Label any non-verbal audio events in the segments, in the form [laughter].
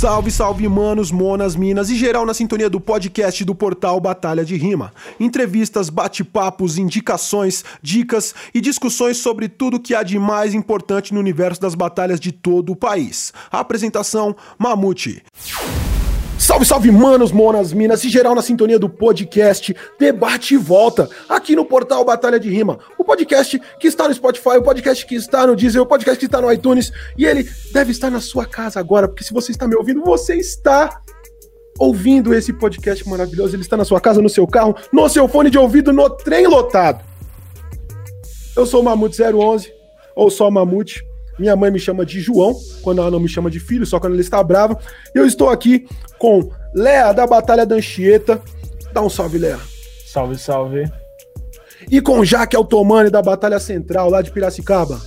Salve, salve, manos, monas, minas e geral na sintonia do podcast do portal Batalha de Rima. Entrevistas, bate-papos, indicações, dicas e discussões sobre tudo que há de mais importante no universo das batalhas de todo o país. Apresentação: Mamute. Salve, salve, manos, monas, minas e geral na sintonia do podcast Debate e Volta, aqui no portal Batalha de Rima. O podcast que está no Spotify, o podcast que está no Deezer, o podcast que está no iTunes e ele deve estar na sua casa agora, porque se você está me ouvindo, você está ouvindo esse podcast maravilhoso. Ele está na sua casa, no seu carro, no seu fone de ouvido, no trem lotado. Eu sou o Mamute 011, ou só Mamute. Minha mãe me chama de João, quando ela não me chama de filho, só quando ela está brava. E eu estou aqui com Léa da Batalha da Anchieta. Dá um salve, Léa. Salve, salve. E com Jaque Altomani da Batalha Central, lá de Piracicaba.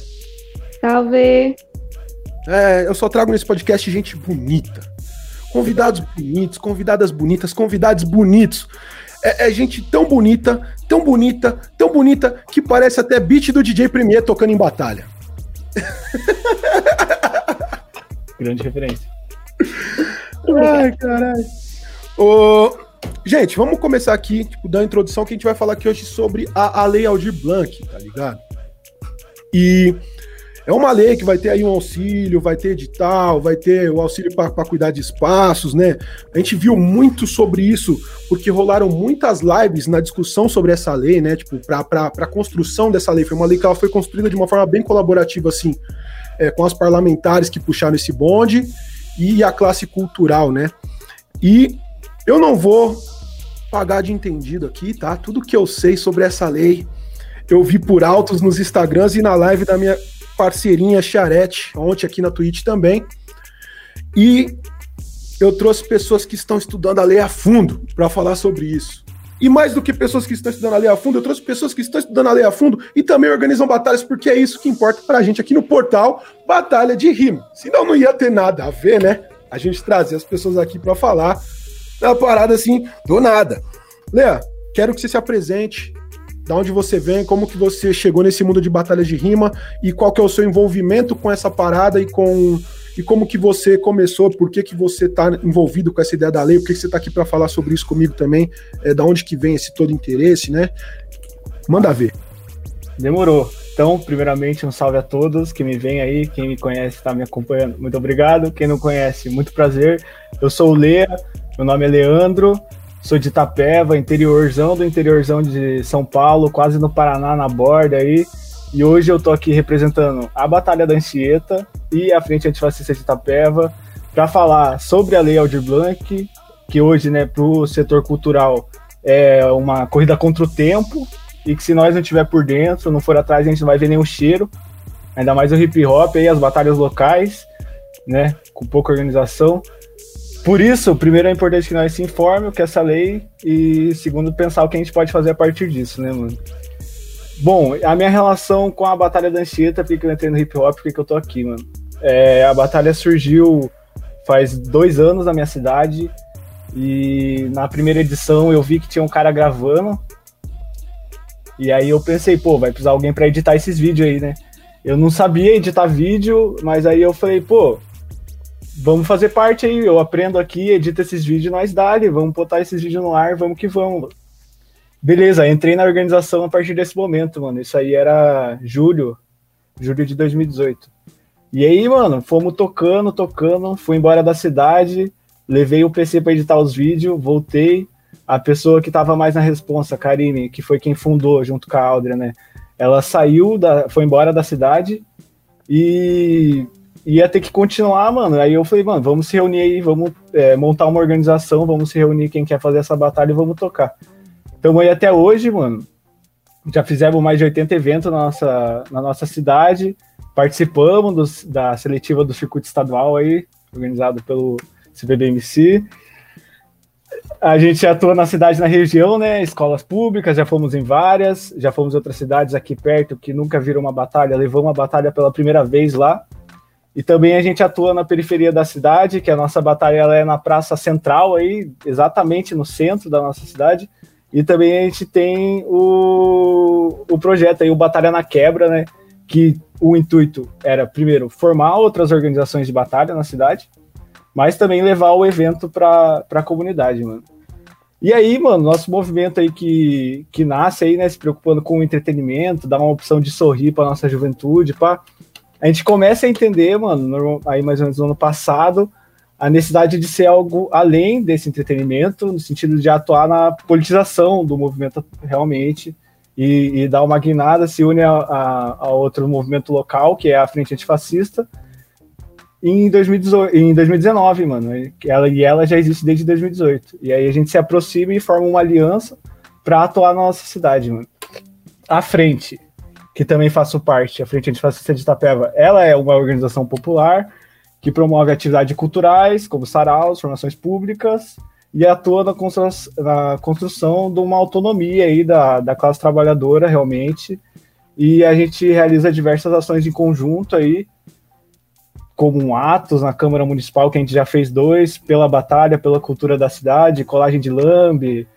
Salve. É, eu só trago nesse podcast gente bonita. Convidados bonitos, convidadas bonitas, convidados bonitos. É, é, gente tão bonita, tão bonita, tão bonita, que parece até beat do DJ Premier tocando em batalha. [laughs] Grande referência. Ai, caralho. Ô, gente, vamos começar aqui, tipo, da introdução que a gente vai falar aqui hoje sobre a, a Lei Aldir Blanc, tá ligado? E é uma lei que vai ter aí um auxílio, vai ter edital, vai ter o auxílio para cuidar de espaços, né? A gente viu muito sobre isso, porque rolaram muitas lives na discussão sobre essa lei, né? Tipo, para a construção dessa lei. Foi uma lei que ela foi construída de uma forma bem colaborativa, assim, é, com as parlamentares que puxaram esse bonde e a classe cultural, né? E eu não vou pagar de entendido aqui, tá? Tudo que eu sei sobre essa lei, eu vi por altos nos Instagrams e na live da minha parceirinha Charete, ontem aqui na Twitch também. E eu trouxe pessoas que estão estudando a lei a fundo para falar sobre isso. E mais do que pessoas que estão estudando a lei a fundo, eu trouxe pessoas que estão estudando a lei a fundo e também organizam batalhas, porque é isso que importa para a gente aqui no portal Batalha de Rima. Senão não ia ter nada a ver, né? A gente trazer as pessoas aqui para falar da parada assim, do nada. Lea, quero que você se apresente, da onde você vem, como que você chegou nesse mundo de batalhas de rima e qual que é o seu envolvimento com essa parada e com e como que você começou, por que que você está envolvido com essa ideia da lei, por que, que você está aqui para falar sobre isso comigo também, é, da onde que vem esse todo interesse, né? Manda ver. Demorou. Então, primeiramente, um salve a todos que me vem aí, quem me conhece está me acompanhando, muito obrigado. Quem não conhece, muito prazer. Eu sou o Lea, meu nome é Leandro, Sou de Itapeva, interiorzão do interiorzão de São Paulo, quase no Paraná, na borda aí. E hoje eu tô aqui representando a Batalha da Anchieta e a Frente Antifascista de Itapeva para falar sobre a Lei Aldir Blanc, que hoje, né, pro setor cultural é uma corrida contra o tempo e que se nós não tiver por dentro, não for atrás, a gente não vai ver nenhum cheiro. Ainda mais o hip hop aí, as batalhas locais, né, com pouca organização. Por isso, primeiro é importante que nós se informe o que é essa lei e segundo pensar o que a gente pode fazer a partir disso, né, mano? Bom, a minha relação com a Batalha da Anchieta, porque eu entrei no hip hop, porque eu tô aqui, mano. É, a batalha surgiu faz dois anos na minha cidade e na primeira edição eu vi que tinha um cara gravando e aí eu pensei, pô, vai precisar alguém para editar esses vídeos aí, né? Eu não sabia editar vídeo, mas aí eu falei, pô, vamos fazer parte aí. Eu aprendo aqui, edito esses vídeos, nós dali, vamos botar esses vídeos no ar, vamos que vamos. Beleza, entrei na organização a partir desse momento, mano. Isso aí era julho, julho de 2018. E aí, mano, fomos tocando, tocando, fui embora da cidade, levei o PC para editar os vídeos, voltei. A pessoa que tava mais na responsa, Karine, que foi quem fundou junto com a Aldria, né? Ela saiu, da, foi embora da cidade e ia ter que continuar, mano. Aí eu falei, mano, vamos se reunir aí, vamos é, montar uma organização, vamos se reunir quem quer fazer essa batalha e vamos tocar. Então aí até hoje, mano, já fizemos mais de 80 eventos na nossa, na nossa cidade, participamos dos, da seletiva do circuito estadual aí, organizado pelo CBBMC. A gente atua na cidade, na região, né? Escolas públicas, já fomos em várias, já fomos em outras cidades aqui perto que nunca viram uma batalha, levamos uma batalha pela primeira vez lá. E também a gente atua na periferia da cidade, que a nossa batalha é na praça central, aí, exatamente no centro da nossa cidade. E também a gente tem o, o projeto aí, o Batalha na Quebra, né? Que o intuito era, primeiro, formar outras organizações de batalha na cidade. mas também levar o evento para a comunidade, mano. E aí, mano, nosso movimento aí que, que nasce aí, né, se preocupando com o entretenimento, dá uma opção de sorrir para nossa juventude, pá. A gente começa a entender, mano, aí mais ou menos no ano passado, a necessidade de ser algo além desse entretenimento, no sentido de atuar na politização do movimento realmente e, e dar uma guinada, se une a, a, a outro movimento local, que é a Frente Antifascista, em, 2018, em 2019, mano. Ela, e ela já existe desde 2018. E aí a gente se aproxima e forma uma aliança para atuar na nossa cidade, mano. A frente, que também faço parte, a Frente Antifascista de Itapeva, ela é uma organização popular que promove atividades culturais, como saraus, formações públicas, e atua na construção, na construção de uma autonomia aí da, da classe trabalhadora, realmente. E a gente realiza diversas ações em conjunto aí, como atos na Câmara Municipal, que a gente já fez dois, pela batalha, pela cultura da cidade, colagem de lambe,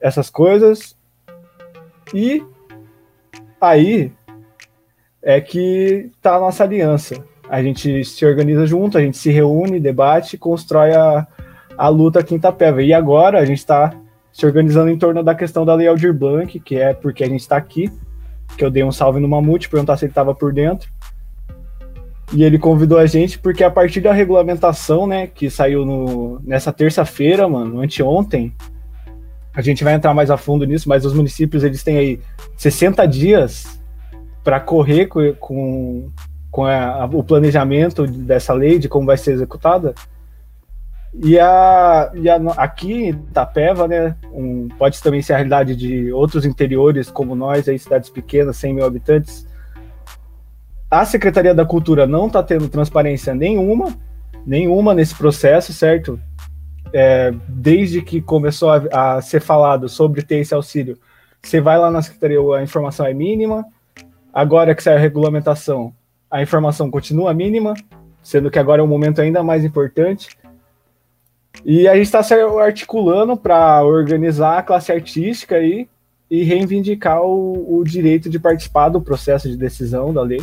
essas coisas. E aí é que tá a nossa aliança. A gente se organiza junto, a gente se reúne, debate, constrói a, a luta aqui em Itapeva. E agora a gente está se organizando em torno da questão da Lei Aldir Blanc, que é porque a gente está aqui, que eu dei um salve no Mamute, perguntar se ele estava por dentro. E ele convidou a gente porque a partir da regulamentação, né, que saiu no, nessa terça-feira, mano, anteontem, a gente vai entrar mais a fundo nisso, mas os municípios eles têm aí 60 dias para correr com, com, com a, o planejamento dessa lei, de como vai ser executada. E, a, e a, aqui em Itapeva, né, um, pode também ser a realidade de outros interiores como nós, aí, cidades pequenas, 100 mil habitantes, a Secretaria da Cultura não está tendo transparência nenhuma, nenhuma nesse processo, certo? É, desde que começou a, a, ser falado sobre ter esse auxílio, você vai lá na Secretaria, a informação é mínima. Agora que sai a regulamentação, a informação continua mínima, sendo que agora é um momento ainda mais importante. E a gente está se articulando para organizar a classe artística aí e reivindicar o, o direito de participar do processo de decisão da lei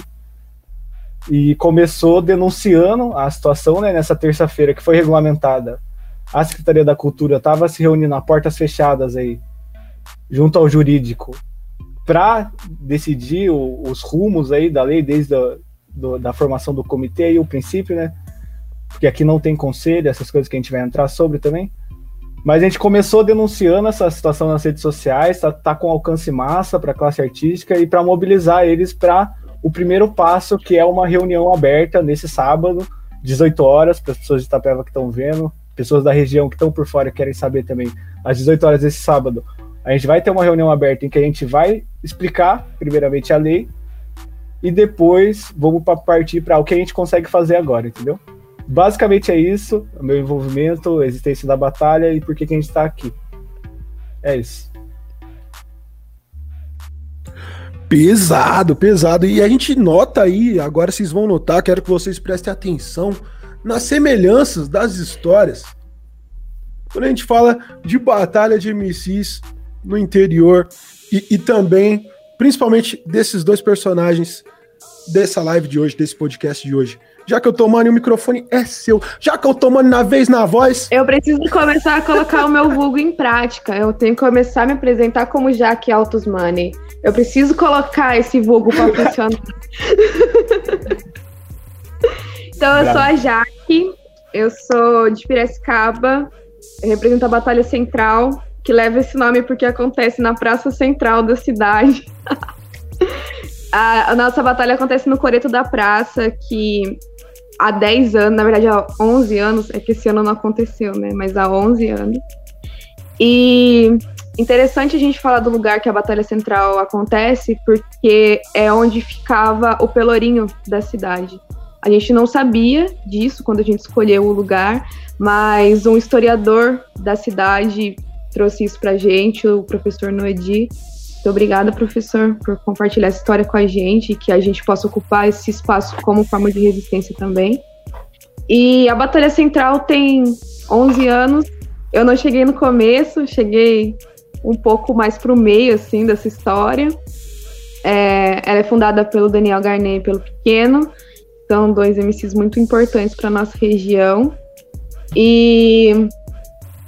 e começou denunciando a situação né, nessa terça-feira que foi regulamentada. A Secretaria da Cultura estava se reunindo a portas fechadas aí, junto ao jurídico, para decidir o, os rumos aí da lei, desde a do, da formação do comitê e o princípio, né? Porque aqui não tem conselho, essas coisas que a gente vai entrar sobre também. Mas a gente começou denunciando essa situação nas redes sociais, tá, tá com alcance massa para a classe artística e para mobilizar eles para o primeiro passo, que é uma reunião aberta nesse sábado, 18 horas, para as pessoas de Itapeva que estão vendo, pessoas da região que estão por fora querem saber também, às 18 horas desse sábado, a gente vai ter uma reunião aberta em que a gente vai explicar, primeiramente, a lei, e depois vamos partir para o que a gente consegue fazer agora, entendeu? Basicamente é isso, o meu envolvimento, a existência da batalha e por que, que a gente está aqui. É isso. Pesado, pesado. E a gente nota aí, agora vocês vão notar, quero que vocês prestem atenção nas semelhanças das histórias. Quando a gente fala de batalha de MCs no interior e, e também, principalmente, desses dois personagens dessa live de hoje, desse podcast de hoje. Já que eu tô mano, o microfone é seu. Já que eu tô mano na vez na voz. Eu preciso começar a colocar o meu vulgo em prática. Eu tenho que começar a me apresentar como Jaque Altos Money. Eu preciso colocar esse vulgo para funcionar. [laughs] então, eu sou a Jaque, eu sou de Piracicaba, eu represento a Batalha Central, que leva esse nome porque acontece na Praça Central da cidade. [laughs] a, a, nossa batalha acontece no Coreto da Praça, que há 10 anos, na verdade há 11 anos, é que esse ano não aconteceu, né? Mas há 11 anos. E Interessante a gente falar do lugar que a Batalha Central acontece, porque é onde ficava o pelourinho da cidade. A gente não sabia disso quando a gente escolheu o lugar, mas um historiador da cidade trouxe isso pra gente, o professor Noedi. Muito obrigada, professor, por compartilhar essa história com a gente e que a gente possa ocupar esse espaço como forma de resistência também. E a Batalha Central tem 11 anos. Eu não cheguei no começo, cheguei um pouco mais para o meio assim dessa história. É, ela é fundada pelo Daniel Garnet e pelo Pequeno, são dois MCs muito importantes para nossa região. E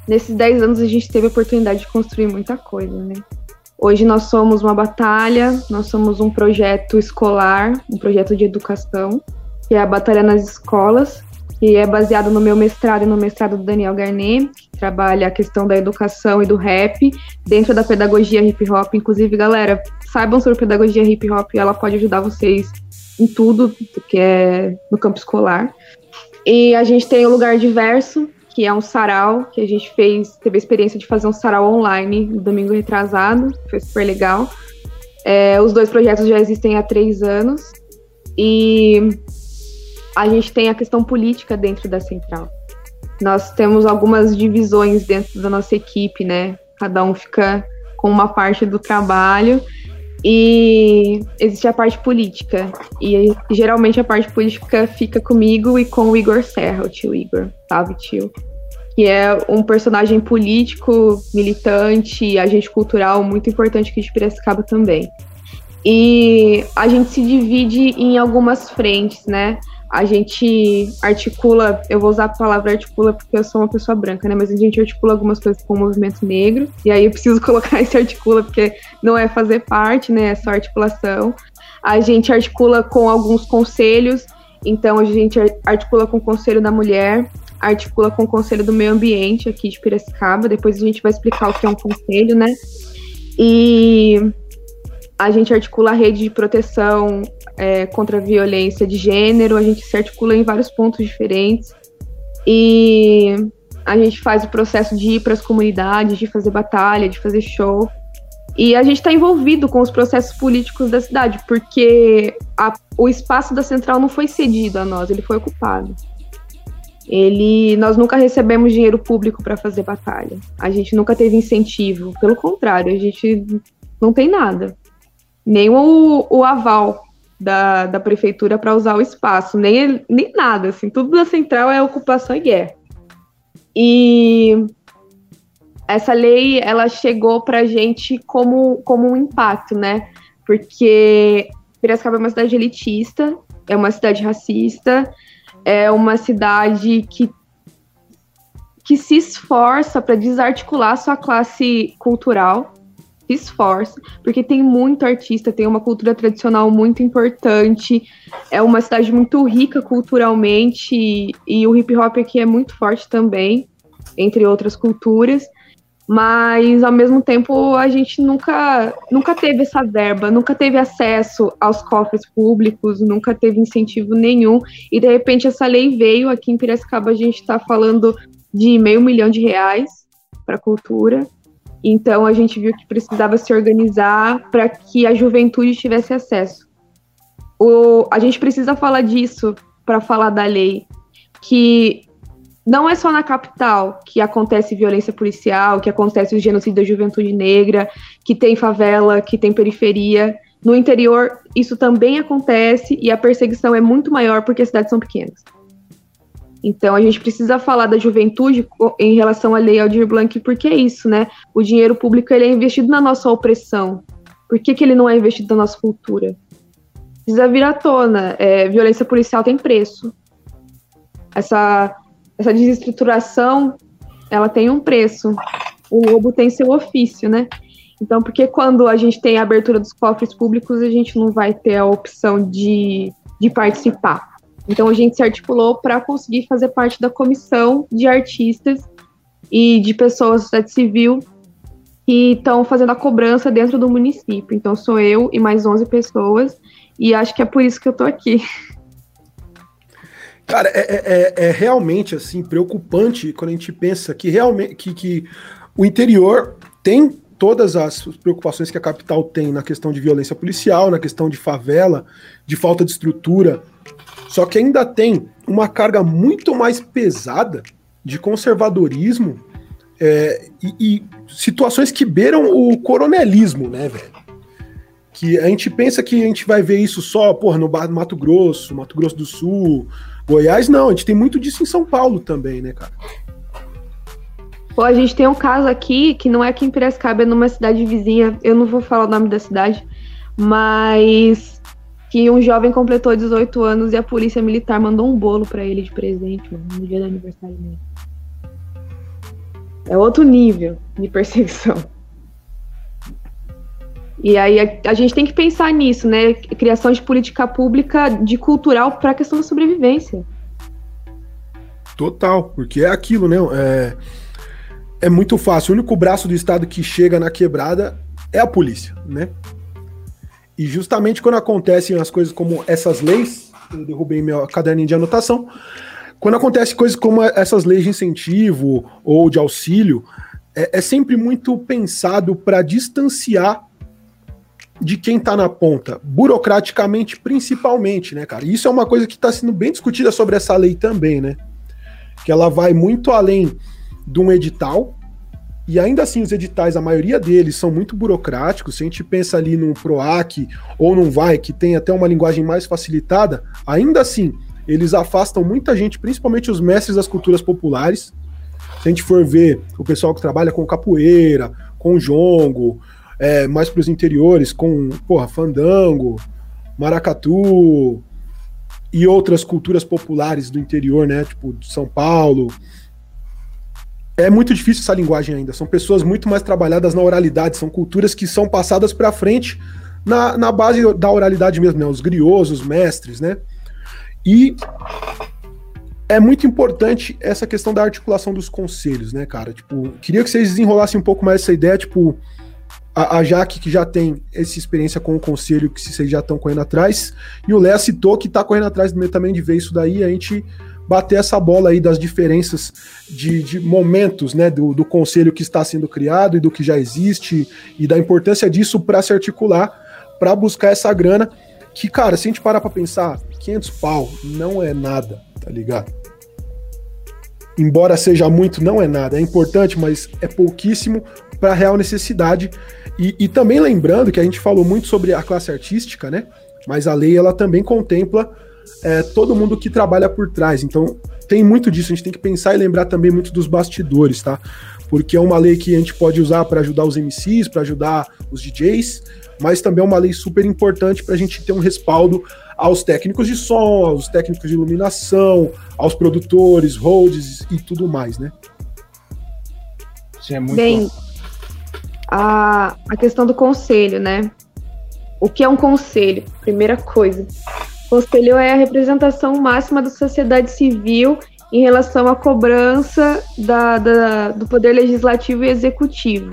nesses 10 anos a gente teve a oportunidade de construir muita coisa, né? Hoje nós somos uma batalha, nós somos um projeto escolar, um projeto de educação, que é a Batalha nas Escolas, que é baseado no meu mestrado e no mestrado do Daniel Garnet, trabalha a questão da educação e do rap dentro da pedagogia hip hop. Inclusive, galera, saibam sobre pedagogia hip hop, ela pode ajudar vocês em tudo que é no campo escolar. E a gente tem o Lugar Diverso, que é um sarau que a gente fez, teve a experiência de fazer um sarau online no domingo retrasado, foi super legal. É, os dois projetos já existem há três anos e a gente tem a questão política dentro da central. Nós temos algumas divisões dentro da nossa equipe, né? Cada um fica com uma parte do trabalho e existe a parte política. E geralmente a parte política fica comigo e com o Igor Serra, o tio Igor. Salve, tio. Que é um personagem político, militante, agente cultural muito importante aqui de Piracicaba também. E a gente se divide em algumas frentes, né? A gente articula, eu vou usar a palavra articula porque eu sou uma pessoa branca, né? Mas a gente articula algumas coisas com o movimento negro, e aí eu preciso [laughs] colocar esse articula porque não é fazer parte, né? É só articulação. A gente articula com alguns conselhos, então a gente articula com o Conselho da Mulher, articula com o Conselho do Meio Ambiente aqui de Piracicaba, depois a gente vai explicar o que é um conselho, né? E a gente articula a rede de proteção é, contra a violência de gênero, a gente se articula em vários pontos diferentes e a gente faz o processo de ir para as comunidades, de fazer batalha, de fazer show. E a gente está envolvido com os processos políticos da cidade, porque a, o espaço da central não foi cedido a nós, ele foi ocupado. Ele, nós nunca recebemos dinheiro público para fazer batalha. A gente nunca teve incentivo. Pelo contrário, a gente não tem nada nem o, o aval da, da prefeitura para usar o espaço, nem, nem nada, assim, tudo da central é ocupação e guerra. E essa lei, ela chegou para a gente como, como um impacto, né? Porque Piracicaba é uma cidade elitista, é uma cidade racista, é uma cidade que, que se esforça para desarticular sua classe cultural se esforça, porque tem muito artista, tem uma cultura tradicional muito importante, é uma cidade muito rica culturalmente, e, e o hip hop aqui é muito forte também, entre outras culturas mas ao mesmo tempo a gente nunca, nunca teve essa verba, nunca teve acesso aos cofres públicos, nunca teve incentivo nenhum, e de repente essa lei veio aqui em Piracicaba, a gente está falando de meio milhão de reais para cultura, então a gente viu que precisava se organizar para que a juventude tivesse acesso. O, a gente precisa falar disso para falar da lei, que não é só na capital que acontece violência policial, que acontece o genocídio da juventude negra, que tem favela, que tem periferia. No interior, isso também acontece e a perseguição é muito maior porque as cidades são pequenas. Então a gente precisa falar da juventude em relação à lei Aldir Blanc, porque é isso, né? O dinheiro público ele é investido na nossa opressão. Por que, que ele não é investido na nossa cultura? Precisa vir à tona. É, violência policial tem preço. Essa, essa desestruturação, ela tem um preço. O lobo tem seu ofício, né? Então, porque quando a gente tem a abertura dos cofres públicos, a gente não vai ter a opção de, de participar? Então a gente se articulou para conseguir fazer parte da comissão de artistas e de pessoas da sociedade civil que estão fazendo a cobrança dentro do município. Então sou eu e mais 11 pessoas e acho que é por isso que eu tô aqui. Cara, é, é, é, é realmente assim preocupante quando a gente pensa que realmente que, que o interior tem todas as preocupações que a capital tem na questão de violência policial, na questão de favela, de falta de estrutura, só que ainda tem uma carga muito mais pesada de conservadorismo é, e, e, situações que beiram o coronelismo, né, velho? Que a gente pensa que a gente vai ver isso só, porra, no Mato Grosso, Mato Grosso do Sul, Goiás, não, a gente tem muito disso em São Paulo também, né, cara? Pô, a gente tem um caso aqui que não é aqui em Piracicaba, é numa cidade vizinha, eu não vou falar o nome da cidade, mas que um jovem completou 18 anos e a polícia militar mandou um bolo para ele de presente, mano, no dia do aniversário dele. É outro nível de perseguição. E aí a, a, gente tem que pensar nisso, né? Criação de política pública de cultural para a questão da sobrevivência. Total, porque é aquilo, né? É, é muito fácil. O único braço do Estado que chega na quebrada é a polícia, né? E justamente quando acontecem as coisas como essas leis, eu derrubei meu caderninho de anotação, quando acontece coisas como essas leis de incentivo ou de auxílio, é, é sempre muito pensado para distanciar de quem está na ponta, burocraticamente principalmente, né, cara? Isso é uma coisa que está sendo bem discutida sobre essa lei também, né? Que ela vai muito além de um edital, e ainda assim os editais, a maioria deles são muito burocráticos. Se a gente pensa ali num PROAC ou num VAI, que tem até uma linguagem mais facilitada, ainda assim eles afastam muita gente, principalmente os mestres das culturas populares. Se a gente for ver o pessoal que trabalha com capoeira, com jongo, é, mais para os interiores, com porra, fandango, maracatu e outras culturas populares do interior, né? Tipo São Paulo. É muito difícil essa linguagem ainda. São pessoas muito mais trabalhadas na oralidade, são culturas que são passadas para frente na, na base da oralidade mesmo, né? Os griots, os mestres, né? E é muito importante essa questão da articulação dos conselhos, né, cara? Tipo, queria que vocês desenrolassem um pouco mais essa ideia, tipo, a, a Jaque, que já tem essa experiência com o conselho, que vocês já estão correndo atrás, e o Léa citou que está correndo atrás também de ver isso daí, a gente bater essa bola aí das diferenças de, de momentos, né, do, do conselho que está sendo criado e do que já existe, e da importância disso para se articular, para buscar essa grana, que, cara, se a gente parar para pensar, 500 pau não é nada, tá ligado? Embora seja muito, não é nada. É importante, mas é pouquíssimo para a real necessidade e, e, também lembrando que a gente falou muito sobre a classe artística, né? Mas a lei ela também contempla é, todo mundo que trabalha por trás. Então tem muito disso. A gente tem que pensar e lembrar também muito dos bastidores, tá? Porque é uma lei que a gente pode usar para ajudar os MCs, para ajudar os DJs, mas também é uma lei super importante para a gente ter um respaldo aos técnicos de som, aos técnicos de iluminação, aos produtores, holds e tudo mais, né? Sim, é muito Bem, bom a, a questão do conselho, né? O que é um conselho? Primeira coisa. O conselho é a representação máxima da sociedade civil em relação à cobrança da, da, do poder legislativo e executivo.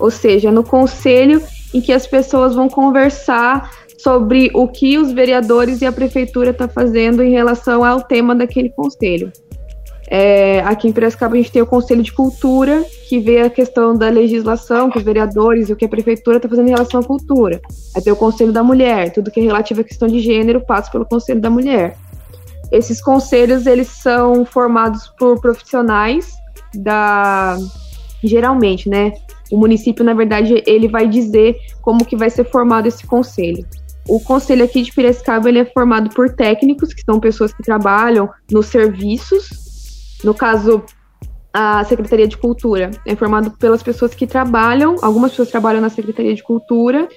Ou seja, no conselho em que as pessoas vão conversar sobre o que os vereadores e a prefeitura estão tá fazendo em relação ao tema daquele conselho. É, aqui em Piracicaba a gente tem o Conselho de Cultura, que vê a questão da legislação, que os vereadores e o que a prefeitura está fazendo em relação à cultura. Aí tem o Conselho da Mulher, tudo que é relativo à questão de gênero passa pelo Conselho da Mulher. Esses conselhos, eles são formados por profissionais da... Geralmente, né? O município, na verdade, ele vai dizer como que vai ser formado esse conselho. O conselho aqui de Piracicaba, ele é formado por técnicos, que são pessoas que trabalham nos serviços no caso, a Secretaria de Cultura é formado pelas pessoas que trabalham, algumas pessoas trabalham na Secretaria de Cultura,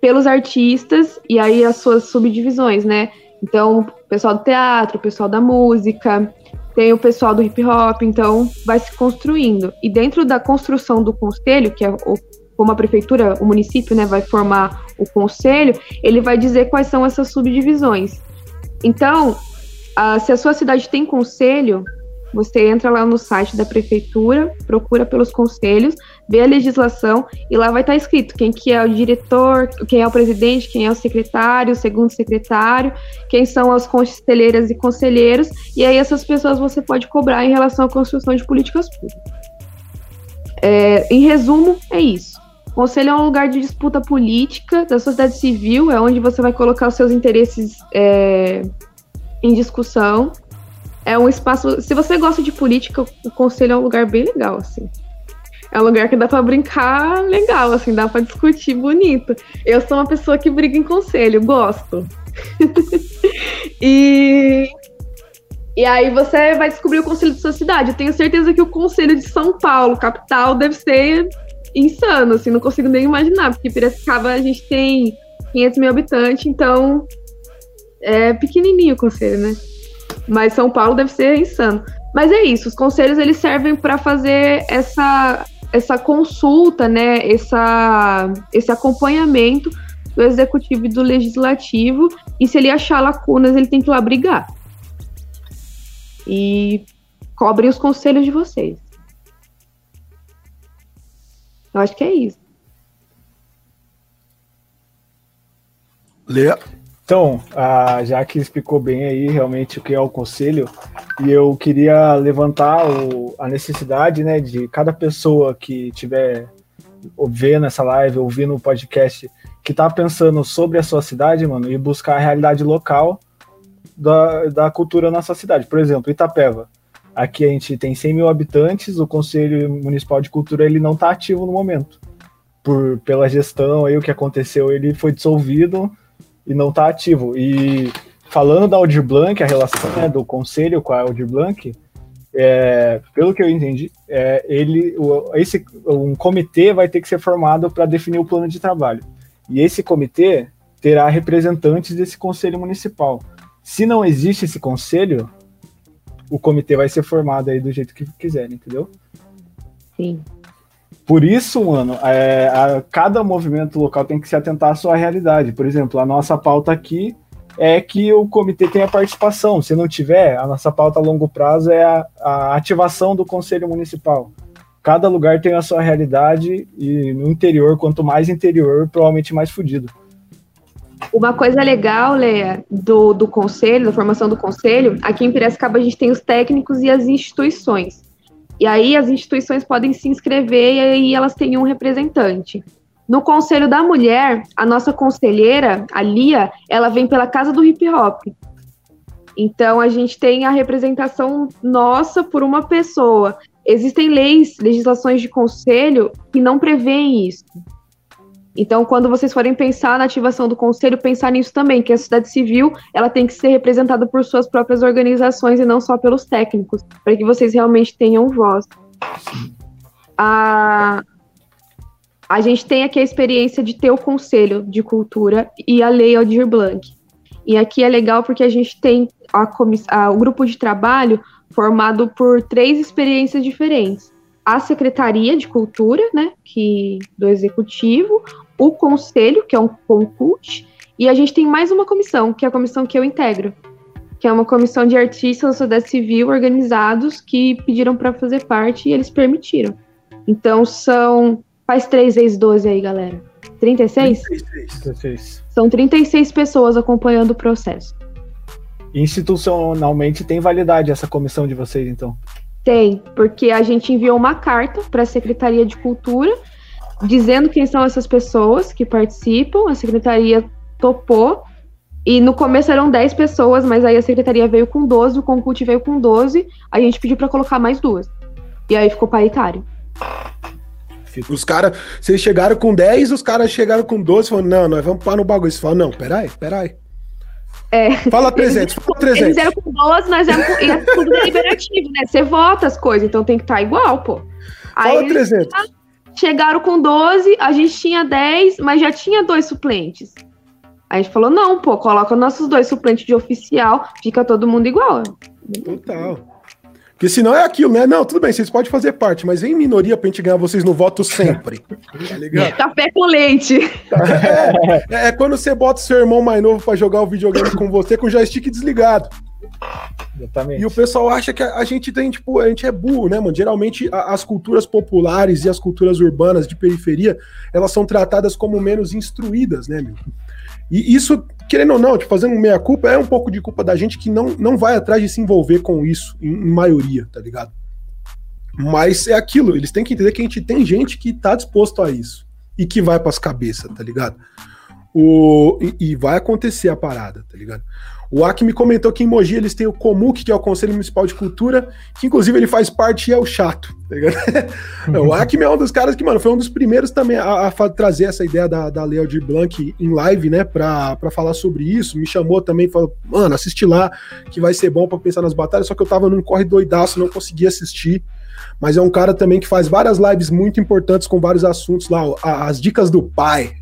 pelos artistas e aí as suas subdivisões, né? Então, o pessoal do teatro, o pessoal da música, tem o pessoal do hip hop, então vai se construindo. E dentro da construção do conselho, que é o, como a prefeitura, o município, né, vai formar o conselho, ele vai dizer quais são essas subdivisões. Então, a, se a sua cidade tem conselho, você entra lá no site da prefeitura, procura pelos conselhos, vê a legislação e lá vai estar escrito quem que é o diretor, quem é o presidente, quem é o secretário, o segundo secretário, quem são as conselheiras e conselheiros, e aí essas pessoas você pode cobrar em relação à construção de políticas públicas. É, em resumo, é isso. O conselho é um lugar de disputa política da sociedade civil, é onde você vai colocar os seus interesses é, em discussão é um espaço. Se você gosta de política, o conselho é um lugar bem legal, assim. É um lugar que dá para brincar legal, assim, dá para discutir bonito. Eu sou uma pessoa que briga em conselho, gosto. [laughs] e e aí você vai descobrir o conselho de sua cidade. Eu tenho certeza que o conselho de São Paulo, capital, deve ser insano, assim, não consigo nem imaginar, porque Piracicaba a gente tem 500 mil habitantes, então é pequenininho o conselho, né? Mas São Paulo deve ser insano. Mas é isso, os conselhos eles servem para fazer essa, essa consulta, né, essa, esse acompanhamento do executivo e do legislativo, e se ele achar lacunas, ele tem que ir lá brigar. E cobrem os conselhos de vocês. Eu acho que é isso. Lê. Então, a Jaque explicou bem aí realmente o que é o conselho, e eu queria levantar o, a necessidade né, de cada pessoa que estiver vendo essa live, ouvindo o podcast, que está pensando sobre a sua cidade, mano, e buscar a realidade local da, da cultura na sua cidade. Por exemplo, Itapeva. Aqui a gente tem 100 mil habitantes, o Conselho Municipal de Cultura ele não está ativo no momento. Por, pela gestão aí, o que aconteceu, ele foi dissolvido e não está ativo. E falando da Aldir Blanc, a relação né, do conselho com a Aldir Blanc, é, pelo que eu entendi, é, ele, o, esse, um comitê vai ter que ser formado para definir o plano de trabalho. E esse comitê terá representantes desse conselho municipal. Se não existe esse conselho, o comitê vai ser formado aí do jeito que quiser, entendeu? Sim. Por isso, mano, é, a, cada movimento local tem que se atentar à sua realidade. Por exemplo, a nossa pauta aqui é que o comitê tenha participação. Se não tiver, a nossa pauta a longo prazo é a, a ativação do conselho municipal. Cada lugar tem a sua realidade e no interior, quanto mais interior, provavelmente mais fudido. Uma coisa legal, Leia, do, do conselho, da formação do conselho, aqui em Piracicaba a gente tem os técnicos e as instituições. E aí as instituições podem se inscrever e aí elas têm um representante. No Conselho da Mulher, a nossa conselheira, a Lia, ela vem pela Casa do Hip Hop. Então a gente tem a representação nossa por uma pessoa. Existem leis, legislações de conselho que não prevêem isso. Então, quando vocês forem pensar na ativação do conselho, pensar nisso também, que a sociedade civil ela tem que ser representada por suas próprias organizações e não só pelos técnicos, para que vocês realmente tenham voz. A, a gente tem aqui a experiência de ter o Conselho de Cultura e a Lei Aldir Blanc. E aqui é legal porque a gente tem a, a, o grupo de trabalho formado por três experiências diferentes a Secretaria de Cultura, né, que do Executivo, o Conselho, que é um concurso, e a gente tem mais uma comissão, que é a comissão que eu integro, que é uma comissão de artistas da sociedade civil organizados que pediram para fazer parte e eles permitiram. Então são. Faz 3 vezes 12 aí, galera. 36? 36. São 36 pessoas acompanhando o processo. Institucionalmente tem validade essa comissão de vocês, então? Tem, porque a gente enviou uma carta para a Secretaria de Cultura dizendo quem são essas pessoas que participam. A secretaria topou. E no começo eram 10 pessoas, mas aí a secretaria veio com 12, o Concult veio com 12. A gente pediu para colocar mais duas. E aí ficou paritário. Os caras, vocês chegaram com 10, os caras chegaram com 12, falaram, não, nós vamos para no bagulho. Você fala, não, peraí, peraí. É. Fala 300, fala 300. Eles eram com 12, nós éramos com, é tudo deliberativo, né? Você vota as coisas, então tem que estar tá igual, pô. Aí fala 300. Chegaram com 12, a gente tinha 10, mas já tinha dois suplentes. A gente falou, não, pô, coloca nossos dois suplentes de oficial, fica todo mundo igual. Total. Porque senão é aquilo, né? Não, tudo bem, vocês podem fazer parte, mas em minoria pra gente ganhar vocês no voto sempre. [laughs] tá ligado? Café com leite. É, é, é, quando você bota o seu irmão mais novo pra jogar o videogame com você com o joystick desligado. Exatamente. E o pessoal acha que a, a, gente tem, tipo, a gente é burro, né, mano? Geralmente a, as culturas populares e as culturas urbanas de periferia, elas são tratadas como menos instruídas, né, meu? E isso, querendo ou não, tipo, fazendo meia-culpa, é um pouco de culpa da gente que não, não vai atrás de se envolver com isso, em, em, maioria, tá ligado? Mas é aquilo, eles têm que entender que a gente tem gente que tá disposto a isso e que vai pras cabeças, tá ligado? O, e, e vai acontecer a parada, tá ligado? O Acme comentou que em Mogi eles têm o Comuc, que é o Conselho Municipal de Cultura, que inclusive ele faz parte e é o chato. Tá [laughs] o Acme é um dos caras que, mano, foi um dos primeiros também a, a trazer essa ideia da, da Leo de Blanc em live, né, pra, pra falar sobre isso. Me chamou também, falou, mano, assiste lá, que vai ser bom para pensar nas batalhas, só que eu tava num corre doidaço, não consegui assistir. Mas é um cara também que faz várias lives muito importantes com vários assuntos lá, as dicas do pai,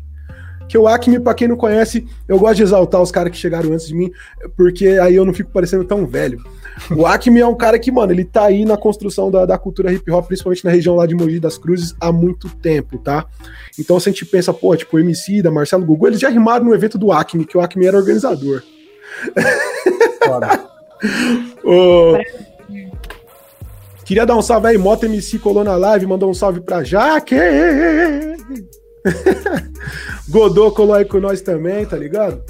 que o Acme, pra quem não conhece, eu gosto de exaltar os caras que chegaram antes de mim, porque aí eu não fico parecendo tão velho. O Acme é um cara que, mano, ele tá aí na construção da, da cultura hip hop, principalmente na região lá de Mogi das Cruzes, há muito tempo, tá? Então se a gente pensa, pô, tipo, o MC da Marcelo Gugu, eles já rimaram no evento do Acme, que o Acme era organizador. o... [laughs] Queria dar um salve aí, Moto MC colou na live, mandou um salve pra Jaque. [laughs] Godô colou aí com nós também, tá ligado?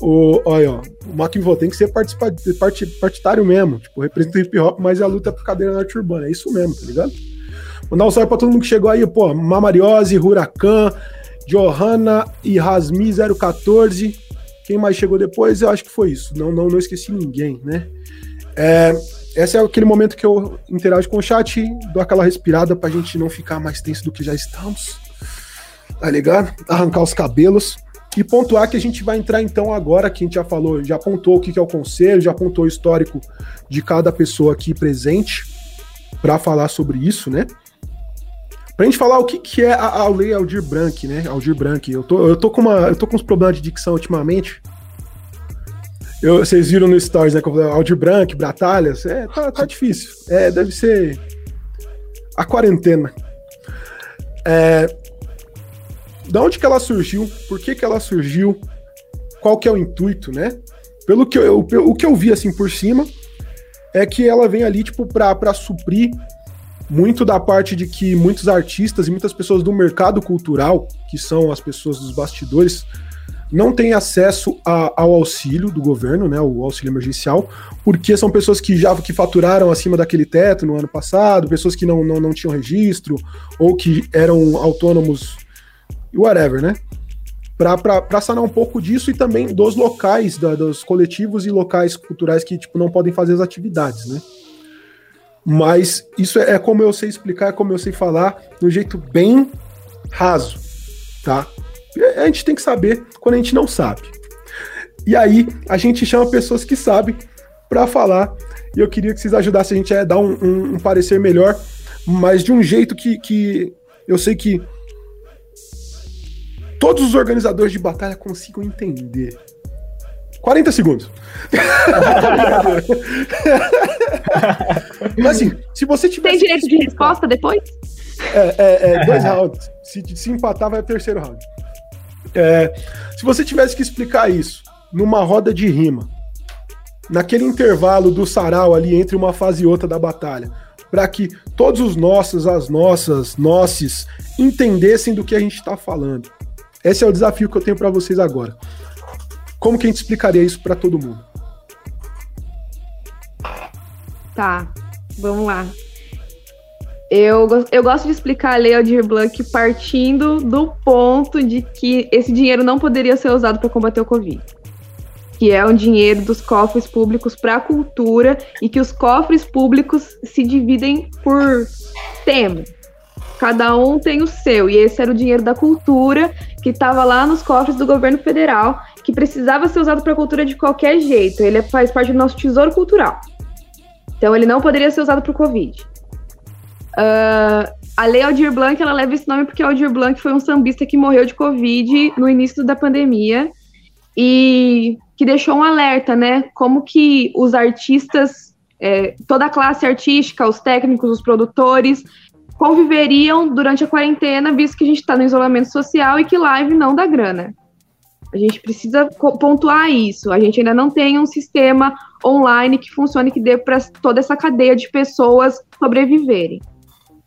O, olha, ó, o Macvô tem que ser part, partidário mesmo. Tipo, representa hip hop, mas é a luta por cadeira norte urbana. É isso mesmo, tá ligado? Mandar um salve pra todo mundo que chegou aí, pô. Mamariose, Huracan, Johanna e Rasmi 014. Quem mais chegou depois? Eu acho que foi isso. Não, não, não esqueci ninguém, né? É, esse é aquele momento que eu interajo com o chat, dou aquela respirada pra gente não ficar mais tenso do que já estamos. Tá ligado? Arrancar os cabelos. E pontuar que a gente vai entrar então agora, que a gente já falou, já apontou o que é o conselho, já apontou o histórico de cada pessoa aqui presente para falar sobre isso, né? Pra gente falar o que, que é a, a lei Aldir Blanc, né? Aldir Blanc. Eu tô, eu tô com uma, eu tô com uns problemas de dicção ultimamente. Eu, vocês viram no Stories, né? Com Aldir Branco, Batalhas. É, tá, tá difícil. É, deve ser a quarentena. É, da onde que ela surgiu? Por que que ela surgiu? Qual que é o intuito, né? Pelo que eu, o que eu vi assim por cima é que ela vem ali tipo para suprir muito da parte de que muitos artistas e muitas pessoas do mercado cultural, que são as pessoas dos bastidores, não têm acesso a, ao auxílio do governo, né, o auxílio emergencial, porque são pessoas que já que faturaram acima daquele teto no ano passado, pessoas que não, não, não tinham registro, ou que eram autônomos, whatever, né? Para sanar um pouco disso e também dos locais, da, dos coletivos e locais culturais que tipo, não podem fazer as atividades, né? Mas isso é, é como eu sei explicar, é como eu sei falar, de um jeito bem raso, tá? A gente tem que saber quando a gente não sabe. E aí a gente chama pessoas que sabem para falar. E eu queria que vocês ajudassem a gente a dar um, um, um parecer melhor, mas de um jeito que, que eu sei que todos os organizadores de batalha consigam entender. 40 segundos. [laughs] Mas assim, se você tiver. Tem direito de resposta depois? É, é, é dois rounds. Se, se empatar, vai o terceiro round. É, se você tivesse que explicar isso numa roda de rima, naquele intervalo do sarau ali entre uma fase e outra da batalha, para que todos os nossos, as nossas, nossos entendessem do que a gente está falando. Esse é o desafio que eu tenho para vocês agora. Como que a gente explicaria isso para todo mundo? Tá, vamos lá. Eu, eu gosto de explicar a Lei Aldir Blanc partindo do ponto de que esse dinheiro não poderia ser usado para combater o Covid. Que é um dinheiro dos cofres públicos para a cultura e que os cofres públicos se dividem por tema. Cada um tem o seu, e esse era o dinheiro da cultura que estava lá nos cofres do governo federal, que precisava ser usado para a cultura de qualquer jeito. Ele faz parte do nosso tesouro cultural. Então ele não poderia ser usado para o Covid. Uh, a Lei Aldir Blanc, ela leva esse nome porque Aldir Blanc foi um sambista que morreu de Covid no início da pandemia e que deixou um alerta, né? Como que os artistas, é, toda a classe artística, os técnicos, os produtores, conviveriam durante a quarentena, visto que a gente está no isolamento social e que live não dá grana. A gente precisa pontuar isso. A gente ainda não tem um sistema online que funcione, que dê para toda essa cadeia de pessoas sobreviverem.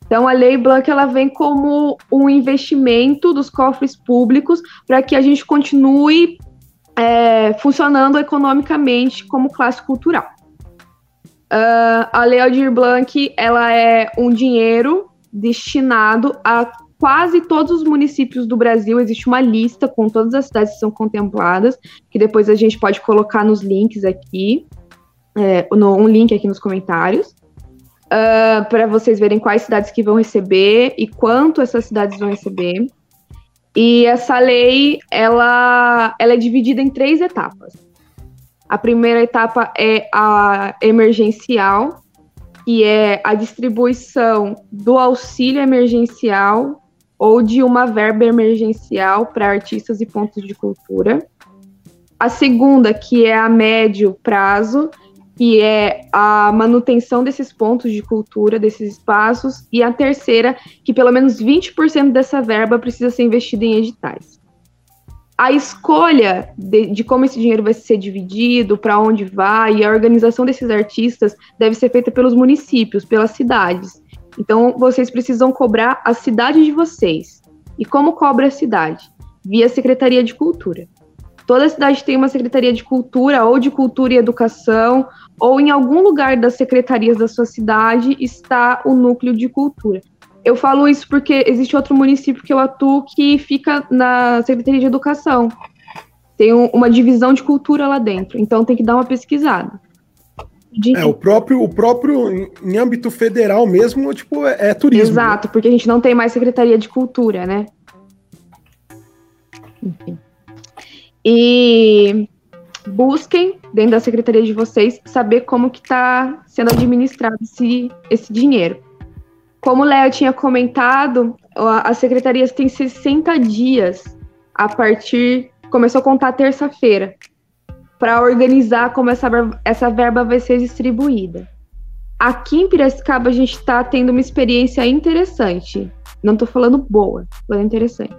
Então, a Lei Blanc ela vem como um investimento dos cofres públicos para que a gente continue é, funcionando economicamente como classe cultural. Uh, a Lei Aldir Blanc ela é um dinheiro destinado a quase todos os municípios do Brasil. Existe uma lista com todas as cidades que são contempladas, que depois a gente pode colocar nos links aqui, é, no, um link aqui nos comentários uh, ah, para vocês verem quais cidades que vão receber e quanto essas cidades vão receber. E essa lei, ela, ela é dividida em três etapas. A primeira etapa é a emergencial, que é a distribuição do auxílio emergencial ou de uma verba emergencial para artistas e pontos de cultura. A segunda, que é a médio prazo, que é a manutenção desses pontos de cultura, desses espaços. E a terceira, que pelo menos 20% dessa verba precisa ser investida em editais. A escolha de, de como esse dinheiro vai ser dividido, para onde vai, e a organização desses artistas deve ser feita pelos municípios, pelas cidades. Então, vocês precisam cobrar a cidade de vocês. E como cobra a cidade? Via Secretaria de Cultura. Toda cidade tem uma Secretaria de Cultura, ou de Cultura e Educação, ou em algum lugar das secretarias da sua cidade está o núcleo de cultura. Eu falo isso porque existe outro município que eu atuo que fica na Secretaria de Educação. Tem um, uma divisão de cultura lá dentro, então tem que dar uma pesquisada. De... É, o próprio, o próprio, em, âmbito federal mesmo, tipo, é, é turismo. Exato, né? porque a gente não tem mais Secretaria de Cultura, né? Enfim. E busquem dentro da secretaria de vocês saber como que está sendo administrado esse, esse dinheiro. Como o Léo tinha comentado, as secretarias têm 60 dias a partir. Começou a contar terça-feira para organizar como essa, essa verba vai ser distribuída. Aqui em Piracicaba a gente está tendo uma experiência interessante. Não estou falando boa, falando interessante.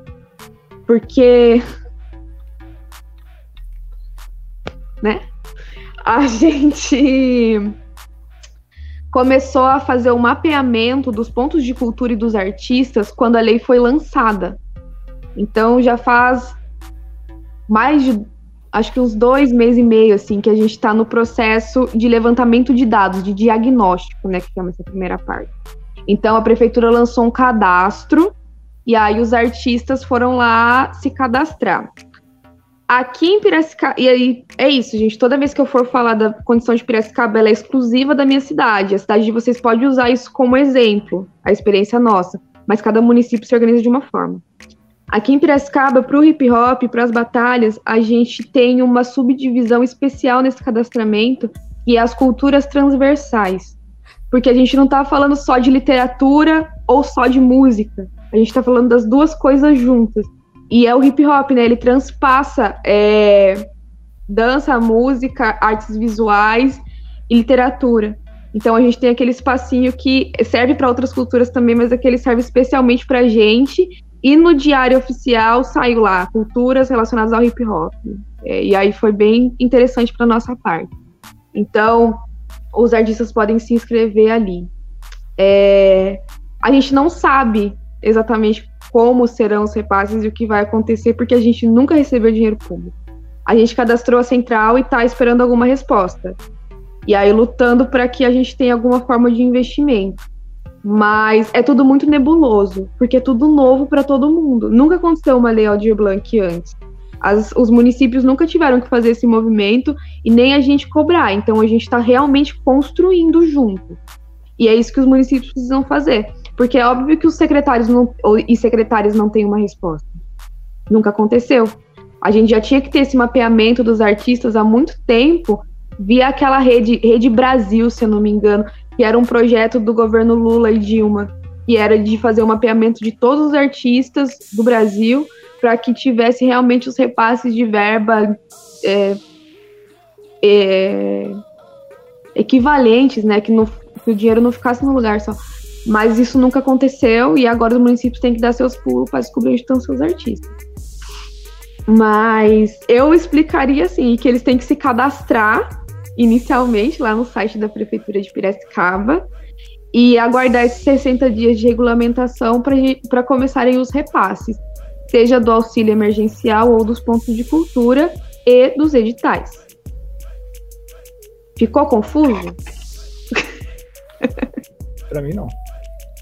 Porque. Né? A [laughs] gente começou a fazer o mapeamento dos pontos de cultura e dos artistas quando a lei foi lançada. Então já faz mais de acho que uns dois meses e meio, assim, que a gente está no processo de levantamento de dados, de diagnóstico, né, que chama essa primeira parte. Então, a prefeitura lançou um cadastro e aí os artistas foram lá se cadastrar. Aqui em Piracicaba, e aí é isso, gente. Toda vez que eu for falar da condição de Piracicaba, ela é exclusiva da minha cidade. A cidade de vocês pode usar isso como exemplo, a experiência nossa, mas cada município se organiza de uma forma. Aqui em Piracicaba, para o hip hop, para as batalhas, a gente tem uma subdivisão especial nesse cadastramento, que é as culturas transversais. Porque a gente não está falando só de literatura ou só de música. A gente está falando das duas coisas juntas. E é o hip hop, né? Ele transpassa é, dança, música, artes visuais e literatura. Então a gente tem aquele espacinho que serve para outras culturas também, mas aquele serve especialmente para gente. E no diário oficial saiu lá culturas relacionadas ao hip hop. É, e aí foi bem interessante para nossa parte. Então os artistas podem se inscrever ali. É, a gente não sabe exatamente como serão os repasses e o que vai acontecer, porque a gente nunca recebeu dinheiro público. A gente cadastrou a central e está esperando alguma resposta. E aí lutando para que a gente tenha alguma forma de investimento. Mas é tudo muito nebuloso, porque é tudo novo para todo mundo. Nunca aconteceu uma lei Aldir Blanc antes. As, os municípios nunca tiveram que fazer esse movimento e nem a gente cobrar. Então a gente está realmente construindo junto. E é isso que os municípios precisam fazer. Porque é óbvio que os secretários não, e secretárias não têm uma resposta. Nunca aconteceu. A gente já tinha que ter esse mapeamento dos artistas há muito tempo, via aquela rede, Rede Brasil, se eu não me engano, que era um projeto do governo Lula e Dilma, que era de fazer o mapeamento de todos os artistas do Brasil, para que tivesse realmente os repasses de verba é, é, equivalentes, né? Que, no, que o dinheiro não ficasse no lugar só. Mas isso nunca aconteceu e agora os municípios têm que dar seus pulos para descobrir onde estão seus artistas. Mas eu explicaria assim que eles têm que se cadastrar inicialmente lá no site da prefeitura de Piracicaba e aguardar esses 60 dias de regulamentação para começarem os repasses, seja do auxílio emergencial ou dos pontos de cultura e dos editais. Ficou confuso? Para mim não.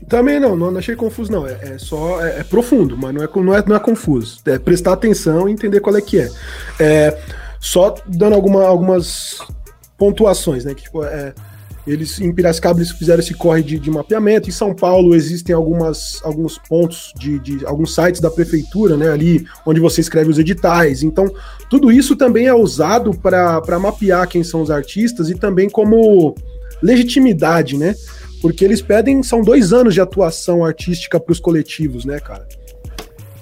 Também não, não, achei confuso, não. É, é só. É, é, profundo, mas não é, não, é, não é confuso. É prestar atenção e entender qual é que é. é só dando alguma, algumas pontuações, né? Que, tipo, é, eles em Piracicaba eles fizeram esse corre de, de, mapeamento. Em São Paulo existem algumas, alguns pontos de, de, alguns sites da prefeitura, né? Ali onde você escreve os editais. Então, tudo isso também é usado para mapear quem são os artistas e também como legitimidade, né? Porque eles pedem, são dois anos de atuação artística para os coletivos, né, cara?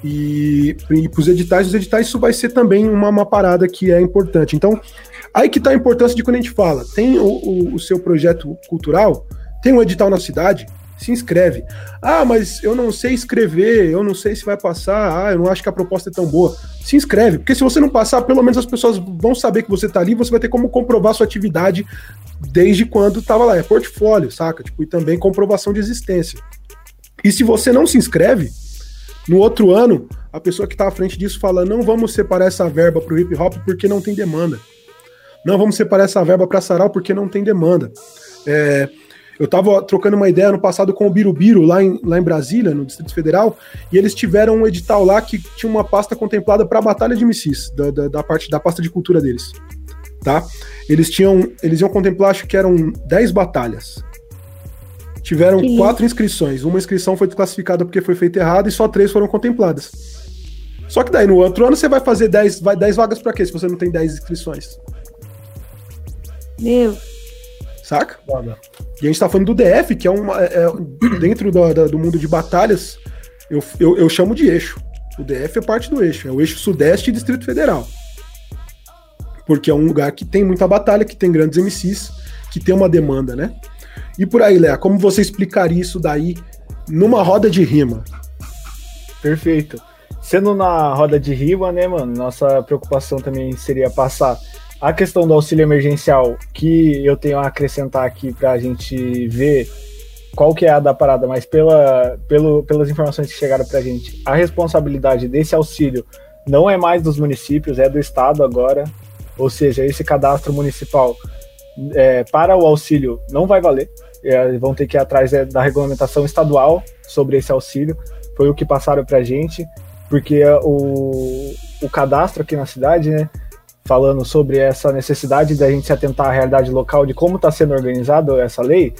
E, e para os editais, os editais isso vai ser também uma, uma parada que é importante. Então, aí que está a importância de quando a gente fala, tem o, o, o seu projeto cultural, tem um edital na cidade, se inscreve. Ah, mas eu não sei escrever, eu não sei se vai passar, ah, eu não acho que a proposta é tão boa. Se inscreve, porque se você não passar, pelo menos as pessoas vão saber que você está ali, você vai ter como comprovar sua atividade desde quando estava lá. É portfólio, saca? Tipo, e também comprovação de existência. E se você não se inscreve, no outro ano, a pessoa que está à frente disso fala: não vamos separar essa verba para o hip hop porque não tem demanda. Não vamos separar essa verba para sarau porque não tem demanda. É, eu estava trocando uma ideia no passado com o Birubiru, lá em, lá em Brasília, no Distrito Federal, e eles tiveram um edital lá que tinha uma pasta contemplada para a Batalha de MCs, da, da, da, parte da pasta de cultura deles. Tá? Eles tinham. Eles iam contemplar, acho que eram 10 batalhas. Tiveram que quatro inscrições. Uma inscrição foi desclassificada porque foi feita errada e só três foram contempladas. Só que daí no outro ano você vai fazer 10 vai 10 vagas para quê se você não tem 10 inscrições? Meu. Saca? Foda. E a gente tá falando do DF, que é uma. É, é, dentro do, do mundo de batalhas, eu, eu, eu, chamo de eixo. O DF é parte do eixo, é o eixo Sudeste e Distrito Federal. Porque é um lugar que tem muita batalha, que tem grandes MCs, que tem uma demanda, né? E por aí, Léa, como você explicaria isso daí numa roda de rima? Perfeito. Sendo na roda de rima, né, mano, nossa preocupação também seria passar a questão do auxílio emergencial, que eu tenho a acrescentar aqui para a gente ver qual que é a da parada, mas pela, pelo, pelas informações que chegaram para a gente, a responsabilidade desse auxílio não é mais dos municípios, é do Estado agora. Ou seja, esse cadastro municipal é, para o auxílio não vai valer. É, vão ter que ir atrás é, da regulamentação estadual sobre esse auxílio. Foi o que passaram para a gente, porque o, o cadastro aqui na cidade, né, falando sobre essa necessidade da gente se atentar à realidade local de como está sendo organizado essa lei,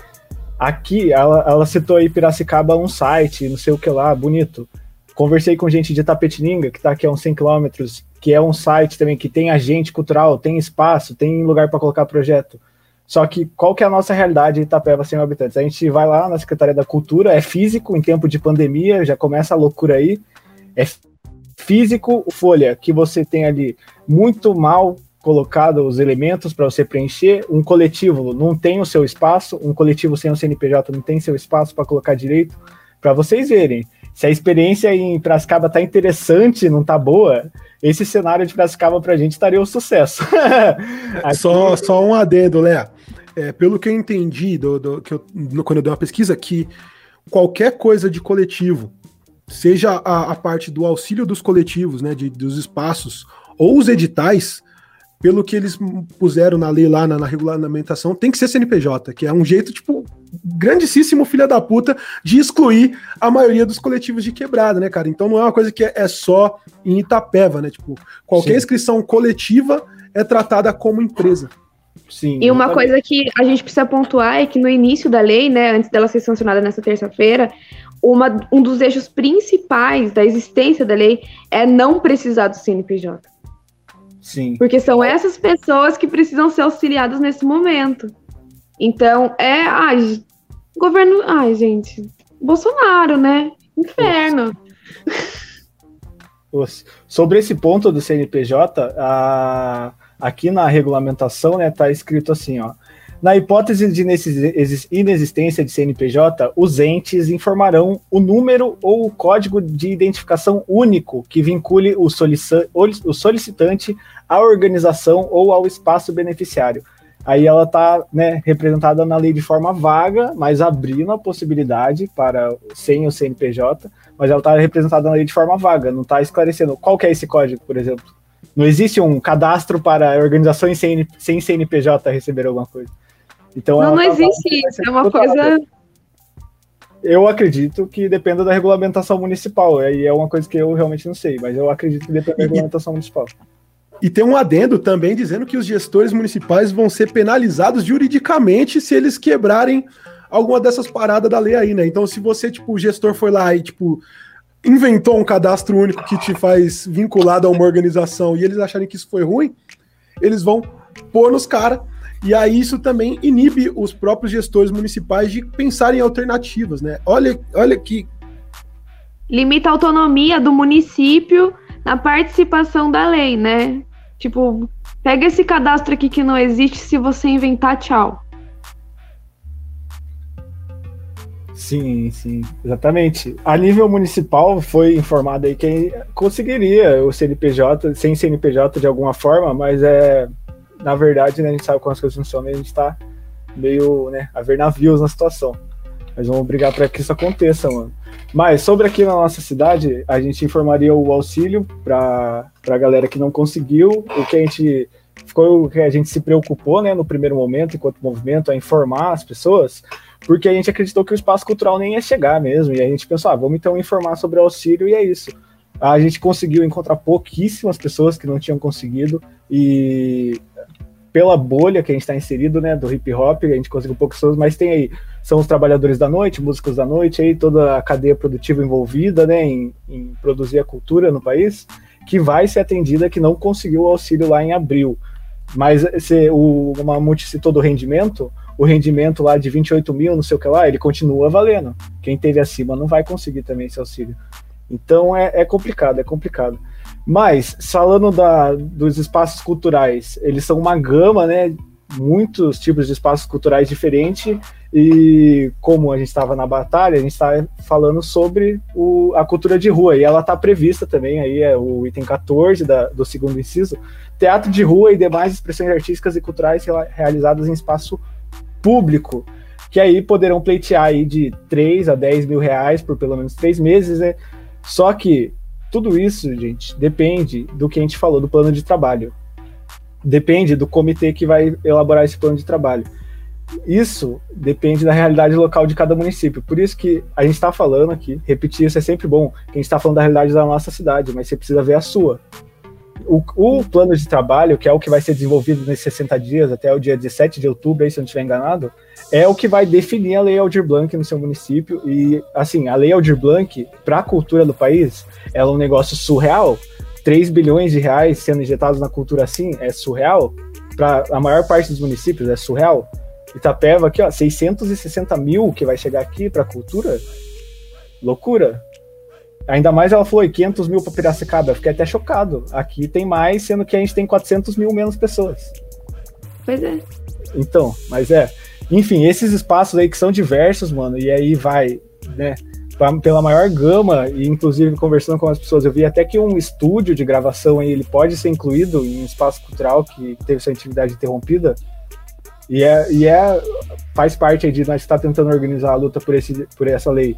aqui ela, ela citou aí Piracicaba um site, não sei o que lá, bonito. Conversei com gente de Tapetininga, que está aqui a uns 100 quilômetros, que é um site também que tem agente cultural, tem espaço, tem lugar para colocar projeto. Só que qual que é a nossa realidade em Itapeva sem habitantes? A gente vai lá na Secretaria da Cultura, é físico, em tempo de pandemia, já começa a loucura aí. É físico, folha, que você tem ali muito mal colocado os elementos para você preencher. Um coletivo não tem o seu espaço, um coletivo sem o CNPJ não tem seu espaço para colocar direito. Para vocês verem, se a experiência em Piracicaba tá interessante, não tá boa, esse cenário de Piracicaba para a gente estaria um sucesso. [laughs] Aqui... só, só um adendo, Léa. É, pelo que eu entendi do, do que eu, quando eu dei uma pesquisa, que qualquer coisa de coletivo, seja a, a parte do auxílio dos coletivos, né, de, dos espaços, ou os editais, pelo que eles puseram na lei lá, na, na, regulamentação, tem que ser CNPJ, que é um jeito, tipo, grandíssimo filha da puta de excluir a maioria dos coletivos de quebrada, né, cara? Então não é uma coisa que é, é só em Itapeva, né? Tipo, qualquer Sim. inscrição coletiva é tratada como empresa. Sim, e uma coisa que a gente precisa pontuar é que no início da lei, né, antes dela ser sancionada nessa terça-feira, uma, um dos eixos principais da existência da lei é não precisar do CNPJ. Sim. Porque são essas pessoas que precisam ser auxiliadas nesse momento. Então, é. Ai, governo. Ai, gente. Bolsonaro, né? Inferno. Sobre esse ponto do CNPJ, a, aqui na regulamentação, né, tá escrito assim, ó. Na hipótese de inexistência de CNPJ, os entes informarão o número ou o código de identificação único que vincule o, solicitante à organização ou ao espaço beneficiário. Aí ela está né, representada na lei de forma vaga, mas abrindo a possibilidade para sem o CNPJ, mas ela está representada na lei de forma vaga, não está esclarecendo qual é esse código, por exemplo. Não existe um cadastro para organizações sem, sem CNPJ receber alguma coisa. Então, não, não existe isso, é uma coisa. Eu acredito que dependa da regulamentação municipal. Aí é uma coisa que eu realmente não sei, mas eu acredito que depende da regulamentação municipal. E tem um adendo também dizendo que os gestores municipais vão ser penalizados juridicamente se eles quebrarem alguma dessas paradas da lei aí, né? Então, se você, tipo, o gestor foi lá e, tipo, inventou um cadastro único que te faz vinculado a uma organização e eles acharem que isso foi ruim, eles vão pôr nos caras e aí isso também inibe os próprios gestores municipais de pensarem em alternativas, né? Olha, olha que limita a autonomia do município na participação da lei, né? Tipo, pega esse cadastro aqui que não existe, se você inventar, tchau. Sim, sim, exatamente. A nível municipal foi informado aí quem conseguiria o CNPJ, sem CNPJ de alguma forma, mas é na verdade, né, a gente sabe como as coisas funcionam e a gente está meio, né, a ver navios na situação. Mas vamos brigar para que isso aconteça, mano. Mas sobre aqui na nossa cidade, a gente informaria o auxílio para a galera que não conseguiu, o que a gente ficou o que a gente se preocupou, né, no primeiro momento, enquanto movimento, a informar as pessoas, porque a gente acreditou que o espaço cultural nem ia chegar mesmo, e a gente pensou, ah, vamos então informar sobre o auxílio e é isso. A gente conseguiu encontrar pouquíssimas pessoas que não tinham conseguido e pela bolha que a gente está inserido, né, do hip hop, a gente conseguiu poucas pessoas, mas tem aí, são os trabalhadores da noite, músicos da noite, aí toda a cadeia produtiva envolvida, né, em, em produzir a cultura no país, que vai ser atendida, que não conseguiu o auxílio lá em abril. Mas se o Mamute citou do rendimento, o rendimento lá de 28 mil, não sei o que lá, ele continua valendo. Quem teve acima não vai conseguir também esse auxílio. Então é, é complicado, é complicado. Mas, falando da, dos espaços culturais, eles são uma gama, né? Muitos tipos de espaços culturais diferentes. E como a gente estava na batalha, a gente está falando sobre o, a cultura de rua. E ela está prevista também, aí é o item 14 da, do segundo inciso: teatro de rua e demais expressões artísticas e culturais realizadas em espaço público. Que aí poderão pleitear aí de 3 a 10 mil reais por pelo menos três meses, né? Só que tudo isso, gente, depende do que a gente falou do plano de trabalho. Depende do comitê que vai elaborar esse plano de trabalho. Isso depende da realidade local de cada município. Por isso que a gente está falando aqui, repetir isso é sempre bom, que a gente está falando da realidade da nossa cidade, mas você precisa ver a sua. O, o, plano de trabalho, que é o que vai ser desenvolvido nesses 60 dias, até o dia 17 de outubro, aí, se eu não estiver enganado, é o que vai definir a Lei Aldir Blanc no seu município. E, assim, a Lei Aldir Blanc, para a cultura do país, ela é um negócio surreal. 3 bilhões de reais sendo injetados na cultura assim é surreal. Para a maior parte dos municípios é surreal. Itapeva aqui, ó, 660 mil que vai chegar aqui para a cultura. Loucura. Ainda mais ela falou 500 mil para Piracicaba. Eu fiquei até chocado. Aqui tem mais, sendo que a gente tem 400 mil menos pessoas. Pois é. Então, mas é. Enfim, esses espaços aí que são diversos, mano, e aí vai, né? Pela maior gama, e inclusive conversando com as pessoas, eu vi até que um estúdio de gravação aí, ele pode ser incluído em um espaço cultural que teve sua atividade interrompida. E é, e é faz parte aí de nós estar tentando organizar a luta por, esse, por essa lei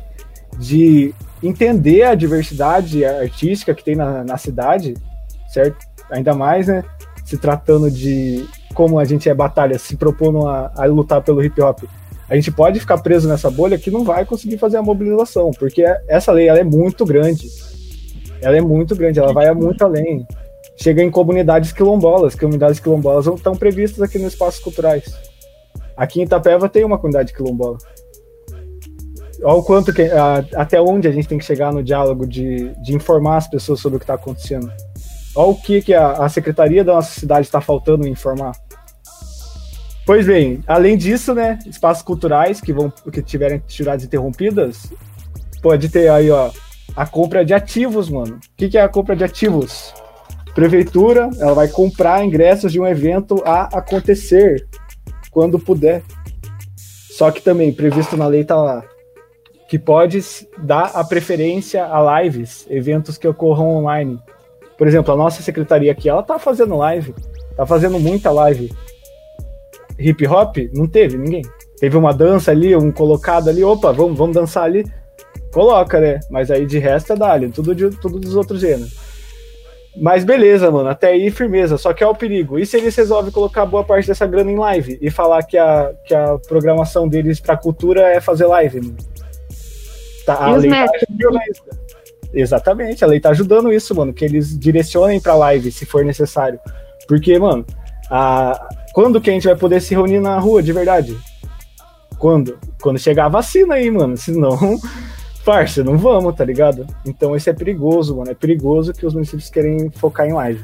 de entender a diversidade artística que tem na, na cidade, certo? Ainda mais, né? Se tratando de como a gente é batalha, se propondo a, a lutar pelo hip hop, a gente pode ficar preso nessa bolha que não vai conseguir fazer a mobilização, porque essa lei ela é muito grande. Ela é muito grande, ela vai muito além. Chega em comunidades quilombolas, comunidades quilombolas estão previstas aqui nos espaços culturais. Aqui em Itapeva tem uma comunidade quilombola. Olha o quanto que, a, até onde a gente tem que chegar no diálogo de, de informar as pessoas sobre o que está acontecendo. Olha o que, que a, a secretaria da nossa cidade está faltando em informar. Pois bem, além disso, né, espaços culturais que vão que tiverem atividades interrompidas, pode ter aí, ó, a compra de ativos, mano. O que, que é a compra de ativos? Prefeitura, ela vai comprar ingressos de um evento a acontecer quando puder. Só que também previsto na lei tá lá que pode dar a preferência a lives, eventos que ocorram online. Por exemplo, a nossa secretaria aqui, ela tá fazendo live, tá fazendo muita live. Hip hop, não teve ninguém. Teve uma dança ali, um colocado ali, opa, vamos, vamos dançar ali. Coloca, né? Mas aí de resto é dali, tudo, de, tudo dos outros gêneros. Mas beleza, mano, até aí firmeza. Só que é o perigo. E se eles resolvem colocar boa parte dessa grana em live e falar que a, que a programação deles pra cultura é fazer live, mano? Tá, a lei tá Exatamente, a lei tá ajudando isso, mano, que eles direcionem pra live se for necessário. Porque, mano, a... quando que a gente vai poder se reunir na rua de verdade? Quando? Quando chegar a vacina aí, mano. Senão, farsa, [laughs] não vamos, tá ligado? Então isso é perigoso, mano. É perigoso que os municípios querem focar em live.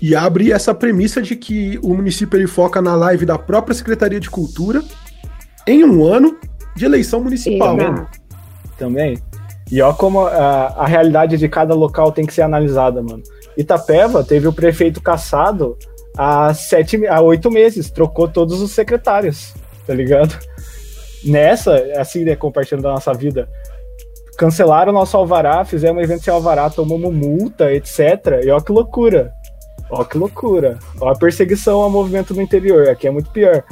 E abre essa premissa de que o município ele foca na live da própria Secretaria de Cultura em um ano de eleição municipal. Também. Também. E ó como a, a realidade de cada local tem que ser analisada, mano. Itapeva teve o prefeito caçado há sete, há oito meses, trocou todos os secretários, tá ligado? Nessa, assim, né, compartilhando da nossa vida, cancelaram o nosso alvará, fizemos um evento sem alvará, tomamos multa, etc. E ó que loucura. Ó que loucura. Ó a perseguição ao movimento no interior, aqui é muito pior.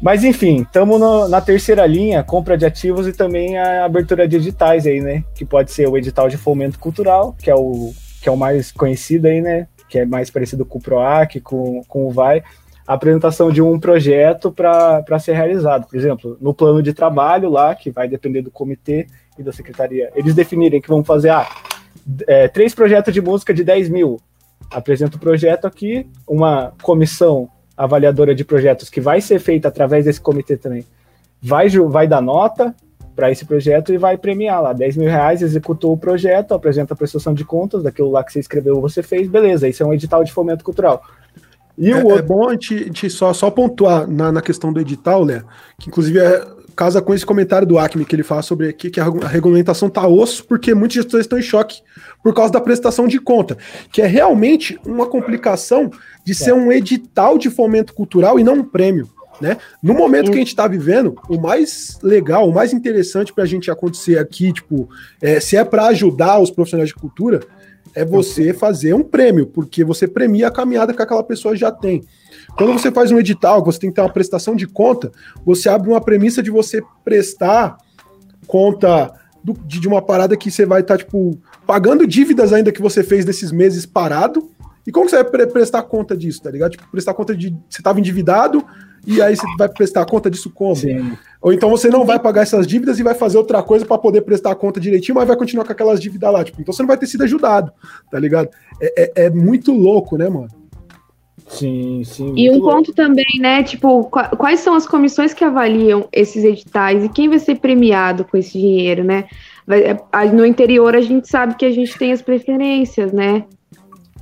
Mas enfim, estamos na terceira linha, compra de ativos e também a abertura de editais aí, né? Que pode ser o edital de fomento cultural, que é o, que é o mais conhecido aí, né? Que é mais parecido com o PROAC, com, com o VAI. A apresentação de um projeto para ser realizado. Por exemplo, no plano de trabalho lá, que vai depender do comitê e da secretaria, eles definirem que vão fazer ah, é, três projetos de música de 10 mil. Apresenta o projeto aqui, uma comissão avaliadora de projetos que vai ser feita através desse comitê também, vai, vai dar nota para esse projeto e vai premiar lá 10 mil reais, executou o projeto, apresenta a prestação de contas daquilo lá que você escreveu você fez, beleza, isso é um edital de fomento cultural. E é, o outro... é bom a gente, a gente, só, só pontuar na, na questão do edital, Léo, que inclusive é, casa com esse comentário do Acme que ele fala sobre aqui, que a regulamentação tá osso, porque muitos gestores estão em choque por causa da prestação de conta, que é realmente uma complicação de ser um edital de fomento cultural e não um prêmio. Né? No momento que a gente está vivendo, o mais legal, o mais interessante para a gente acontecer aqui, tipo, é, se é para ajudar os profissionais de cultura, é você fazer um prêmio, porque você premia a caminhada que aquela pessoa já tem. Quando você faz um edital, você tem que ter uma prestação de conta, você abre uma premissa de você prestar conta do, de, de, uma parada que você vai estar, tá, tipo, pagando dívidas ainda que você fez desses meses parado. E como você vai pre prestar conta disso, tá ligado? Tipo, prestar conta de. Você estava endividado, e aí você vai prestar conta disso como? Sim. Ou então você não vai pagar essas dívidas e vai fazer outra coisa para poder prestar a conta direitinho, mas vai continuar com aquelas dívidas lá. Tipo, então você não vai ter sido ajudado, tá ligado? É, é, é muito louco, né, mano? Sim, sim. E um louco. ponto também, né? Tipo, quais são as comissões que avaliam esses editais e quem vai ser premiado com esse dinheiro, né? É, no interior a gente sabe que a gente tem as preferências, né?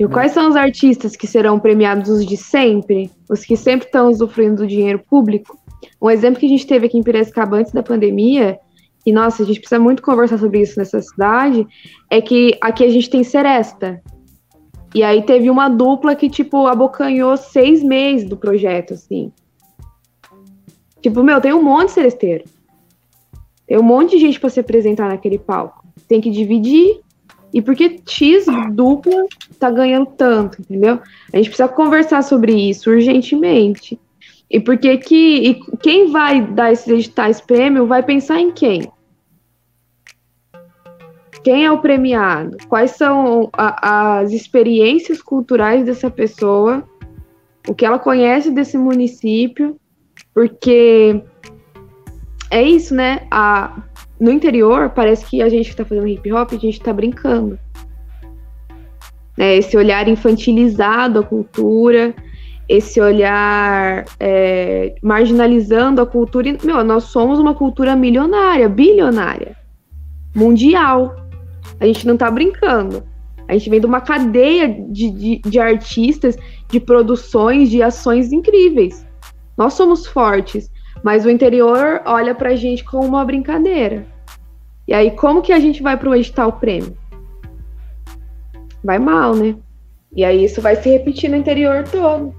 E quais são os artistas que serão premiados os de sempre? Os que sempre estão usufruindo do dinheiro público? Um exemplo que a gente teve aqui em Piracicaba antes da pandemia, e nossa, a gente precisa muito conversar sobre isso nessa cidade, é que aqui a gente tem Seresta, e aí teve uma dupla que, tipo, abocanhou seis meses do projeto, assim. Tipo, meu, tem um monte de seresteiro. Tem um monte de gente para se apresentar naquele palco. Tem que dividir. E porque X dupla tá ganhando tanto, entendeu? A gente precisa conversar sobre isso urgentemente. E porque que e quem vai dar esses editais prêmio vai pensar em quem? Quem é o premiado? Quais são a, as experiências culturais dessa pessoa? O que ela conhece desse município? Porque é isso, né? A, no interior, parece que a gente está fazendo hip hop, a gente está brincando. Né? Esse olhar infantilizado à cultura, esse olhar é, marginalizando a cultura. Meu, nós somos uma cultura milionária, bilionária, mundial. A gente não tá brincando. A gente vem de uma cadeia de, de, de artistas, de produções, de ações incríveis. Nós somos fortes, mas o interior olha pra gente como uma brincadeira. E aí, como que a gente vai pro edital prêmio? Vai mal, né? E aí isso vai se repetir no interior todo.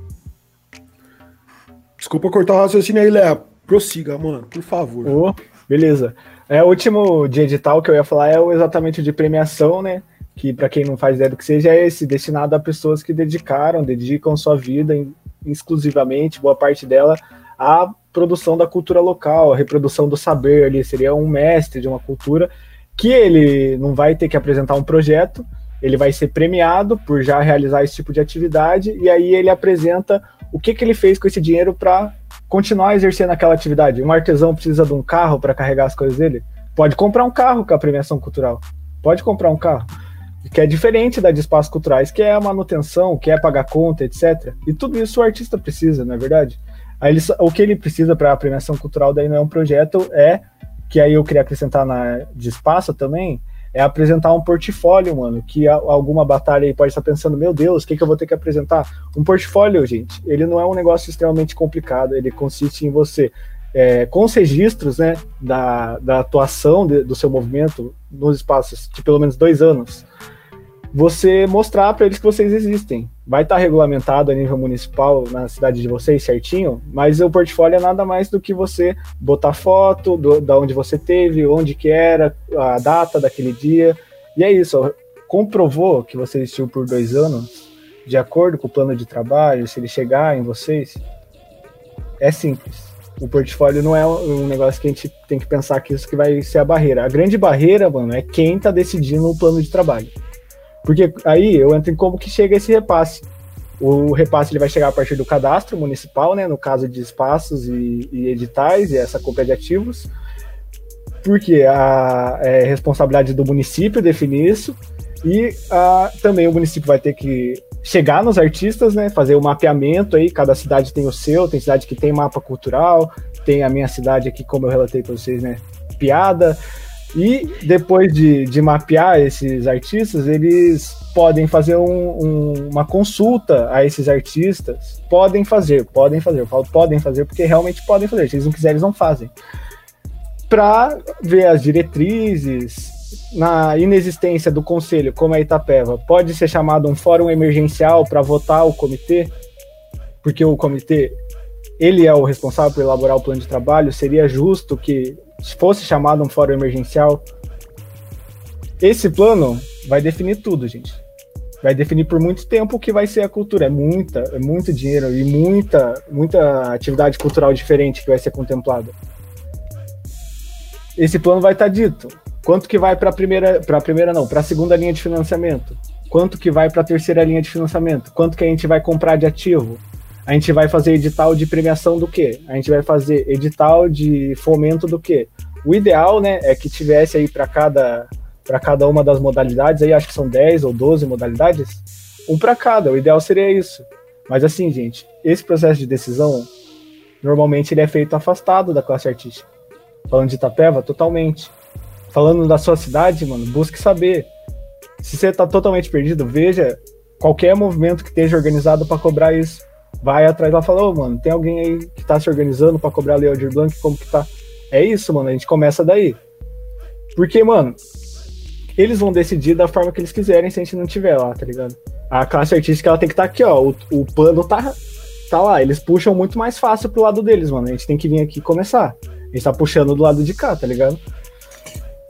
Desculpa cortar o raciocínio aí, Léo. Prossiga, mano, por favor. Oh, beleza. É, o último de edital que eu ia falar é exatamente o de premiação, né? Que, para quem não faz ideia do que seja, é esse, destinado a pessoas que dedicaram, dedicam sua vida em, exclusivamente, boa parte dela, à produção da cultura local, a reprodução do saber ali. Seria um mestre de uma cultura que ele não vai ter que apresentar um projeto, ele vai ser premiado por já realizar esse tipo de atividade, e aí ele apresenta o que, que ele fez com esse dinheiro para continuar exercendo aquela atividade. Um artesão precisa de um carro para carregar as coisas dele? Pode comprar um carro com a premiação cultural. Pode comprar um carro. Que é diferente da de espaços culturais, que é a manutenção, que é pagar conta, etc. E tudo isso o artista precisa, não é verdade? Aí ele, o que ele precisa para a premiação cultural daí não é um projeto, é que aí eu queria acrescentar na de espaço também, é apresentar um portfólio, mano, que alguma batalha aí pode estar pensando, meu Deus, o que, que eu vou ter que apresentar? Um portfólio, gente, ele não é um negócio extremamente complicado, ele consiste em você é, com os registros né, da, da atuação de, do seu movimento nos espaços de pelo menos dois anos, você mostrar para eles que vocês existem. Vai estar tá regulamentado a nível municipal na cidade de vocês certinho, mas o portfólio é nada mais do que você botar foto do, da onde você teve, onde que era, a data daquele dia. E é isso. Comprovou que você existiu por dois anos, de acordo com o plano de trabalho, se ele chegar em vocês, é simples o portfólio não é um negócio que a gente tem que pensar que isso que vai ser a barreira. A grande barreira, mano, é quem tá decidindo o plano de trabalho. Porque aí eu entro em como que chega esse repasse. O repasse ele vai chegar a partir do cadastro municipal, né, no caso de espaços e, e editais e essa compra de ativos, porque a é responsabilidade do município definir isso e a, também o município vai ter que chegar nos artistas, né? Fazer o mapeamento aí, cada cidade tem o seu, tem cidade que tem mapa cultural, tem a minha cidade aqui, como eu relatei para vocês, né? Piada. E depois de, de mapear esses artistas, eles podem fazer um, um, uma consulta a esses artistas. Podem fazer, podem fazer. Eu falo podem fazer porque realmente podem fazer. Se eles não quiserem, eles não fazem. Para ver as diretrizes, na inexistência do conselho, como é Itapeva, pode ser chamado um fórum emergencial para votar o comitê? Porque o comitê, ele é o responsável por elaborar o plano de trabalho, seria justo que fosse chamado um fórum emergencial? Esse plano vai definir tudo, gente. Vai definir por muito tempo o que vai ser a cultura. É muita, é muito dinheiro e muita, muita atividade cultural diferente que vai ser contemplada. Esse plano vai estar tá dito Quanto que vai para a primeira, para a primeira não, para a segunda linha de financiamento? Quanto que vai para a terceira linha de financiamento? Quanto que a gente vai comprar de ativo? A gente vai fazer edital de premiação do quê? A gente vai fazer edital de fomento do quê? O ideal, né, é que tivesse aí para cada para cada uma das modalidades, aí acho que são 10 ou 12 modalidades, um para cada. O ideal seria isso. Mas assim, gente, esse processo de decisão normalmente ele é feito afastado da classe artística. Falando de Itapeva, totalmente falando da sua cidade, mano, busque saber. Se você tá totalmente perdido, veja qualquer movimento que esteja organizado para cobrar isso. Vai atrás lá e fala, ô, oh, mano, tem alguém aí que tá se organizando para cobrar a Lei Aldir Blanc, como que tá? É isso, mano, a gente começa daí. Porque, mano, eles vão decidir da forma que eles quiserem se a gente não tiver lá, tá ligado? A classe artística, ela tem que estar tá aqui, ó, o, o pano tá, tá lá, eles puxam muito mais fácil pro lado deles, mano, a gente tem que vir aqui começar. A gente tá puxando do lado de cá, tá ligado?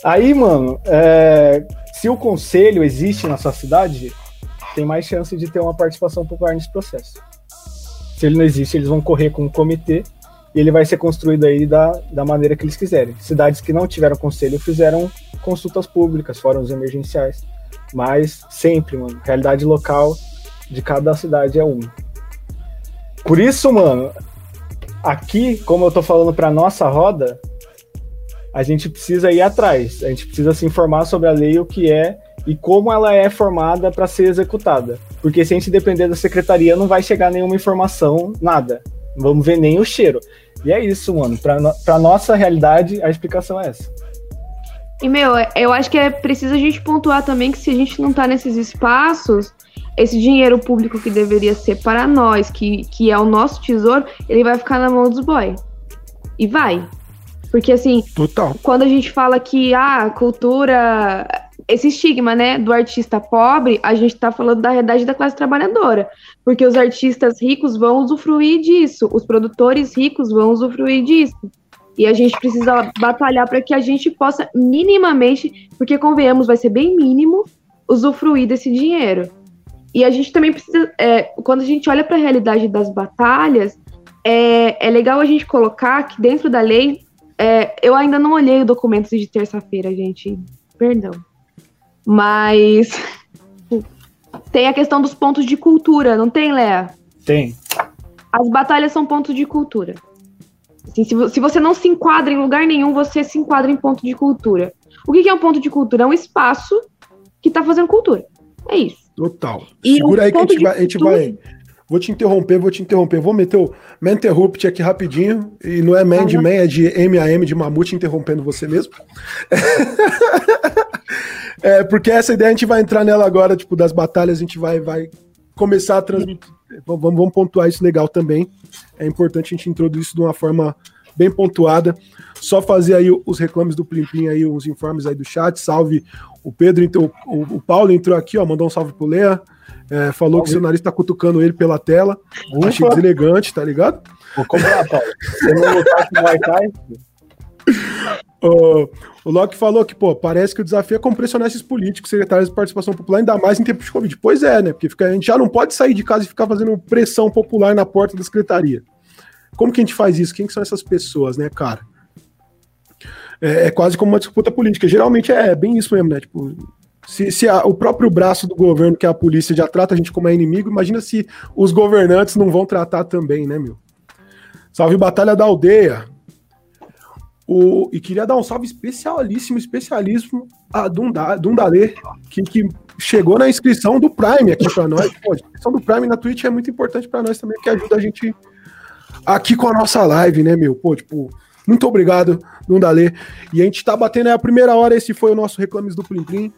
Aí, mano, é, se o conselho existe na sua cidade, tem mais chance de ter uma participação popular nesse processo. Se ele não existe, eles vão correr com o comitê e ele vai ser construído aí da, da maneira que eles quiserem. Cidades que não tiveram conselho fizeram consultas públicas, fóruns emergenciais. Mas sempre, mano, realidade local de cada cidade é uma. Por isso, mano, aqui, como eu tô falando pra nossa roda, a gente precisa ir atrás, a gente precisa se informar sobre a lei, o que é e como ela é formada para ser executada. Porque se a gente depender da secretaria, não vai chegar nenhuma informação, nada. Não vamos ver nem o cheiro. E é isso, mano. Para no, nossa realidade, a explicação é essa. E, meu, eu acho que é preciso a gente pontuar também que se a gente não tá nesses espaços, esse dinheiro público que deveria ser para nós, que, que é o nosso tesouro, ele vai ficar na mão dos boy. E vai. Porque, assim, Total. quando a gente fala que a ah, cultura. Esse estigma, né, do artista pobre, a gente tá falando da realidade da classe trabalhadora. Porque os artistas ricos vão usufruir disso, os produtores ricos vão usufruir disso. E a gente precisa batalhar para que a gente possa minimamente, porque convenhamos, vai ser bem mínimo, usufruir desse dinheiro. E a gente também precisa, é, quando a gente olha para a realidade das batalhas, é, é legal a gente colocar que dentro da lei é, eu ainda não olhei o documento de terça-feira, gente. Perdão. Mas tem a questão dos pontos de cultura, não tem, Léa? Tem. As batalhas são pontos de cultura. Assim, se, se, você não se enquadra em lugar nenhum, você se enquadra em ponto de cultura. O que, que é um ponto de cultura? É um espaço que está fazendo cultura. É isso. Total. E Segura aí que a gente, vai, a gente vai Vou te interromper, vou te interromper. Vou meter o Man Interrupt aqui rapidinho. E não é Man de Man, é de MAM de Mamute interrompendo você mesmo. [laughs] é, porque essa ideia a gente vai entrar nela agora, tipo, das batalhas, a gente vai, vai começar a transmitir. Vamos, vamos pontuar isso legal também. É importante a gente introduzir isso de uma forma bem pontuada. Só fazer aí os reclames do Plim Plim aí, os informes aí do chat. Salve o Pedro, então, o, o Paulo entrou aqui, ó, mandou um salve pro Lea. É, falou que seu nariz tá cutucando ele pela tela. Ufa. Achei deselegante, tá ligado? Vou comprar, Paulo. Você não lutar com o Wi-Fi? [laughs] o, o Locke falou que, pô, parece que o desafio é como pressionar esses políticos, secretários de participação popular, ainda mais em tempos de Covid. Pois é, né? Porque fica, a gente já não pode sair de casa e ficar fazendo pressão popular na porta da secretaria. Como que a gente faz isso? Quem que são essas pessoas, né, cara? É, é quase como uma disputa política. Geralmente é bem isso mesmo, né? Tipo, se, se a, o próprio braço do governo, que é a polícia, já trata a gente como é inimigo, imagina se os governantes não vão tratar também, né, meu? Salve Batalha da Aldeia. O, e queria dar um salve especialíssimo, especialíssimo a Dundalê, que, que chegou na inscrição do Prime aqui para nós. Pô, a inscrição do Prime na Twitch é muito importante para nós também, que ajuda a gente aqui com a nossa live, né, meu? Pô, tipo, muito obrigado, Dundalê. E a gente tá batendo aí a primeira hora, esse foi o nosso Reclames do Plim Plim.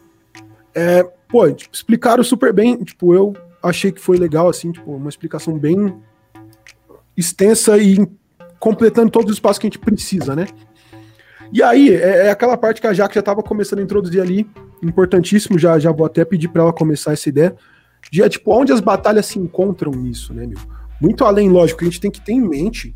É, pô, tipo, explicaram super bem, tipo, eu achei que foi legal, assim, tipo, uma explicação bem extensa e completando todos os passos que a gente precisa, né? E aí, é, é aquela parte que a Jaque já estava começando a introduzir ali, importantíssimo, já, já vou até pedir para ela começar essa ideia, de é, tipo, onde as batalhas se encontram nisso, né, meu? Muito além, lógico, a gente tem que ter em mente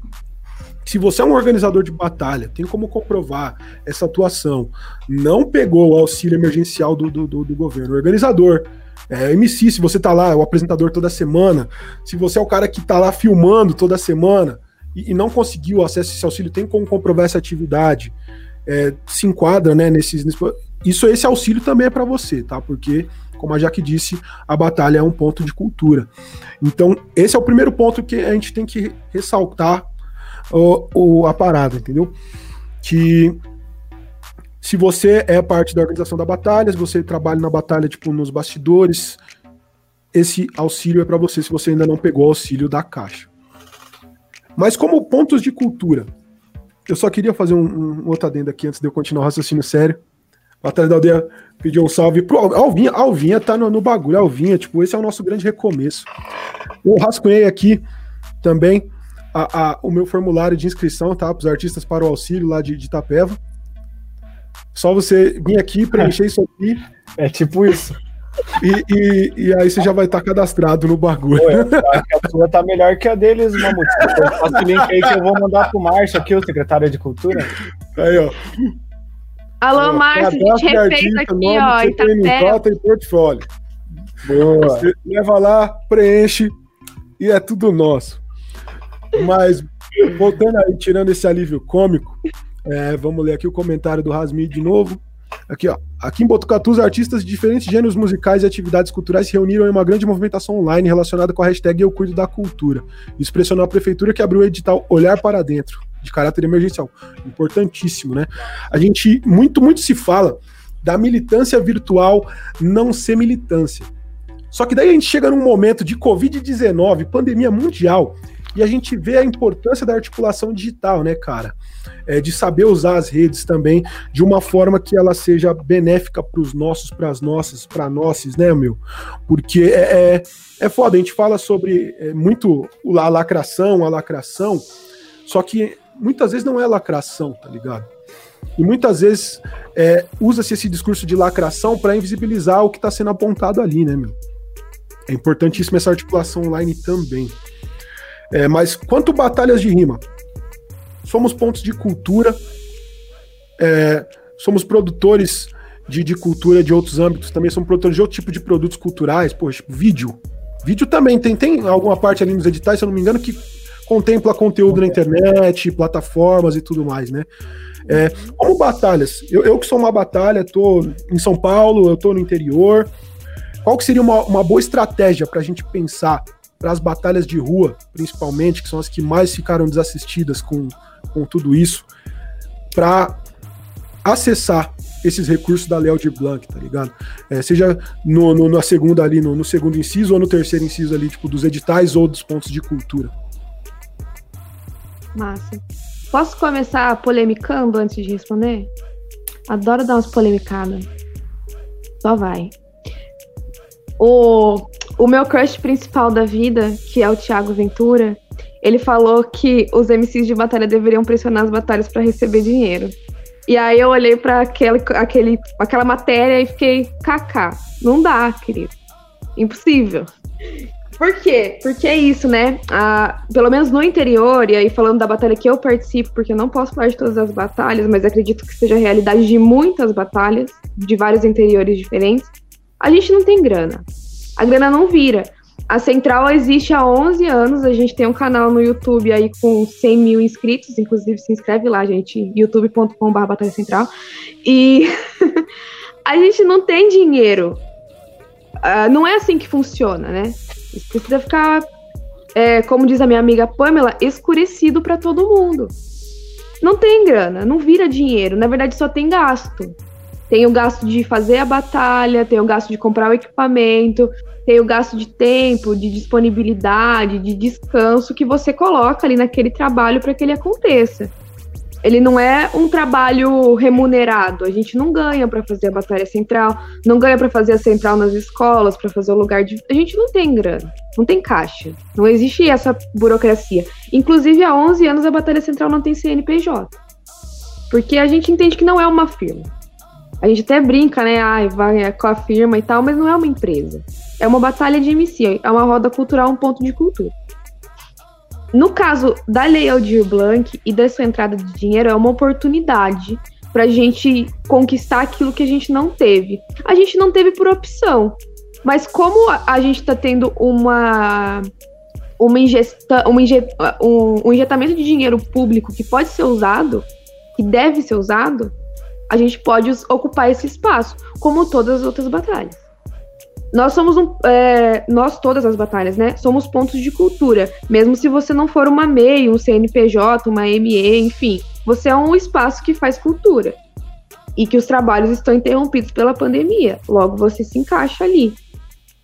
se você é um organizador de batalha, tem como comprovar essa atuação, não pegou o auxílio emergencial do, do, do, do governo, o organizador, é, MC, se você tá lá, o apresentador toda semana, se você é o cara que tá lá filmando toda semana e, e não conseguiu acesso a esse auxílio, tem como comprovar essa atividade, é, se enquadra, né, nesses, nesses, isso, esse auxílio também é para você, tá? Porque, como a Jaque disse, a batalha é um ponto de cultura. Então, esse é o primeiro ponto que a gente tem que ressaltar o, o, a parada, entendeu? Que se você é parte da organização da batalha, se você trabalha na batalha, tipo, nos bastidores, esse auxílio é para você se você ainda não pegou o auxílio da caixa. Mas como pontos de cultura, eu só queria fazer um, um outro adendo aqui antes de eu continuar o raciocínio sério. Batalha da Aldeia pediu um salve pro Alvinha. Alvinha tá no, no bagulho. Alvinha, tipo, esse é o nosso grande recomeço. Eu rascunhei aqui também a, a, o meu formulário de inscrição, tá? Para os artistas para o auxílio lá de, de Itapeva. Só você vir aqui, preencher isso aqui. É tipo isso. [laughs] E, e, e, aí você já vai estar tá cadastrado no bagulho. Pô, a sua tá melhor que a deles, Mamute. Passa o link aí que eu vou mandar pro Márcio aqui, o secretário de Cultura. Aí, ó. Alô, Márcio, a gente refez aqui, nome, ó, Itapeva. e portfólio. Boa. Você leva lá, preenche e é tudo nosso. Mas, voltando aí, tirando esse alívio cômico, é, vamos ler aqui o comentário do Rasmi de novo. Aqui, ó. Aqui em Botucatu, os artistas de diferentes gêneros musicais e atividades culturais se reuniram em uma grande movimentação online relacionada com a hashtag Eu Cuido da Cultura. Isso pressionou a prefeitura que abriu o edital Olhar para Dentro, de caráter emergencial. Importantíssimo, né? A gente, muito, muito se fala da militância virtual não ser militância. Só que daí a gente chega num momento de Covid-19, pandemia mundial, e a gente vê a importância da articulação digital, né, cara? É, de saber usar as redes também de uma forma que ela seja benéfica para os nossos, para as nossas, para nossos, né, meu? Porque é, é, é foda, a gente fala sobre é, muito a lacração, a lacração, só que muitas vezes não é lacração, tá ligado? E muitas vezes é, usa-se esse discurso de lacração para invisibilizar o que está sendo apontado ali, né, meu? É importantíssima essa articulação online também. É, mas quanto batalhas de rima, somos pontos de cultura, é, somos produtores de, de, cultura de outros âmbitos, também somos produtores de outro tipo de produtos culturais, pô, tipo, vídeo. Vídeo também tem, tem alguma parte ali nos editais, se eu não me engano, que contempla conteúdo na internet, plataformas e tudo mais, né? É, como batalhas, eu, eu que sou uma batalha, tô em São Paulo, eu tô no interior. Qual que seria uma, uma boa estratégia para a gente pensar para as batalhas de rua, principalmente, que são as que mais ficaram desassistidas com, com tudo isso, para acessar esses recursos da Léo de Blanc, tá ligado? É, seja no, no, na segunda ali, no, no, segundo inciso, ou no terceiro inciso ali, tipo, dos editais ou dos pontos de cultura. Massa. Posso começar polemicando antes de responder? Adoro dar umas polemicadas. Só vai. O o meu crush principal da vida, que é o Thiago Ventura, ele falou que os MCs de batalha deveriam pressionar as batalhas para receber dinheiro. E aí eu olhei para aquele, aquele, aquela matéria e fiquei, kaká, não dá, querido. Impossível. Por quê? Porque é isso, né? Ah, pelo menos no interior, e aí falando da batalha que eu participo, porque eu não posso falar de todas as batalhas, mas acredito que seja a realidade de muitas batalhas, de vários interiores diferentes, a gente não tem grana. A grana não vira. A Central existe há 11 anos, a gente tem um canal no YouTube aí com 100 mil inscritos, inclusive se inscreve lá, gente, youtube.com.br Batalha Central. E [laughs] a gente não tem dinheiro. Uh, não é assim que funciona, né? Isso precisa ficar, é, como diz a minha amiga Pamela, escurecido para todo mundo. Não tem grana, não vira dinheiro, na verdade só tem gasto. Tem o gasto de fazer a batalha, tem o gasto de comprar o equipamento, tem o gasto de tempo, de disponibilidade, de descanso que você coloca ali naquele trabalho para que ele aconteça. Ele não é um trabalho remunerado. A gente não ganha para fazer a batalha central, não ganha para fazer a central nas escolas, para fazer o lugar de. A gente não tem grana, não tem caixa, não existe essa burocracia. Inclusive, há 11 anos a batalha central não tem CNPJ, porque a gente entende que não é uma firma. A gente até brinca, né? Ai, vai é com a firma e tal, mas não é uma empresa. É uma batalha de MC, é uma roda cultural, um ponto de cultura. No caso da Lei Aldir Blanc e da sua entrada de dinheiro, é uma oportunidade para a gente conquistar aquilo que a gente não teve. A gente não teve por opção, mas como a gente está tendo uma uma ingesta, uma injet, um, um injetamento de dinheiro público que pode ser usado, que deve ser usado, a gente pode ocupar esse espaço, como todas as outras batalhas. Nós somos um. É, nós, todas as batalhas, né? Somos pontos de cultura. Mesmo se você não for uma MEI, um CNPJ, uma ME, enfim. Você é um espaço que faz cultura. E que os trabalhos estão interrompidos pela pandemia. Logo, você se encaixa ali.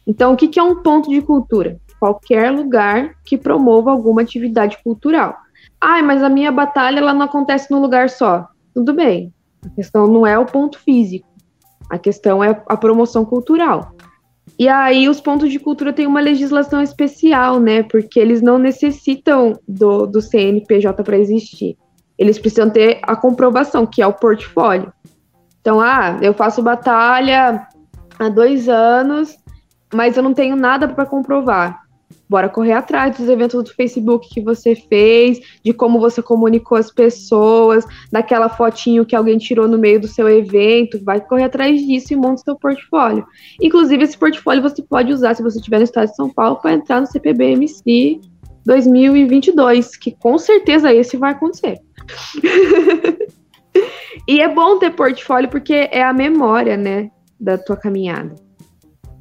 Então, o que, é um ponto de cultura? Qualquer lugar que promova alguma atividade cultural. Ai, mas a minha batalha ela não acontece num lugar só. Tudo bem. A questão não é o ponto físico. A questão é a promoção cultural. E aí os pontos de cultura têm uma legislação especial, né? Porque eles não necessitam do, do CNPJ para existir. Eles precisam ter a comprovação, que é o portfólio. Então, ah, eu faço batalha há dois anos, mas eu não tenho nada para comprovar. Bora correr atrás dos eventos do Facebook que você fez, de como você comunicou as pessoas, daquela fotinho que alguém tirou no meio do seu evento. Vai correr atrás disso e monta seu portfólio. Inclusive, esse portfólio você pode usar, se você estiver no estado de São Paulo, para entrar no CPBMC 2022, que com certeza esse vai acontecer. [laughs] e é bom ter portfólio porque é a memória, né, da tua caminhada.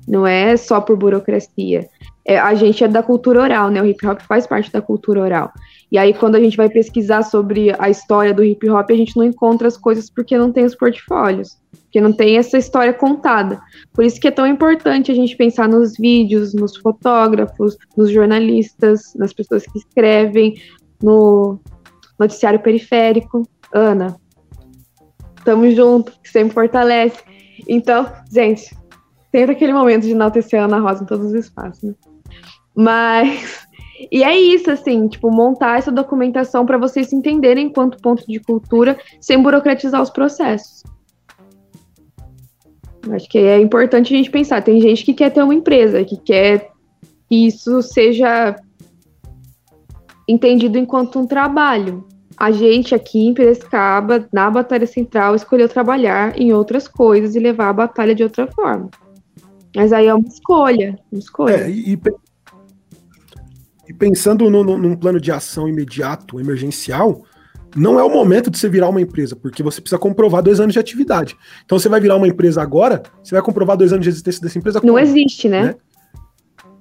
Não é só por burocracia é, a gente é da cultura oral, né? O hip hop faz parte da cultura oral. E aí, quando a gente vai pesquisar sobre a história do hip hop, a gente não encontra as coisas porque não tem os portfólios, porque não tem essa história contada. Por isso que é tão importante a gente pensar nos vídeos, nos fotógrafos, nos jornalistas, nas pessoas que escrevem, no noticiário periférico. Ana, tamo junto, que sempre fortalece. Então, gente, sempre aquele momento de enaltecer a Ana Rosa em todos os espaços, né? Mas. [laughs] E é isso, assim, tipo, montar essa documentação para vocês se entenderem enquanto ponto de cultura, sem burocratizar os processos. Acho que é importante a gente pensar. Tem gente que quer ter uma empresa, que quer que isso seja entendido enquanto um trabalho. A gente aqui em Piracicaba, na Batalha Central, escolheu trabalhar em outras coisas e levar a batalha de outra forma. Mas aí é uma escolha, uma escolha. É, e, e pensando no, no, num plano de ação imediato, emergencial, não é o momento de você virar uma empresa, porque você precisa comprovar dois anos de atividade. Então você vai virar uma empresa agora, você vai comprovar dois anos de existência dessa empresa. Não como, existe, né? né?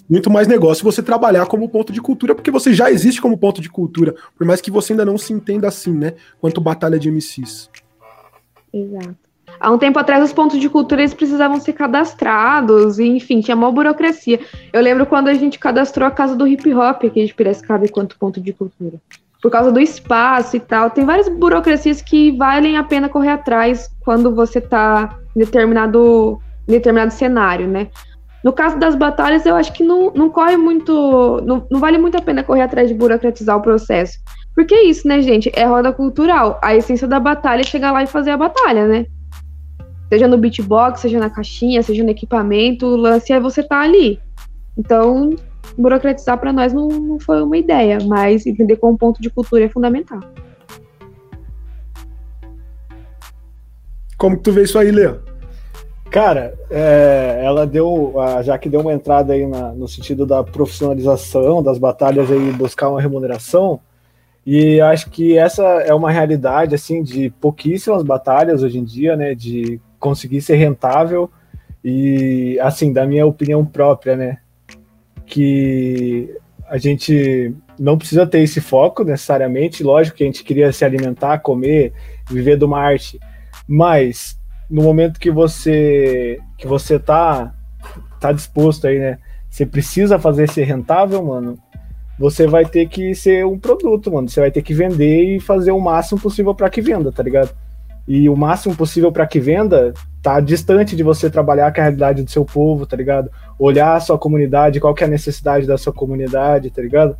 Muito mais negócio você trabalhar como ponto de cultura, porque você já existe como ponto de cultura, por mais que você ainda não se entenda assim, né? Quanto batalha de MCs. Exato. Há um tempo atrás, os pontos de cultura eles precisavam ser cadastrados, e, enfim, tinha uma burocracia. Eu lembro quando a gente cadastrou a casa do hip hop aqui de Piracicaba enquanto ponto de cultura. Por causa do espaço e tal. Tem várias burocracias que valem a pena correr atrás quando você está em determinado, em determinado cenário, né? No caso das batalhas, eu acho que não, não corre muito. Não, não vale muito a pena correr atrás de burocratizar o processo. Porque é isso, né, gente? É roda cultural. A essência da batalha é chegar lá e fazer a batalha, né? Seja no beatbox, seja na caixinha, seja no equipamento, o lance é você tá ali. Então, burocratizar para nós não, não foi uma ideia, mas entender como ponto de cultura é fundamental. Como que tu vê isso aí, Leo? Cara, é, ela deu, já que deu uma entrada aí na, no sentido da profissionalização das batalhas aí, buscar uma remuneração, e acho que essa é uma realidade, assim, de pouquíssimas batalhas hoje em dia, né, de conseguir ser rentável, e, assim, da minha opinião própria, né, que a gente não precisa ter esse foco necessariamente, lógico que a gente queria se alimentar, comer, viver de uma arte, mas no momento que você que você tá tá disposto aí, né? Você precisa fazer ser rentável, mano. Você vai ter que ser um produto, mano. Você vai ter que vender e fazer o máximo possível para que venda, tá ligado? E o máximo possível para que venda tá distante de você trabalhar com a realidade do seu povo, tá ligado? Olhar a sua comunidade, qual que é a necessidade da sua comunidade, tá ligado?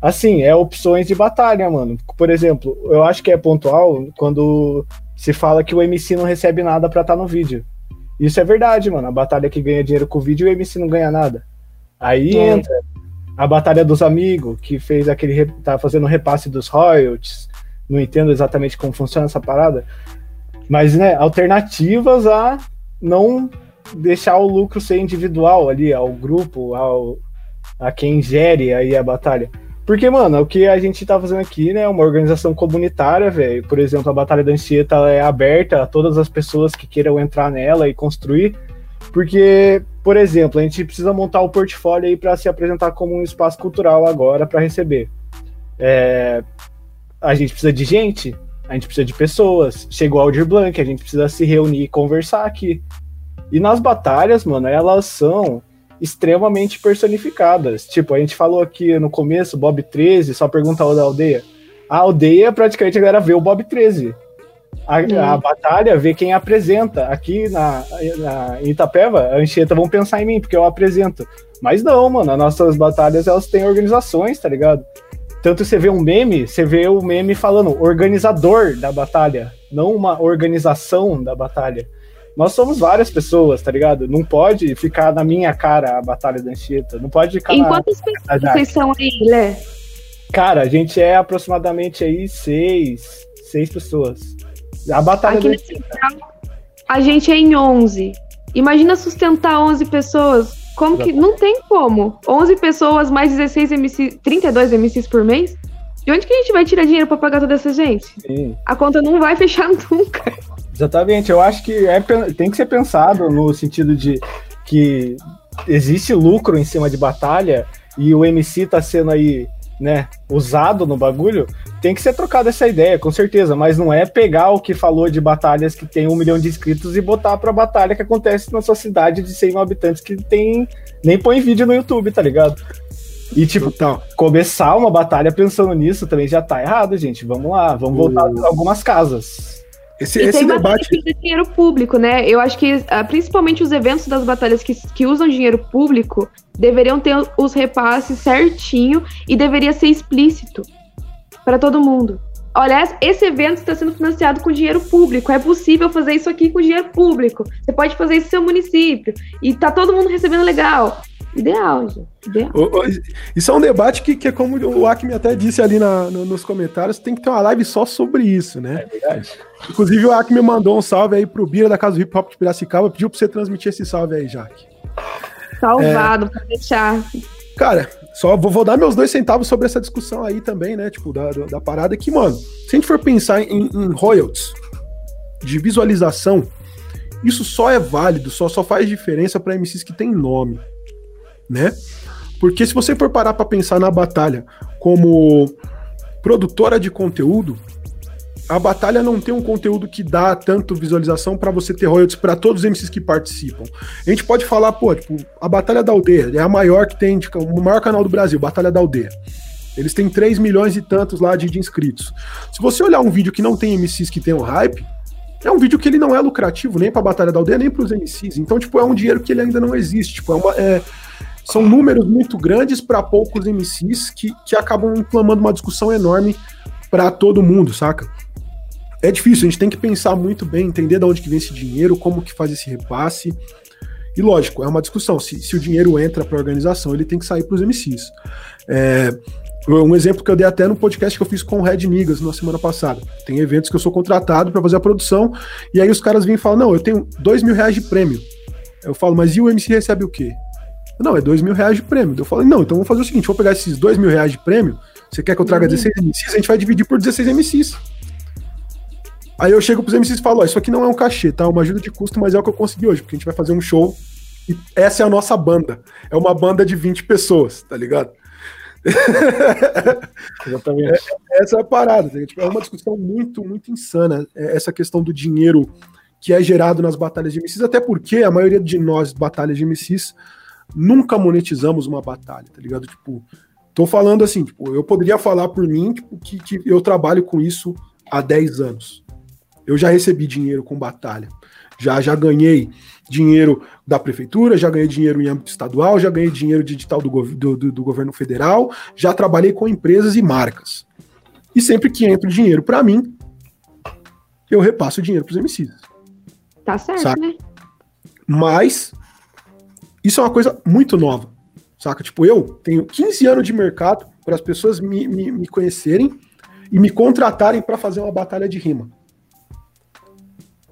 Assim, é opções de batalha, mano. Por exemplo, eu acho que é pontual quando se fala que o MC não recebe nada pra estar tá no vídeo. Isso é verdade, mano. A batalha que ganha dinheiro com o vídeo, o MC não ganha nada. Aí é. entra a batalha dos amigos, que fez aquele. tá fazendo repasse dos royalties. Não entendo exatamente como funciona essa parada. Mas, né, alternativas a não deixar o lucro ser individual ali, ao grupo, ao, a quem gere aí a batalha. Porque, mano, o que a gente tá fazendo aqui, né, é uma organização comunitária, velho. Por exemplo, a Batalha da Anchieta é aberta a todas as pessoas que queiram entrar nela e construir. Porque, por exemplo, a gente precisa montar o portfólio aí para se apresentar como um espaço cultural agora para receber. É, a gente precisa de gente, a gente precisa de pessoas. Chegou o Aldir Blanc, a gente precisa se reunir e conversar aqui. E nas batalhas, mano, elas são extremamente personificadas. Tipo, a gente falou aqui no começo, Bob 13, só pergunta da aldeia. A aldeia praticamente a galera vê o Bob 13. A, a batalha vê quem apresenta. Aqui na, na Itapeva, a Anchieta vão pensar em mim, porque eu apresento. Mas não, mano, as nossas batalhas elas têm organizações, tá ligado? Tanto você vê um meme, você vê o meme falando organizador da batalha, não uma organização da batalha. Nós somos várias pessoas, tá ligado? Não pode ficar na minha cara a Batalha da Anchieta. Não pode ficar em na. quantas pessoas vocês são aí, Lé? Cara, a gente é aproximadamente aí seis, seis pessoas. A Batalha Aqui da Anchieta. A gente é em 11. Imagina sustentar 11 pessoas. Como que. Não tem como. 11 pessoas mais 16 MCs, 32 MCs por mês? De onde que a gente vai tirar dinheiro para pagar toda essa gente? Sim. A conta não vai fechar [laughs] nunca. Exatamente, eu acho que é, tem que ser pensado no sentido de que existe lucro em cima de batalha e o MC tá sendo aí, né, usado no bagulho, tem que ser trocada essa ideia, com certeza, mas não é pegar o que falou de batalhas que tem um milhão de inscritos e botar pra batalha que acontece na sua cidade de 100 mil habitantes que tem nem põe vídeo no YouTube, tá ligado? E, tipo, então, começar uma batalha pensando nisso também já tá errado, gente. Vamos lá, vamos voltar a algumas casas. Esse, e esse tem debate. De dinheiro público, né? Eu acho que uh, principalmente os eventos das batalhas que, que usam dinheiro público deveriam ter os repasses certinho e deveria ser explícito para todo mundo. Olha, esse evento está sendo financiado com dinheiro público. É possível fazer isso aqui com dinheiro público. Você pode fazer isso no seu município. E tá todo mundo recebendo legal. Ideal, gente. Ideal. Isso é um debate que, que é como o Acme até disse ali na, no, nos comentários, tem que ter uma live só sobre isso, né? É verdade. Inclusive o Acme mandou um salve aí pro Bira da Casa do Hip Hop de Piracicaba, pediu pra você transmitir esse salve aí, Jaque. Salvado, é... pra deixar. Cara, só vou, vou, dar meus dois centavos sobre essa discussão aí também, né? Tipo, da, da parada que, mano, se a gente for pensar em, em royalties de visualização, isso só é válido, só, só faz diferença para MCs que tem nome né? Porque se você for parar para pensar na batalha como produtora de conteúdo, a batalha não tem um conteúdo que dá tanto visualização para você ter royalties para todos os MCs que participam. A gente pode falar, pô, tipo, a Batalha da Aldeia é a maior que tem, tipo, o maior canal do Brasil, Batalha da Aldeia. Eles têm 3 milhões e tantos lá de, de inscritos. Se você olhar um vídeo que não tem MCs que tem o hype, é um vídeo que ele não é lucrativo nem pra Batalha da Aldeia, nem pros MCs. Então, tipo, é um dinheiro que ele ainda não existe. Tipo, é uma, é, são números muito grandes para poucos MCs que, que acabam inflamando uma discussão enorme para todo mundo, saca? É difícil, a gente tem que pensar muito bem, entender de onde que vem esse dinheiro, como que faz esse repasse. E lógico, é uma discussão. Se, se o dinheiro entra para a organização, ele tem que sair para os MCs. É, um exemplo que eu dei até no podcast que eu fiz com o Red Nigas na semana passada. Tem eventos que eu sou contratado para fazer a produção, e aí os caras vêm e falam: Não, eu tenho dois mil reais de prêmio. Eu falo, mas e o MC recebe o quê? Não, é dois mil reais de prêmio. Eu falo, não, então vamos fazer o seguinte: vou pegar esses dois mil reais de prêmio. Você quer que eu traga 16 uhum. MCs? A gente vai dividir por 16 MCs. Aí eu chego pros MCs e falo: Ó, isso aqui não é um cachê, tá? É uma ajuda de custo, mas é o que eu consegui hoje, porque a gente vai fazer um show e essa é a nossa banda. É uma banda de 20 pessoas, tá ligado? [laughs] Exatamente. É, essa é a parada. Tá? Tipo, é uma discussão muito, muito insana. É, essa questão do dinheiro que é gerado nas batalhas de MCs, até porque a maioria de nós, batalhas de MCs, nunca monetizamos uma batalha, tá ligado? Tipo, tô falando assim, tipo, eu poderia falar por mim tipo, que, que eu trabalho com isso há 10 anos. Eu já recebi dinheiro com batalha. Já, já ganhei dinheiro da prefeitura, já ganhei dinheiro em âmbito estadual, já ganhei dinheiro digital do, do, do, do governo federal, já trabalhei com empresas e marcas. E sempre que entra dinheiro para mim, eu repasso o dinheiro para os MCs. Tá certo, né? Mas isso é uma coisa muito nova, saca? Tipo, eu tenho 15 anos de mercado para as pessoas me, me, me conhecerem e me contratarem para fazer uma batalha de rima.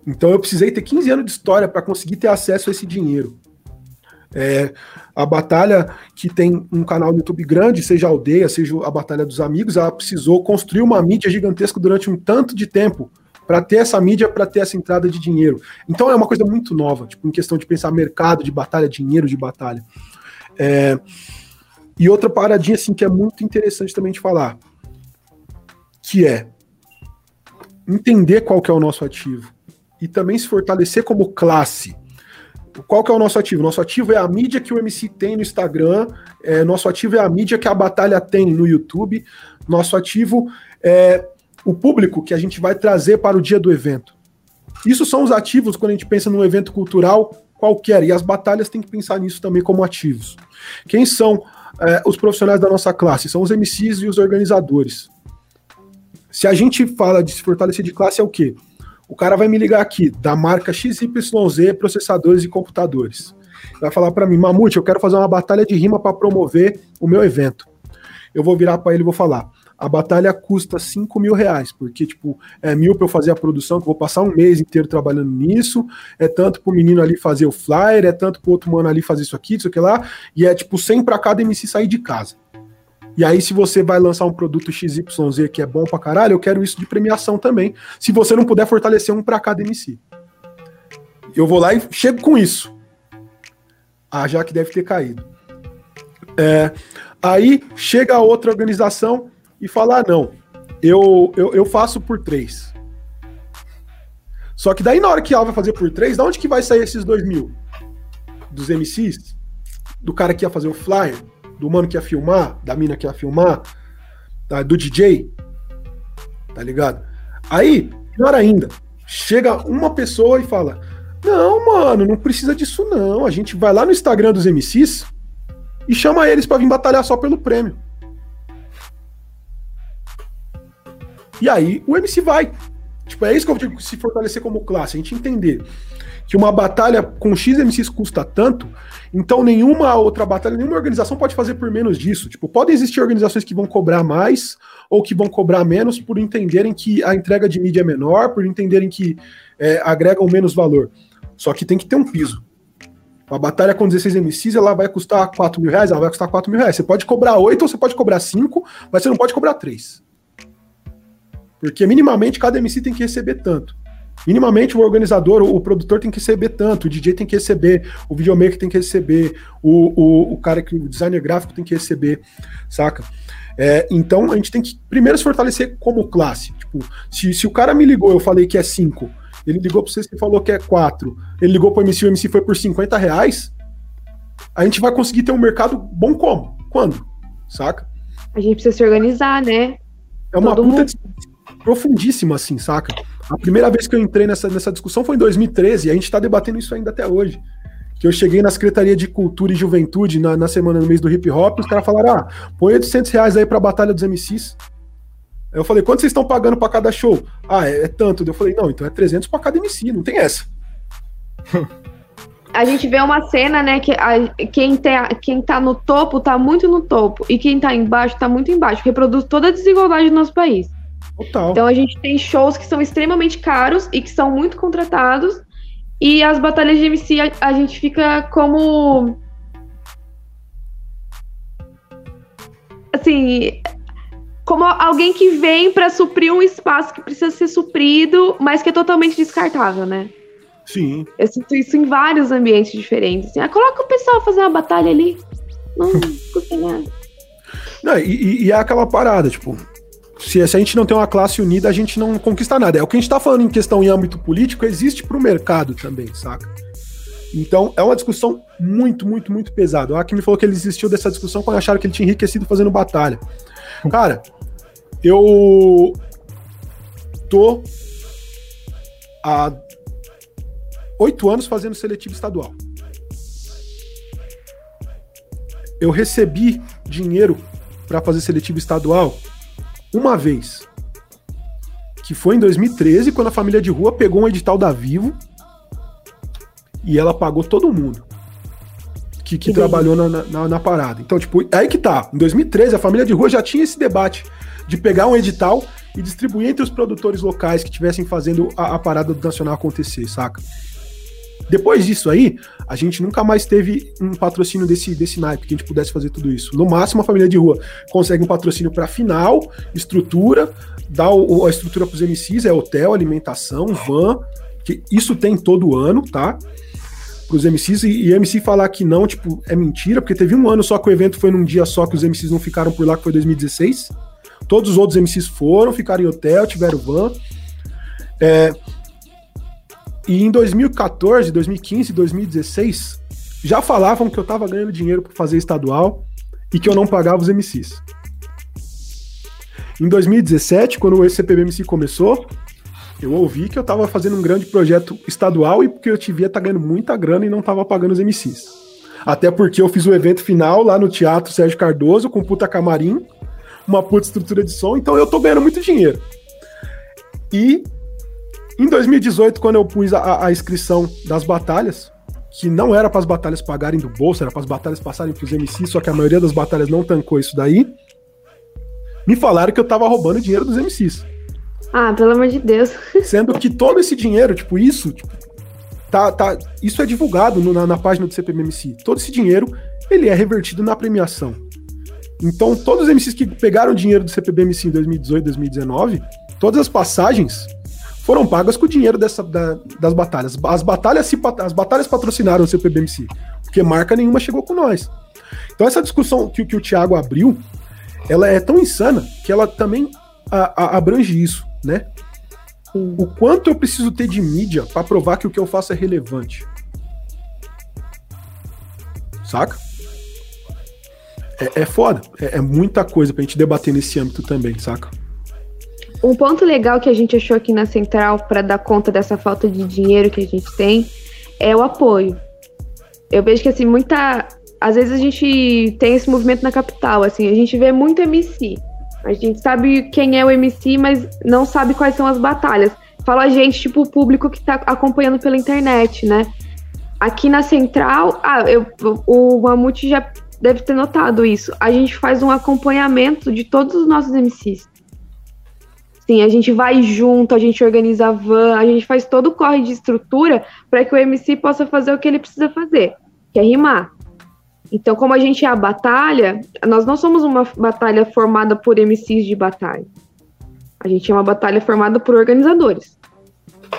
Então eu precisei ter 15 anos de história para conseguir ter acesso a esse dinheiro. É, a batalha que tem um canal no YouTube grande, seja a aldeia, seja a Batalha dos Amigos, ela precisou construir uma mídia gigantesca durante um tanto de tempo para ter essa mídia, para ter essa entrada de dinheiro. Então é uma coisa muito nova, tipo, em questão de pensar mercado de batalha, dinheiro de batalha. É, e outra paradinha assim que é muito interessante também de falar, que é entender qual que é o nosso ativo e também se fortalecer como classe. Qual que é o nosso ativo? Nosso ativo é a mídia que o MC tem no Instagram, é, nosso ativo é a mídia que a Batalha tem no YouTube, nosso ativo é o público que a gente vai trazer para o dia do evento. Isso são os ativos quando a gente pensa num evento cultural qualquer, e as batalhas têm que pensar nisso também como ativos. Quem são é, os profissionais da nossa classe? São os MCs e os organizadores. Se a gente fala de se fortalecer de classe, é o quê? O cara vai me ligar aqui, da marca XYZ Processadores e Computadores. Vai falar para mim, Mamute, eu quero fazer uma batalha de rima para promover o meu evento. Eu vou virar para ele e vou falar, a batalha custa 5 mil reais, porque, tipo, é mil para eu fazer a produção, que eu vou passar um mês inteiro trabalhando nisso, é tanto pro menino ali fazer o flyer, é tanto pro outro mano ali fazer isso aqui, isso aqui lá, e é, tipo, 100 para cada MC sair de casa. E aí, se você vai lançar um produto XYZ que é bom pra caralho, eu quero isso de premiação também. Se você não puder fortalecer um pra cada MC. Eu vou lá e chego com isso. Ah, já que deve ter caído. É, aí chega a outra organização e fala: ah, não, eu, eu, eu faço por três. Só que daí, na hora que ela vai fazer por três, da onde que vai sair esses dois mil? Dos MCs? Do cara que ia fazer o flyer? do mano que ia filmar, da mina que ia filmar, tá, do DJ, tá ligado? Aí, pior ainda, chega uma pessoa e fala: Não, mano, não precisa disso não. A gente vai lá no Instagram dos MCs e chama eles para vir batalhar só pelo prêmio. E aí o MC vai. Tipo, é isso que eu digo, se fortalecer como classe, a gente entender que uma batalha com X MCs custa tanto, então nenhuma outra batalha, nenhuma organização pode fazer por menos disso. Tipo, podem existir organizações que vão cobrar mais ou que vão cobrar menos por entenderem que a entrega de mídia é menor, por entenderem que é, agregam menos valor. Só que tem que ter um piso. Uma batalha com 16 MCs, ela vai custar 4 mil reais, ela vai custar 4 mil reais. Você pode cobrar 8 ou você pode cobrar 5, mas você não pode cobrar 3. Porque minimamente cada MC tem que receber tanto. Minimamente o organizador, o, produtor tem que receber tanto, o DJ tem que receber, o videomaker tem que receber, o, o, o cara que o designer gráfico tem que receber, saca? É, então a gente tem que primeiro se fortalecer como classe. Tipo, se, se o cara me ligou, eu falei que é 5, ele ligou para você e falou que é 4, ele ligou para o MC, o MC foi por 50 reais, a gente vai conseguir ter um mercado bom como? Quando? Saca? A gente precisa se organizar, né? É uma Todo puta mundo profundíssima, assim, saca? A primeira vez que eu entrei nessa, nessa discussão foi em 2013, e a gente tá debatendo isso ainda até hoje. Que eu cheguei na Secretaria de Cultura e Juventude na, na semana no mês do hip hop, os caras falaram: ah, põe 800 reais aí pra Batalha dos MCs. Eu falei: quanto vocês estão pagando pra cada show? Ah, é, é tanto. Eu falei: não, então é 300 pra cada MC, não tem essa. a gente vê uma cena, né, que a, quem, tá, quem tá no topo tá muito no topo e quem tá embaixo tá muito embaixo. Reproduz toda a desigualdade do nosso país. Total. Então a gente tem shows que são extremamente caros e que são muito contratados e as batalhas de MC a, a gente fica como assim, como alguém que vem para suprir um espaço que precisa ser suprido, mas que é totalmente descartável, né? Sim. Eu sinto isso em vários ambientes diferentes. Assim, ah, coloca o pessoal fazer uma batalha ali. Não custa nada. Não, e, e é aquela parada, tipo, se, se, a gente não tem uma classe unida, a gente não conquista nada. É o que a gente tá falando em questão em âmbito político, existe pro mercado também, saca? Então, é uma discussão muito, muito, muito pesada. O Aki me falou que ele existiu dessa discussão quando acharam que ele tinha enriquecido fazendo batalha. Cara, eu tô há oito anos fazendo seletivo estadual. Eu recebi dinheiro para fazer seletivo estadual uma vez. Que foi em 2013, quando a família de rua pegou um edital da Vivo e ela pagou todo mundo que, que trabalhou na, na, na, parada. Então, tipo, é aí que tá. Em 2013, a família de rua já tinha esse debate de pegar um edital e distribuir entre os produtores locais que estivessem fazendo a, a parada do Nacional acontecer, saca? Depois disso aí, a gente nunca mais teve um patrocínio desse, desse naipe que a gente pudesse fazer tudo isso. No máximo, a família de rua consegue um patrocínio para final, estrutura, dá o, a estrutura para os MCs, é hotel, alimentação, van, que isso tem todo ano, tá? Para os MCs, e, e MC falar que não, tipo, é mentira, porque teve um ano só que o evento foi num dia só que os MCs não ficaram por lá, que foi 2016. Todos os outros MCs foram, ficaram em hotel, tiveram van. É, e em 2014, 2015, 2016, já falavam que eu tava ganhando dinheiro para fazer estadual e que eu não pagava os MCs. Em 2017, quando o ECPBMC começou, eu ouvi que eu tava fazendo um grande projeto estadual e porque eu devia estar tá ganhando muita grana e não tava pagando os MCs. Até porque eu fiz o evento final lá no Teatro Sérgio Cardoso com puta camarim, uma puta estrutura de som, então eu tô ganhando muito dinheiro. E em 2018, quando eu pus a, a inscrição das batalhas, que não era para as batalhas pagarem do bolso, era para as batalhas passarem para os MCs, só que a maioria das batalhas não tancou isso daí. Me falaram que eu tava roubando dinheiro dos MCs. Ah, pelo amor de Deus. [laughs] Sendo que todo esse dinheiro, tipo, isso, tipo, tá, tá, isso é divulgado no, na, na, página do CPMMC. Todo esse dinheiro, ele é revertido na premiação. Então, todos os MCs que pegaram dinheiro do CPBMC em 2018, 2019, todas as passagens foram pagas com o dinheiro dessa, da, das batalhas. As batalhas, se, as batalhas patrocinaram o CPBMC, porque marca nenhuma chegou com nós. Então essa discussão que, que o Thiago abriu, ela é tão insana que ela também a, a, abrange isso, né? O quanto eu preciso ter de mídia para provar que o que eu faço é relevante. Saca? É, é foda. É, é muita coisa pra gente debater nesse âmbito também, saca? Um ponto legal que a gente achou aqui na Central para dar conta dessa falta de dinheiro que a gente tem é o apoio. Eu vejo que assim, muita. Às vezes a gente tem esse movimento na capital, assim, a gente vê muito MC. A gente sabe quem é o MC, mas não sabe quais são as batalhas. Fala a gente, tipo, o público que tá acompanhando pela internet, né? Aqui na Central, ah, eu, o Mamute já deve ter notado isso. A gente faz um acompanhamento de todos os nossos MCs. Sim, a gente vai junto, a gente organiza a van, a gente faz todo o corre de estrutura para que o MC possa fazer o que ele precisa fazer, que é rimar. Então, como a gente é a batalha, nós não somos uma batalha formada por MCs de batalha. A gente é uma batalha formada por organizadores.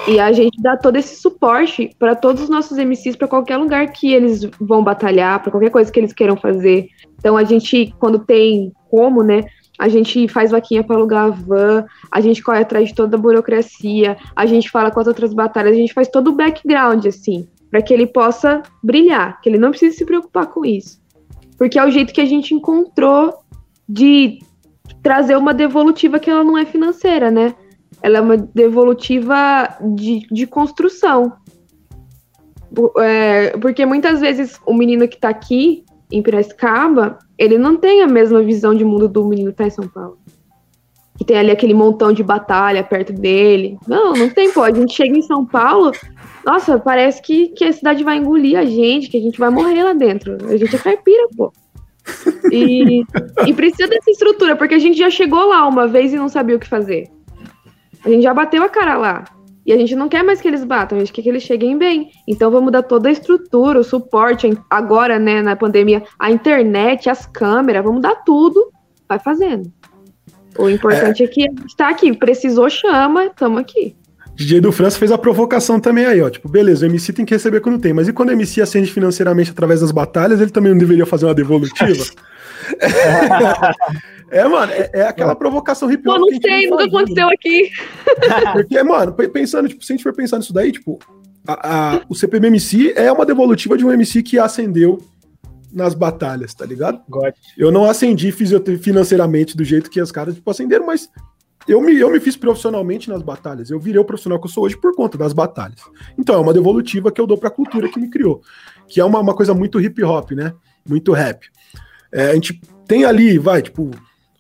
E a gente dá todo esse suporte para todos os nossos MCs, para qualquer lugar que eles vão batalhar, para qualquer coisa que eles queiram fazer. Então, a gente, quando tem como, né, a gente faz vaquinha para alugar a van, a gente corre atrás de toda a burocracia, a gente fala com as outras batalhas, a gente faz todo o background, assim, para que ele possa brilhar, que ele não precise se preocupar com isso. Porque é o jeito que a gente encontrou de trazer uma devolutiva que ela não é financeira, né? ela é uma devolutiva de, de construção. É, porque muitas vezes o menino que tá aqui em Piracicaba, ele não tem a mesma visão de mundo do menino que tá em São Paulo. Que tem ali aquele montão de batalha perto dele. Não, não tem, pô. A gente chega em São Paulo, nossa, parece que, que a cidade vai engolir a gente, que a gente vai morrer lá dentro. A gente é caipira, pô. E, e precisa dessa estrutura, porque a gente já chegou lá uma vez e não sabia o que fazer. A gente já bateu a cara lá. E a gente não quer mais que eles batam, a gente quer que eles cheguem bem. Então vamos dar toda a estrutura, o suporte, agora, né, na pandemia, a internet, as câmeras, vamos dar tudo, vai fazendo. O importante é, é que está aqui, precisou, chama, estamos aqui. DJ do França fez a provocação também aí, ó. Tipo, beleza, o MC tem que receber quando tem, mas e quando o MC acende financeiramente através das batalhas, ele também não deveria fazer uma devolutiva? [laughs] [laughs] É, mano, é, é aquela provocação hip hop. Eu não sei, nunca aconteceu aqui. [laughs] Porque, mano, pensando, tipo, se a gente for pensar nisso daí, tipo, a, a, o CPMMC é uma devolutiva de um MC que ascendeu nas batalhas, tá ligado? God. Eu não acendi financeiramente do jeito que as caras, tipo, acenderam, mas eu me, eu me fiz profissionalmente nas batalhas. Eu virei o profissional que eu sou hoje por conta das batalhas. Então, é uma devolutiva que eu dou pra cultura que me criou. Que é uma, uma coisa muito hip hop, né? Muito rap. É, a gente tem ali, vai, tipo,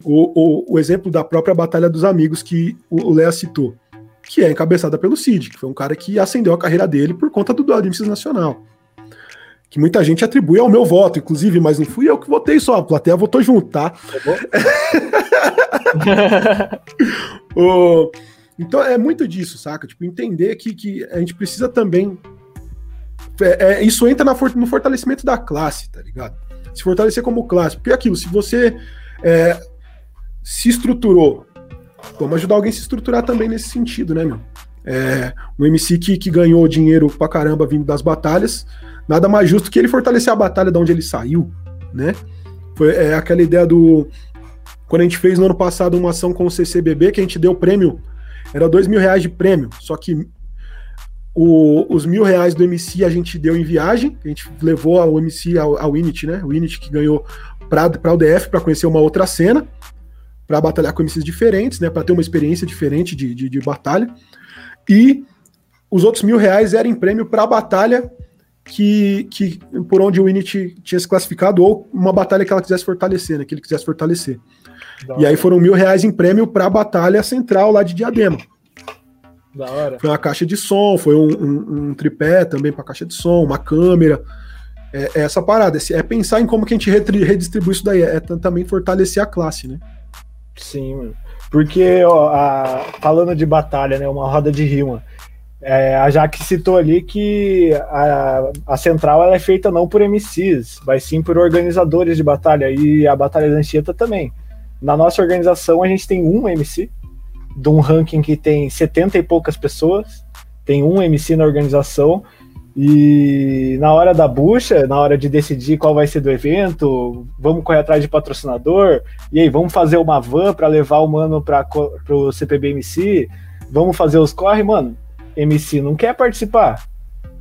o, o, o, exemplo da própria Batalha dos Amigos que o Léa citou, que é encabeçada pelo Cid, que foi um cara que acendeu a carreira dele por conta do Dual Nacional. Que muita gente atribui ao meu voto, inclusive, mas não fui eu que votei só, a plateia votou junto, tá? tá [laughs] o, então é muito disso, saca? Tipo, entender que, que a gente precisa também. É, é, isso entra na, no fortalecimento da classe, tá ligado? Se fortalecer como classe. Porque é aquilo, se você é, se estruturou. Vamos ajudar alguém a se estruturar também nesse sentido, né, meu? É, um MC que, que ganhou dinheiro pra caramba vindo das batalhas, nada mais justo que ele fortalecer a batalha de onde ele saiu, né? Foi é, aquela ideia do. Quando a gente fez no ano passado uma ação com o CCBB, que a gente deu prêmio, era dois mil reais de prêmio, só que o, os mil reais do MC a gente deu em viagem, a gente levou o MC ao, ao Init, né? O Init que ganhou para o DF para conhecer uma outra cena para batalhar com MCs diferentes, né? Para ter uma experiência diferente de, de, de, batalha. E os outros mil reais eram em prêmio para a batalha que, que por onde o Init tinha se classificado, ou uma batalha que ela quisesse fortalecer, né? Que ele quisesse fortalecer. Da e hora. aí foram mil reais em prêmio para a batalha central lá de Diadema. Da hora. Foi uma caixa de som, foi um, um, um tripé também para caixa de som, uma câmera. É, é, essa parada, é pensar em como que a gente redistribui isso daí, é também fortalecer a classe, né? Sim, mano. Porque, ó, a, falando de batalha, né? Uma roda de rima. É, a Jaque citou ali que a, a central é feita não por MCs, mas sim por organizadores de batalha, e a Batalha da Anchieta também. Na nossa organização, a gente tem um MC, de um ranking que tem 70 e poucas pessoas, tem um MC na organização, e na hora da bucha, na hora de decidir qual vai ser do evento, vamos correr atrás de patrocinador, e aí, vamos fazer uma van para levar o mano para o CPBMC, vamos fazer os corre, mano. MC não quer participar.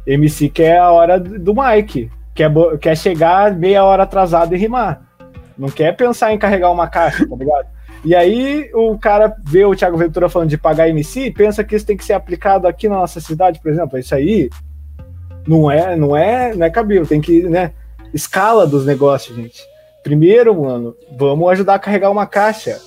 MC quer a hora do Mike, quer, quer chegar meia hora atrasado e rimar. Não quer pensar em carregar uma caixa, tá ligado? E aí o cara vê o Thiago Ventura falando de pagar MC e pensa que isso tem que ser aplicado aqui na nossa cidade, por exemplo. Isso aí não é, não é, não é cabível, tem que, né? Escala dos negócios, gente. Primeiro, mano, vamos ajudar a carregar uma caixa.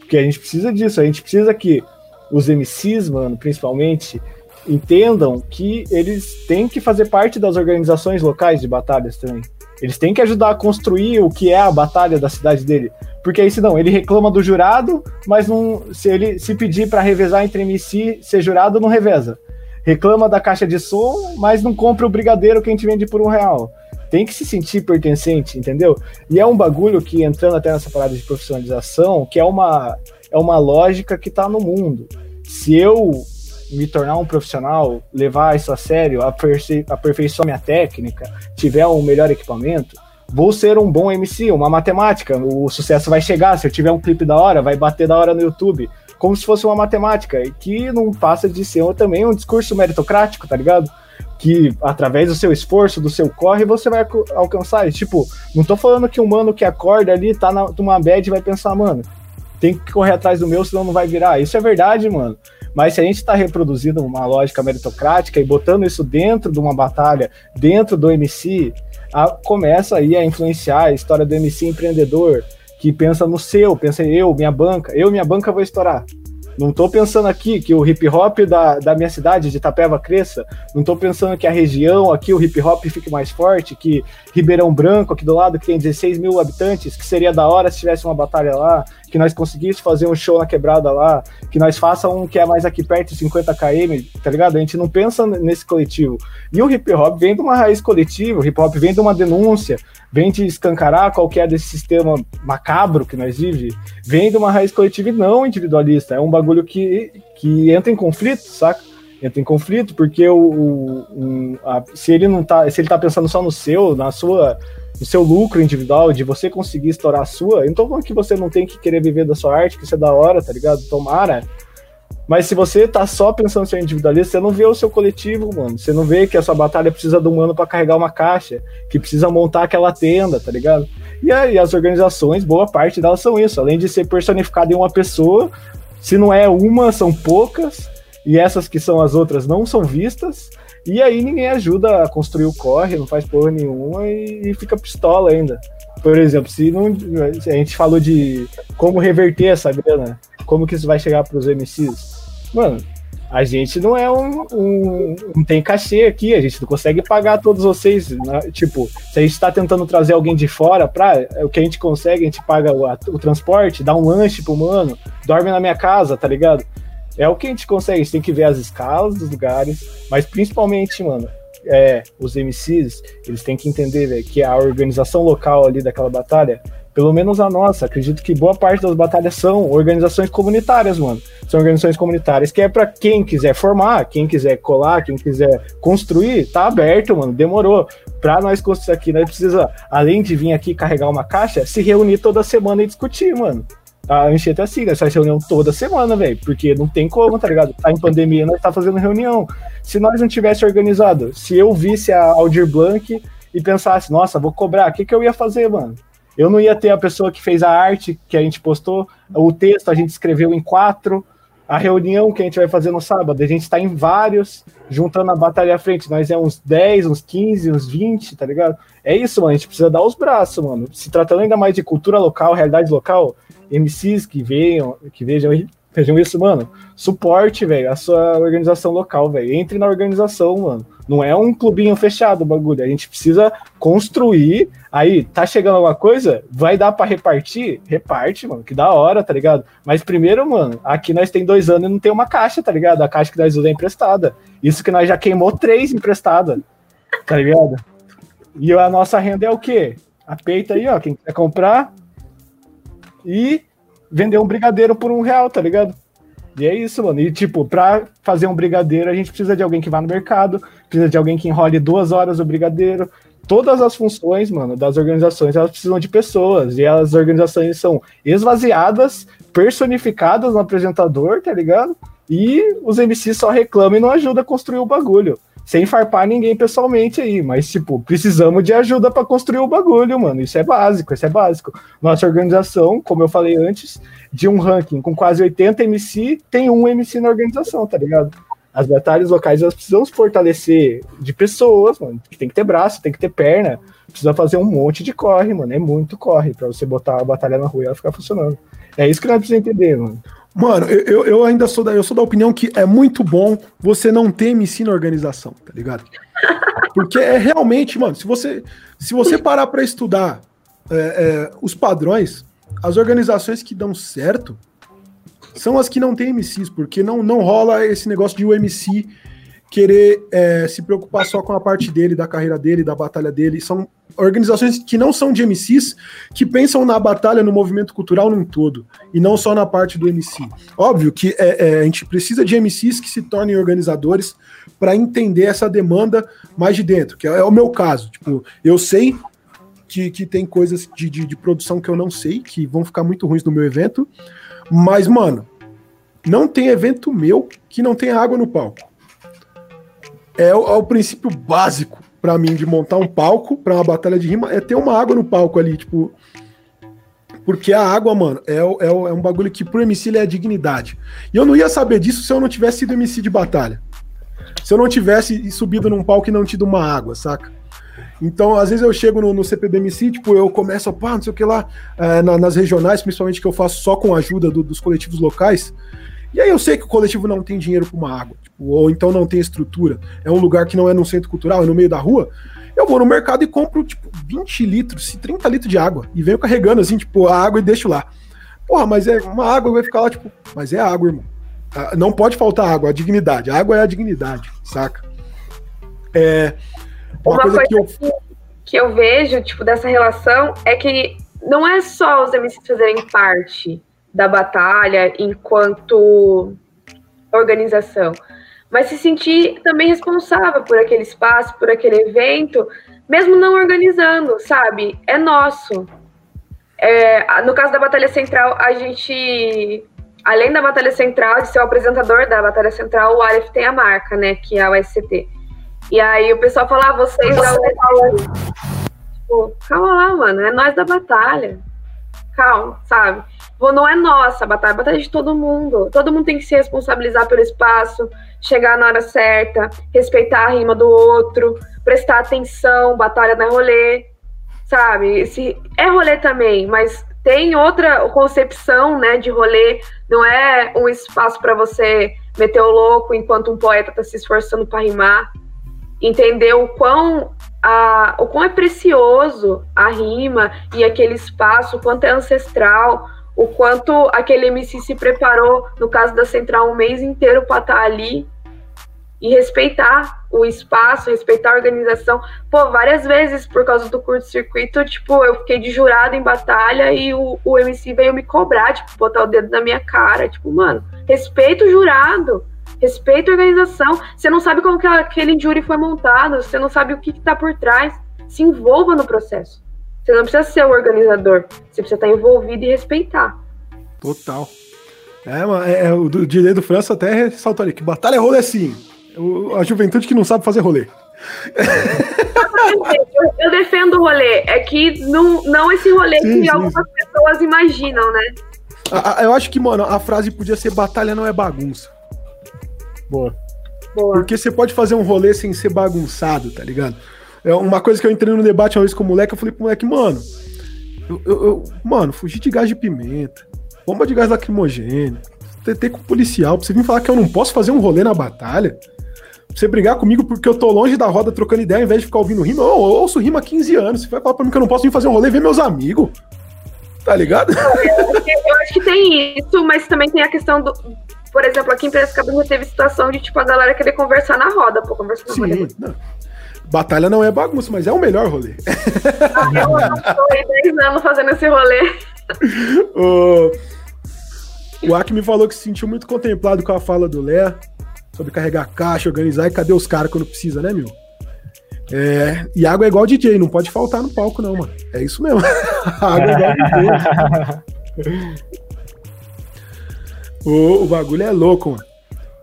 Porque a gente precisa disso, a gente precisa que os MCs, mano, principalmente, entendam que eles têm que fazer parte das organizações locais de batalhas também. Eles têm que ajudar a construir o que é a batalha da cidade dele. Porque aí, se não, ele reclama do jurado, mas não, se ele se pedir para revezar entre MC ser jurado, não reveza reclama da caixa de som, mas não compra o brigadeiro que a gente vende por um real. Tem que se sentir pertencente, entendeu? E é um bagulho que, entrando até nessa parada de profissionalização, que é uma, é uma lógica que está no mundo. Se eu me tornar um profissional, levar isso a sério, aperfei aperfeiçoar minha técnica, tiver um melhor equipamento, vou ser um bom MC, uma matemática. O sucesso vai chegar. Se eu tiver um clipe da hora, vai bater da hora no YouTube como se fosse uma matemática, que não passa de ser também um discurso meritocrático, tá ligado? Que através do seu esforço, do seu corre, você vai alcançar. E, tipo, não tô falando que um mano que acorda ali, tá na, numa bad e vai pensar, mano, tem que correr atrás do meu, senão não vai virar. Isso é verdade, mano. Mas se a gente está reproduzindo uma lógica meritocrática e botando isso dentro de uma batalha, dentro do MC, a, começa aí a influenciar a história do MC empreendedor, que pensa no seu, pensa eu, minha banca, eu, minha banca vou estourar. Não estou pensando aqui que o hip hop da, da minha cidade, de Itapeva, cresça. Não estou pensando que a região aqui, o hip hop fique mais forte, que Ribeirão Branco, aqui do lado, que tem 16 mil habitantes, que seria da hora se tivesse uma batalha lá, que nós conseguíssemos fazer um show na quebrada lá, que nós façamos um que é mais aqui perto, 50 km, tá ligado? A gente não pensa nesse coletivo. E o hip hop vem de uma raiz coletiva, o hip hop vem de uma denúncia, vem de escancarar qualquer desse sistema macabro que nós vivemos, vem de uma raiz coletiva e não individualista. É um bagulho que, que entra em conflito, saca? entra em conflito, porque o, o, a, se ele não tá, se ele tá pensando só no seu, na sua, no seu lucro individual, de você conseguir estourar a sua, então falando que você não tem que querer viver da sua arte, que isso é da hora, tá ligado? Tomara. Mas se você tá só pensando no seu individualista, você não vê o seu coletivo, mano. Você não vê que a sua batalha precisa de um mano para carregar uma caixa, que precisa montar aquela tenda, tá ligado? E aí as organizações, boa parte delas são isso. Além de ser personificada em uma pessoa, se não é uma, são poucas e essas que são as outras não são vistas, e aí ninguém ajuda a construir o corre, não faz porra nenhuma e, fica pistola ainda. Por exemplo, se, não, a gente falou de como reverter essa grana, como que isso vai chegar para os MCs? Mano, a gente não é um, um, Não tem cachê aqui, a gente não consegue pagar todos vocês. Né? Tipo, se a gente está tentando trazer alguém de fora, pra, é o que a gente consegue, a gente paga o, o transporte, dá um lanche pro mano, dorme na minha casa, tá ligado? É o que a gente consegue, a gente tem que ver as escalas dos lugares, mas principalmente, mano, é, os MCs, eles têm que entender, véio, que a organização local ali daquela batalha, pelo menos a nossa, acredito que boa parte das batalhas são organizações comunitárias, mano. São organizações comunitárias que é para quem quiser formar, quem quiser colar, quem quiser construir, tá aberto, mano. Demorou. Pra nós construir aqui, nós precisa, além de vir aqui carregar uma caixa, se reunir toda semana e discutir, mano a Anchieta é assim, reunião toda semana, velho, porque não tem como, tá ligado? Tá em pandemia, nós tá fazendo reunião. Se nós não tivesse organizado, se eu visse a Aldir Blanc e pensasse, nossa, vou cobrar, o que, que eu ia fazer, mano? Eu não ia ter a pessoa que fez a arte que a gente postou, o texto a gente escreveu em quatro, a reunião que a gente vai fazer no sábado, a gente tá em vários, juntando a batalha à frente. Nós é uns 10, uns 15, uns 20, tá ligado? É isso, mano. A gente precisa dar os braços, mano. Se tratando ainda mais de cultura local, realidade local, MCs que vejam, que vejam, vejam isso, mano. Suporte, velho, a sua organização local, velho. Entre na organização, mano. Não é um clubinho fechado o bagulho. A gente precisa construir. Aí, tá chegando alguma coisa? Vai dar para repartir? Reparte, mano. Que da hora, tá ligado? Mas primeiro, mano, aqui nós tem dois anos e não tem uma caixa, tá ligado? A caixa que nós usamos é emprestada. Isso que nós já queimou três emprestadas, tá ligado? E a nossa renda é o quê? A peita aí, ó. Quem quiser comprar, e vender um brigadeiro por um real, tá ligado? E é isso, mano. E, tipo, pra fazer um brigadeiro, a gente precisa de alguém que vá no mercado, precisa de alguém que enrole duas horas o brigadeiro. Todas as funções, mano, das organizações, elas precisam de pessoas. E as organizações são esvaziadas, personificadas no apresentador, tá ligado? E os MCs só reclamam e não ajudam a construir o bagulho sem farpar ninguém pessoalmente aí, mas, tipo, precisamos de ajuda para construir o bagulho, mano. Isso é básico, isso é básico. Nossa organização, como eu falei antes, de um ranking com quase 80 MC, tem um MC na organização, tá ligado? As batalhas locais, elas precisam se fortalecer de pessoas, mano. Tem que ter braço, tem que ter perna. Precisa fazer um monte de corre, mano. É muito corre para você botar a batalha na rua e ela ficar funcionando. É isso que nós precisamos entender, mano. Mano, eu, eu ainda sou da, eu sou da opinião que é muito bom você não ter MC na organização, tá ligado? Porque é realmente, mano, se você, se você parar para estudar é, é, os padrões, as organizações que dão certo são as que não têm MCs, porque não, não rola esse negócio de o MC querer é, se preocupar só com a parte dele, da carreira dele, da batalha dele. São organizações que não são de MCs, que pensam na batalha, no movimento cultural num todo, e não só na parte do MC. Óbvio que é, é, a gente precisa de MCs que se tornem organizadores para entender essa demanda mais de dentro, que é, é, o meu caso. Tipo, eu sei que, que tem coisas de, de, de produção que eu não sei, que vão ficar muito ruins no meu evento, mas, mano, não tem evento meu que não tenha água no palco é o, é o princípio básico para mim de montar um palco para uma batalha de rima é ter uma água no palco ali, tipo Porque a água, mano, é, é, é um bagulho que pro MC ele é dignidade. E eu não ia saber disso se eu não tivesse sido MC de batalha. Se eu não tivesse subido num palco e não tido uma água, saca? Então, às vezes eu chego no, no CPBMC, tipo, eu começo a, pá, não sei o que lá, é, na, nas regionais, principalmente que eu faço só com a ajuda do, dos coletivos locais. E aí eu sei que o coletivo não tem dinheiro para uma água, tipo, ou então não tem estrutura. É um lugar que não é num centro cultural, é no meio da rua. Eu vou no mercado e compro, tipo, 20 litros, 30 litros de água. E venho carregando, assim, tipo, a água e deixo lá. Porra, mas é uma água, vai ficar lá, tipo, mas é água, irmão. Ah, não pode faltar água, a dignidade. A água é a dignidade, saca? É, uma, uma coisa, coisa que, eu... Que, que eu vejo, tipo, dessa relação é que não é só os MCs fazerem parte da batalha enquanto organização, mas se sentir também responsável por aquele espaço, por aquele evento, mesmo não organizando, sabe? É nosso. É, no caso da Batalha Central, a gente, além da Batalha Central, de ser o apresentador da Batalha Central, o Aleph tem a marca, né? Que é a USCT. E aí o pessoal fala, ah, vocês da Tipo, calma lá, mano, é nós da batalha. Calma, sabe? Não é nossa a batalha, a batalha é de todo mundo. Todo mundo tem que se responsabilizar pelo espaço, chegar na hora certa, respeitar a rima do outro, prestar atenção, batalha na rolê, sabe? Se, é rolê também, mas tem outra concepção, né, de rolê. Não é um espaço para você meter o louco enquanto um poeta tá se esforçando para rimar entender o quão, a, o quão é precioso a rima e aquele espaço, o quanto é ancestral, o quanto aquele MC se preparou, no caso da Central, um mês inteiro para estar tá ali e respeitar o espaço, respeitar a organização. Pô, várias vezes, por causa do curto-circuito, tipo, eu fiquei de jurado em batalha e o, o MC veio me cobrar, tipo, botar o dedo na minha cara. Tipo, mano, respeito o jurado respeita a organização. Você não sabe como que aquele júri foi montado, você não sabe o que está por trás. Se envolva no processo. Você não precisa ser o organizador, você precisa estar envolvido e respeitar. Total. É, mano, é, é o direito do França até ressaltou ali que batalha é rolê sim. O, a juventude que não sabe fazer rolê. [laughs] eu, eu, defendo o rolê. É que não, não esse rolê sim, que sim, algumas pessoas imaginam, né? eu acho que, mano, a frase podia ser batalha não é bagunça. Boa. Boa. Porque você pode fazer um rolê sem ser bagunçado, tá ligado? É uma coisa que eu entrei no debate uma vez com o moleque, eu falei pro moleque, mano, eu, eu, eu mano, fugir de gás de pimenta, bomba de gás lacrimogêneo, TT com policial, pra você vir falar que eu não posso fazer um rolê na batalha, pra você brigar comigo porque eu tô longe da roda trocando ideia ao invés de ficar ouvindo rima, eu, eu ouço rima há 15 anos, você vai falar pra mim que eu não posso vir fazer um rolê e ver meus amigos. Tá ligado? Eu acho que tem isso, mas também tem a questão do, por exemplo, aqui em Piracicaba teve situação de, tipo, a galera querer conversar na roda, pô, conversar na Sim, roda. Não. Batalha não é bagunça, mas é o melhor rolê. Ah, eu tô aí 10 anos fazendo esse rolê. [laughs] o, o Aki me falou que se sentiu muito contemplado com a fala do Léa sobre carregar caixa, organizar e cadê os caras quando precisa, né, meu? É, e água é igual DJ, não pode faltar no palco, não, mano. É isso mesmo. [laughs] água é igual DJ. [laughs] O, o bagulho é louco, mano.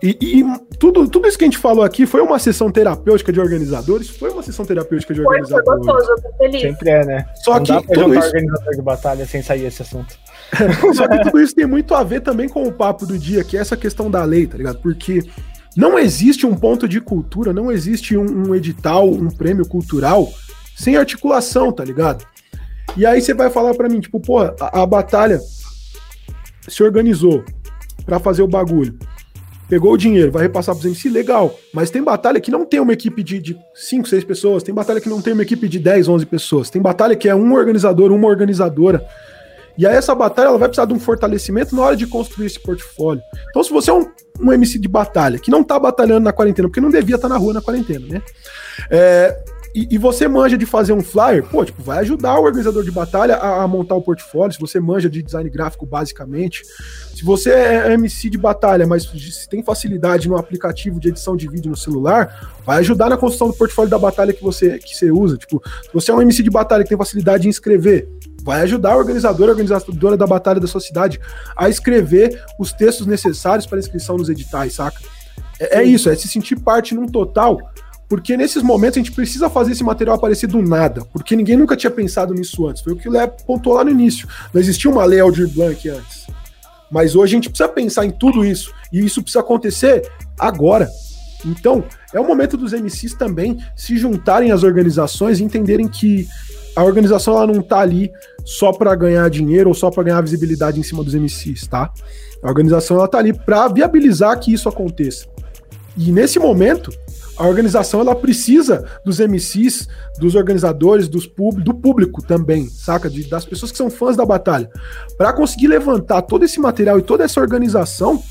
E, e, tudo, tudo isso que a gente falou aqui foi uma sessão terapêutica de organizadores? Foi uma sessão terapêutica de organizadores. Foi, foi gostoso, eu tô feliz. Sempre é, né? Só Não que dá pra tudo isso... organizador de batalha sem sair esse assunto. [laughs] Só que tudo isso tem muito a ver também com o papo do dia, que é essa questão da lei, tá ligado? Porque não existe um ponto de cultura, não existe um, um edital, um prêmio cultural sem articulação, tá ligado? E aí você vai falar para mim, tipo, porra, a, a batalha se organizou, para fazer o bagulho. Pegou o dinheiro, vai repassar pro MC, legal. Mas tem batalha que não tem uma equipe de 5, 6 pessoas, tem batalha que não tem uma equipe de 10, 11 pessoas. Tem batalha que é um organizador, uma organizadora. E aí essa batalha ela vai precisar de um fortalecimento na hora de construir esse portfólio. Então se você é um, um MC de batalha, que não tá batalhando na quarentena, porque não devia estar tá na rua na quarentena, né? É, e, e, você manja de fazer um flyer, pô, tipo, vai ajudar o organizador de batalha a, a, montar o portfólio. Se você manja de design gráfico, basicamente. Se você é MC de batalha, mas tem facilidade no aplicativo de edição de vídeo no celular, vai ajudar na construção do portfólio da batalha que você, que você usa. Tipo, se você é um MC de batalha que tem facilidade em escrever, vai ajudar o organizador, a organizadora da batalha da sua cidade a escrever os textos necessários para inscrição nos editais, saca? É, é isso, é se sentir parte num total porque nesses momentos a gente precisa fazer esse material aparecer do nada, porque ninguém nunca tinha pensado nisso antes. Foi o que o Léo pontuou lá no início. Não existia uma lei Aldir Blanc antes. Mas hoje a gente precisa pensar em tudo isso, e isso precisa acontecer agora. Então, é o momento dos MCs também se juntarem às organizações e entenderem que a organização ela não tá ali só para ganhar dinheiro ou só para ganhar visibilidade em cima dos MCs, tá? A organização ela tá ali para viabilizar que isso aconteça. E nesse momento, a organização ela precisa dos MCs, dos organizadores, dos pub, do público também, saca? De, das pessoas que são fãs da batalha, para conseguir levantar todo esse material e toda essa organização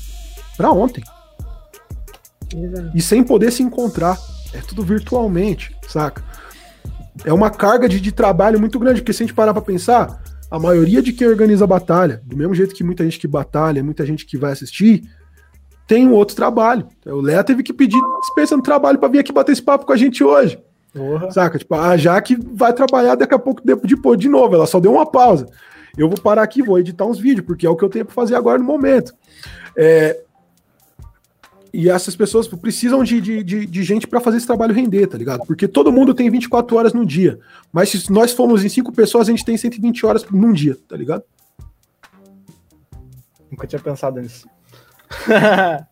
para ontem. Exato. E sem poder se encontrar. É tudo virtualmente, saca? É uma carga de, de trabalho muito grande, porque se a gente parar pra pensar, a maioria de quem organiza a batalha, do mesmo jeito que muita gente que batalha, muita gente que vai assistir, tem um outro trabalho. O Léa teve que pedir dispensa no trabalho para vir aqui bater esse papo com a gente hoje. Saca? Tipo, a Jaque vai trabalhar daqui a pouco depois de novo. Ela só deu uma pausa. Eu vou parar aqui, vou editar uns vídeos, porque é o que eu tenho para fazer agora no momento. É, e essas pessoas precisam de, de, de, de gente para fazer esse trabalho render, tá ligado? Porque todo mundo tem 24 horas no dia. Mas se nós formos em cinco pessoas, a gente tem 120 horas num dia, tá ligado? Nunca tinha pensado nisso. [laughs]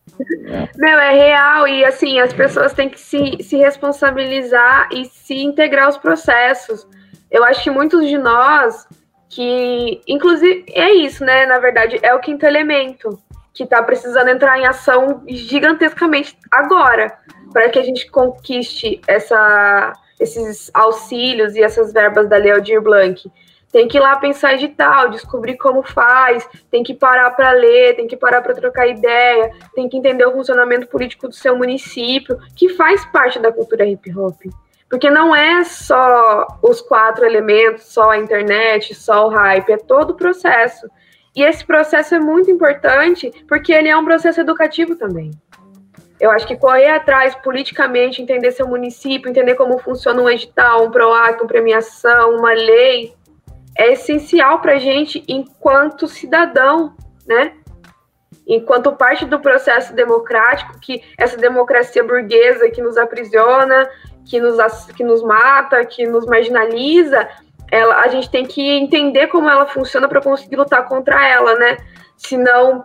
Meu, é real, e assim, as pessoas têm que se, se responsabilizar e se integrar aos processos. Eu acho que muitos de nós, que, inclusive, é isso, né? Na verdade, é o quinto elemento, que está precisando entrar em ação gigantescamente agora, para que a gente conquiste essa, esses auxílios e essas verbas da Lei Blanc. Tem que ir lá pensar edital, descobrir como faz, tem que parar para ler, tem que parar para trocar ideia, tem que entender o funcionamento político do seu município, que faz parte da cultura hip hop. Porque não é só os quatro elementos, só a internet, só o hype, é todo o processo. E esse processo é muito importante porque ele é um processo educativo também. Eu acho que correr atrás politicamente, entender seu município, entender como funciona um edital, um PROAC, uma premiação, uma lei, é essencial para a gente enquanto cidadão, né? Enquanto parte do processo democrático, que essa democracia burguesa que nos aprisiona, que nos, que nos mata, que nos marginaliza, ela, a gente tem que entender como ela funciona para conseguir lutar contra ela, né? Senão,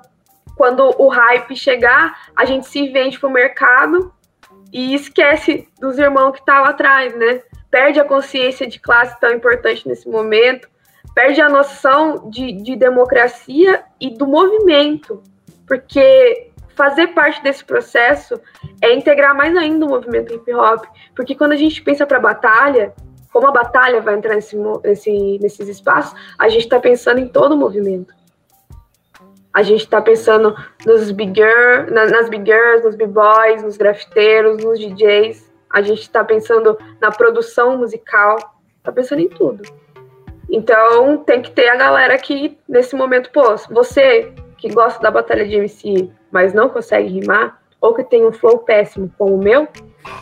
quando o hype chegar, a gente se vende para o mercado e esquece dos irmãos que estão tá atrás, né? Perde a consciência de classe tão importante nesse momento, perde a noção de, de democracia e do movimento, porque fazer parte desse processo é integrar mais ainda o movimento hip hop, porque quando a gente pensa para a batalha, como a batalha vai entrar nesse, nesse, nesses espaços, a gente está pensando em todo o movimento. A gente está pensando nos big girl, nas big girls, nos b-boys, nos grafiteiros, nos DJs. A gente está pensando na produção musical. Está pensando em tudo. Então tem que ter a galera que, nesse momento, pô, você que gosta da batalha de MC, mas não consegue rimar, ou que tem um flow péssimo como o meu,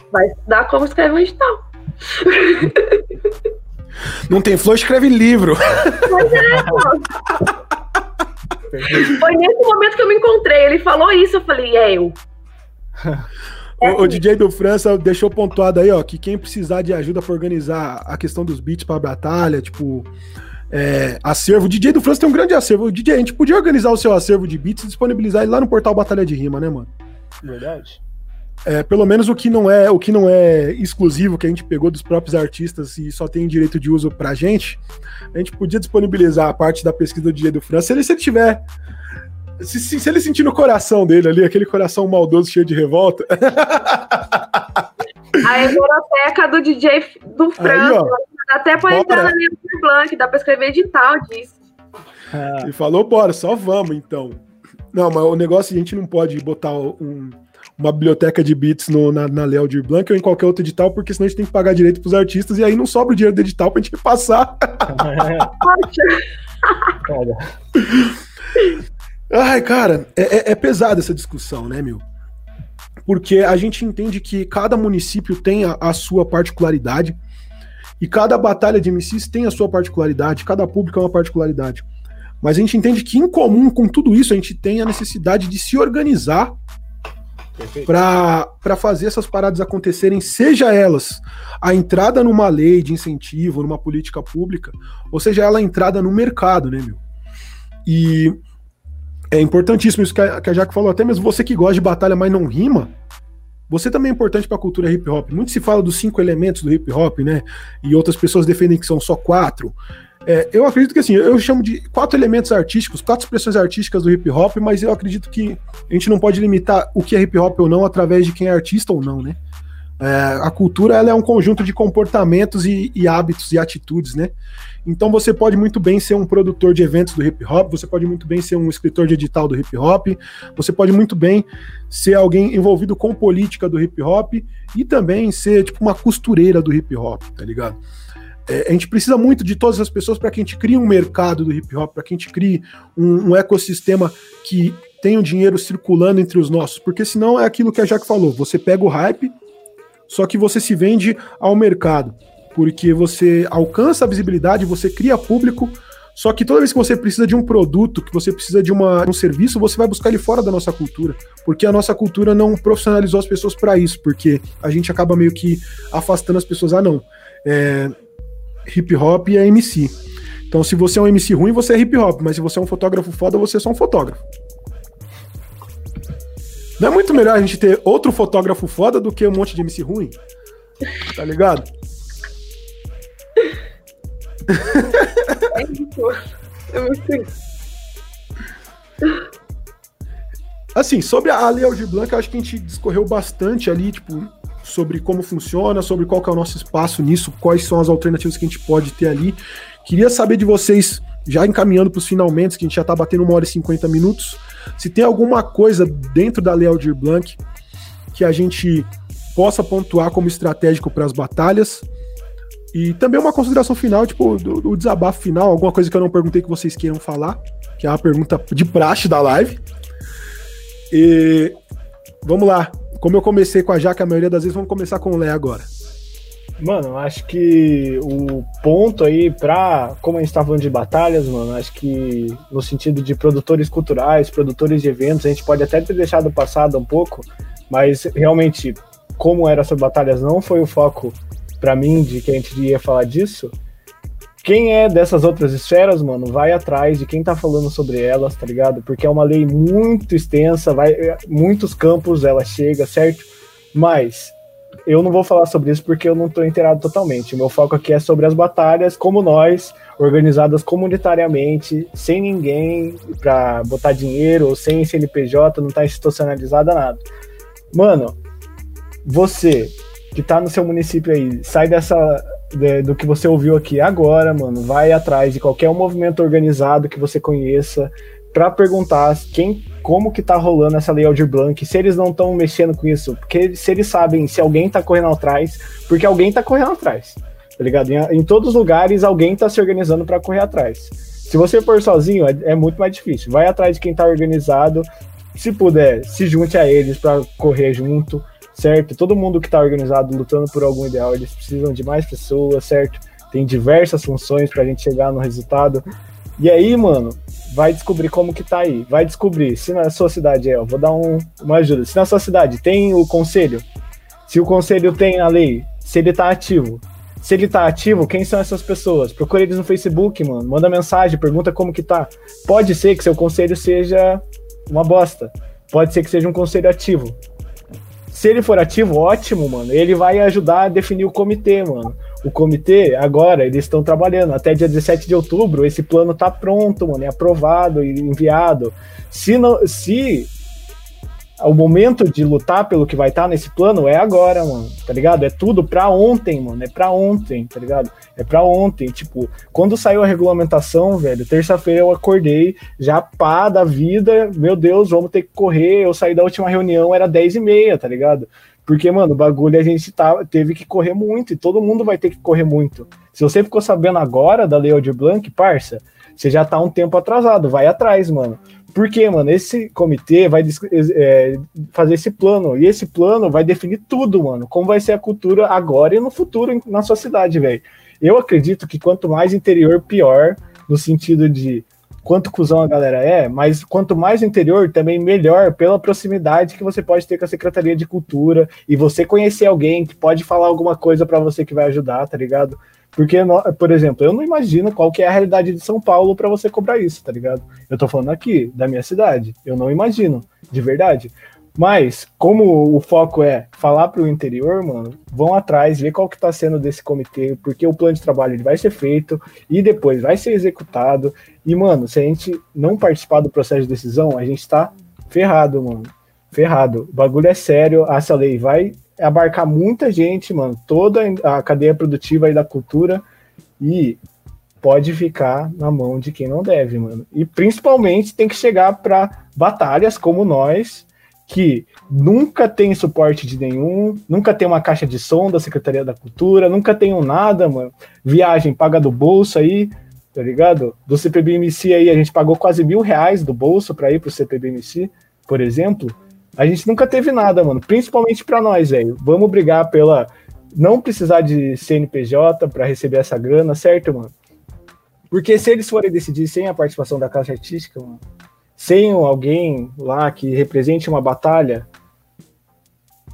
vai estudar como escrever um edital. [laughs] Não tem flow, escreve livro. Pois é, pô. Foi nesse momento que eu me encontrei. Ele falou isso, eu falei, é eu. [laughs] O, o, DJ do França deixou pontuado aí, ó, que quem precisar de ajuda para organizar a questão dos beats para batalha, tipo, é, acervo. O DJ do França tem um grande acervo. O DJ, a gente podia organizar o seu acervo de beats e disponibilizar ele lá no portal Batalha de Rima, né, mano? Verdade. É, pelo menos o que não é o que não é exclusivo que a gente pegou dos próprios artistas e só tem direito de uso pra gente, a gente podia disponibilizar a parte da pesquisa do DJ do França se ele, se ele tiver se, se, se, ele sentir no coração dele ali, aquele coração maldoso cheio de revolta. [laughs] A hemeroteca do DJ do Franco. Até pra entrar na minha Blanc, dá pra escrever edital disso. Ah. E falou, bora, só vamos então. Não, mas o negócio a gente não pode botar um, uma biblioteca de beats no, na, na Léo de Blanc ou em qualquer outro edital, porque senão a gente tem que pagar direito pros artistas e aí não sobra o dinheiro do edital pra gente repassar. [laughs] [laughs] Ai, cara, é, é, é pesada essa discussão, né, meu? Porque a gente entende que cada município tem a, a, sua particularidade e cada batalha de MCs tem a sua particularidade, cada público é uma particularidade. Mas a gente entende que, em comum com tudo isso, a gente tem a necessidade de se organizar para fazer essas paradas acontecerem, seja elas a entrada numa lei de incentivo, numa política pública, ou seja ela a entrada no mercado, né, meu? E é importantíssimo isso que a, que a Jaque falou, até mesmo você que gosta de batalha, mas não rima, você também é importante para a cultura hip hop. Muito se fala dos cinco elementos do hip hop, né? E outras pessoas defendem que são só quatro. É, eu acredito que assim, eu chamo de quatro elementos artísticos, quatro expressões artísticas do hip hop, mas eu acredito que a gente não pode limitar o que é hip hop ou não através de quem é artista ou não, né? É, a cultura ela é um conjunto de comportamentos e, e, hábitos e atitudes, né? Então você pode muito bem ser um produtor de eventos do hip hop, você pode muito bem ser um escritor de edital do hip hop, você pode muito bem ser alguém envolvido com política do hip hop e também ser tipo uma costureira do hip hop, tá ligado? É, a gente precisa muito de todas as pessoas para que a gente crie um mercado do hip hop, para que a gente crie um, um ecossistema que tenha o dinheiro circulando entre os nossos, porque senão é aquilo que a Jaque falou, você pega o hype, só que você se vende ao mercado, porque você alcança a visibilidade, você cria público, só que toda vez que você precisa de um produto, que você precisa de uma, um serviço, você vai buscar ele fora da nossa cultura, porque a nossa cultura não profissionalizou as pessoas para isso, porque a gente acaba meio que afastando as pessoas. Ah, não. É, hip hop é MC. Então, se você é um MC ruim, você é hip hop, mas se você é um fotógrafo foda, você é só um fotógrafo. Não é muito melhor a gente ter outro fotógrafo foda do que um monte de MC ruim? Tá ligado? É isso. É muito isso. Assim, sobre a Lei Aldir Blanc, eu acho que a gente discorreu bastante ali, tipo, sobre como funciona, sobre qual que é o nosso espaço nisso, quais são as alternativas que a gente pode ter ali. Queria saber de vocês, já encaminhando para os finalmente, que a gente já está batendo uma hora e 50 minutos, se tem alguma coisa dentro da Lei Aldir Blanc que a gente possa pontuar como estratégico para as batalhas. E também uma consideração final, tipo, do, do, desabafo final, alguma coisa que eu não perguntei que vocês queiram falar, que é uma pergunta de praxe da live. E vamos lá. Como eu comecei com a Jaque a maioria das vezes, vamos começar com o Lé agora. Mano, acho que o ponto aí pra. Como a gente tá falando de batalhas, mano, acho que no sentido de produtores culturais, produtores de eventos, a gente pode até ter deixado passado um pouco, mas realmente, como eram essas batalhas, não foi o foco para mim de que a gente ia falar disso. Quem é dessas outras esferas, mano, vai atrás de quem tá falando sobre elas, tá ligado? Porque é uma lei muito extensa, vai muitos campos ela chega, certo? Mas eu não vou falar sobre isso porque eu não tô inteirado totalmente. O meu foco aqui é sobre as batalhas como nós, organizadas comunitariamente, sem ninguém para botar dinheiro, ou sem CNPJ, não tá institucionalizada nada. Mano, você que tá no seu município aí, sai dessa de, do que você ouviu aqui agora, mano, vai atrás de qualquer movimento organizado que você conheça para perguntar quem, como que tá rolando essa lei Aldir Blanc, se eles não estão mexendo com isso, porque se eles sabem se alguém tá correndo atrás, porque alguém tá correndo atrás, tá ligado? Em, em todos os lugares alguém tá se organizando para correr atrás. Se você for sozinho, é, é, muito mais difícil. Vai atrás de quem tá organizado, se puder, se junte a eles para correr junto certo? Todo mundo que está organizado lutando por algum ideal, eles precisam de mais pessoas, certo? Tem diversas funções para a gente chegar no resultado. E aí, mano, vai descobrir como que tá aí. Vai descobrir se na sua cidade é, eu vou dar um, uma ajuda. Se na sua cidade tem o conselho, se o conselho tem a lei, se ele tá ativo. Se ele tá ativo, quem são essas pessoas? Procure eles no Facebook, mano. Manda mensagem, pergunta como que tá. Pode ser que seu conselho seja uma bosta. Pode ser que seja um conselho ativo. Se ele for ativo, ótimo, mano. Ele vai ajudar a definir o comitê, mano. O comitê, agora, eles estão trabalhando. Até dia 17 de outubro, esse plano tá pronto, mano. É aprovado e enviado. Se, não, se o momento de lutar pelo que vai estar tá nesse plano é agora, mano, tá ligado? É tudo pra ontem, mano, é pra ontem, tá ligado? É pra ontem, tipo, quando saiu a regulamentação, velho, terça-feira eu acordei, já pá da vida, meu Deus, vamos ter que correr, eu saí da última reunião, era 10 e meia, tá ligado? Porque, mano, o bagulho a gente tá, teve que correr muito, e todo mundo vai ter que correr muito. Se você ficou sabendo agora da Lei de Blanc, parça, você já tá um tempo atrasado, vai atrás, mano. Porque, mano, esse comitê vai é, fazer esse plano. E esse plano vai definir tudo, mano. Como vai ser a cultura agora e no futuro na sua cidade, velho. Eu acredito que quanto mais interior, pior. No sentido de quanto cuzão a galera é, mas quanto mais interior, também melhor pela proximidade que você pode ter com a Secretaria de Cultura e você conhecer alguém que pode falar alguma coisa para você que vai ajudar, tá ligado? Porque, por exemplo, eu não imagino qual que é a realidade de São Paulo para você cobrar isso, tá ligado? Eu tô falando aqui, da minha cidade. Eu não imagino, de verdade. Mas, como o foco é falar para o interior, mano, vão atrás, ver qual que está sendo desse comitê, porque o plano de trabalho ele vai ser feito e depois vai ser executado. E, mano, se a gente não participar do processo de decisão, a gente está ferrado, mano. Ferrado. O bagulho é sério, essa lei vai abarcar muita gente, mano, toda a cadeia produtiva aí da cultura e pode ficar na mão de quem não deve, mano. E principalmente tem que chegar para batalhas como nós, que nunca tem suporte de nenhum, nunca tem uma caixa de som da Secretaria da Cultura, nunca tem um nada, mano. Viagem paga do bolso aí, tá ligado? Do CPBMC aí, a gente pagou quase mil reais do bolso para ir pro CPBMC, por exemplo. A gente nunca teve nada, mano. Principalmente para nós, velho. Vamos brigar pela não precisar de CNPJ para receber essa grana, certo, mano? Porque se eles forem decidir sem a participação da Caixa Artística, mano, sem alguém lá que represente uma batalha,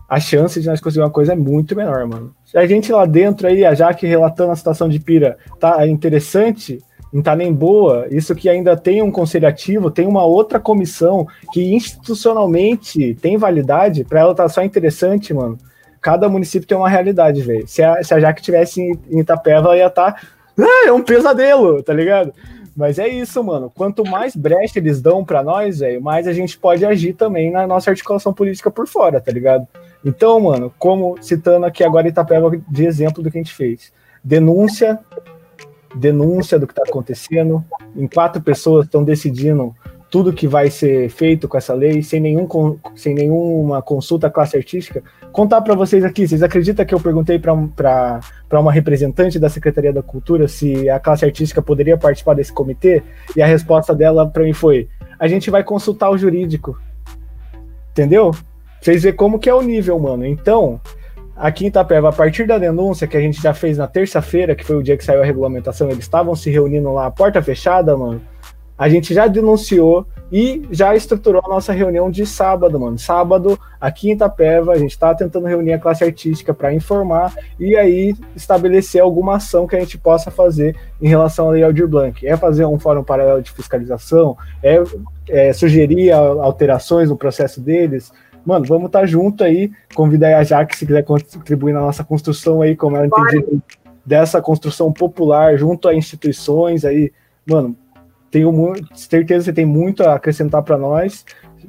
a chance de nós conseguir uma coisa é muito menor, mano. A gente lá dentro aí, a Jaque relatando a situação de Pira, tá interessante, não tá nem boa, isso que ainda tem um conselho ativo, tem uma outra comissão que institucionalmente tem validade, para ela tá só interessante, mano. Cada município tem uma realidade, velho. Se a, se a Jaque tivesse em, Itapeva, ela ia estar. Tá, ah, é um pesadelo, tá ligado? Mas é isso, mano. Quanto mais brecha eles dão para nós, velho, mais a gente pode agir também na nossa articulação política por fora, tá ligado? Então, mano, como citando aqui agora Itapeva de exemplo do que a gente fez. Denúncia, denúncia do que tá acontecendo. Em quatro pessoas estão decidindo tudo que vai ser feito com essa lei, sem, nenhum, sem nenhuma consulta à classe artística. Contar para vocês aqui, vocês acreditam que eu perguntei para uma representante da Secretaria da Cultura se a classe artística poderia participar desse comitê? E a resposta dela para mim foi: a gente vai consultar o jurídico. Entendeu? Vocês verem como que é o nível, mano. Então, aqui em Itapeva, a partir da denúncia que a gente já fez na terça-feira, que foi o dia que saiu a regulamentação, eles estavam se reunindo lá, porta fechada, mano a gente já denunciou e já estruturou a nossa reunião de sábado, mano. Sábado, aqui em Itapeva, a gente está tentando reunir a classe artística para informar e aí estabelecer alguma ação que a gente possa fazer em relação à Lei Aldir Blanc. É fazer um fórum paralelo de fiscalização, é, é sugerir alterações no processo deles. Mano, vamos estar tá junto aí. Convidar a Jaque se quiser contribuir na nossa construção aí, como ela entende dessa construção popular junto a instituições aí. Mano, tenho certeza que você tem muito a acrescentar para nós,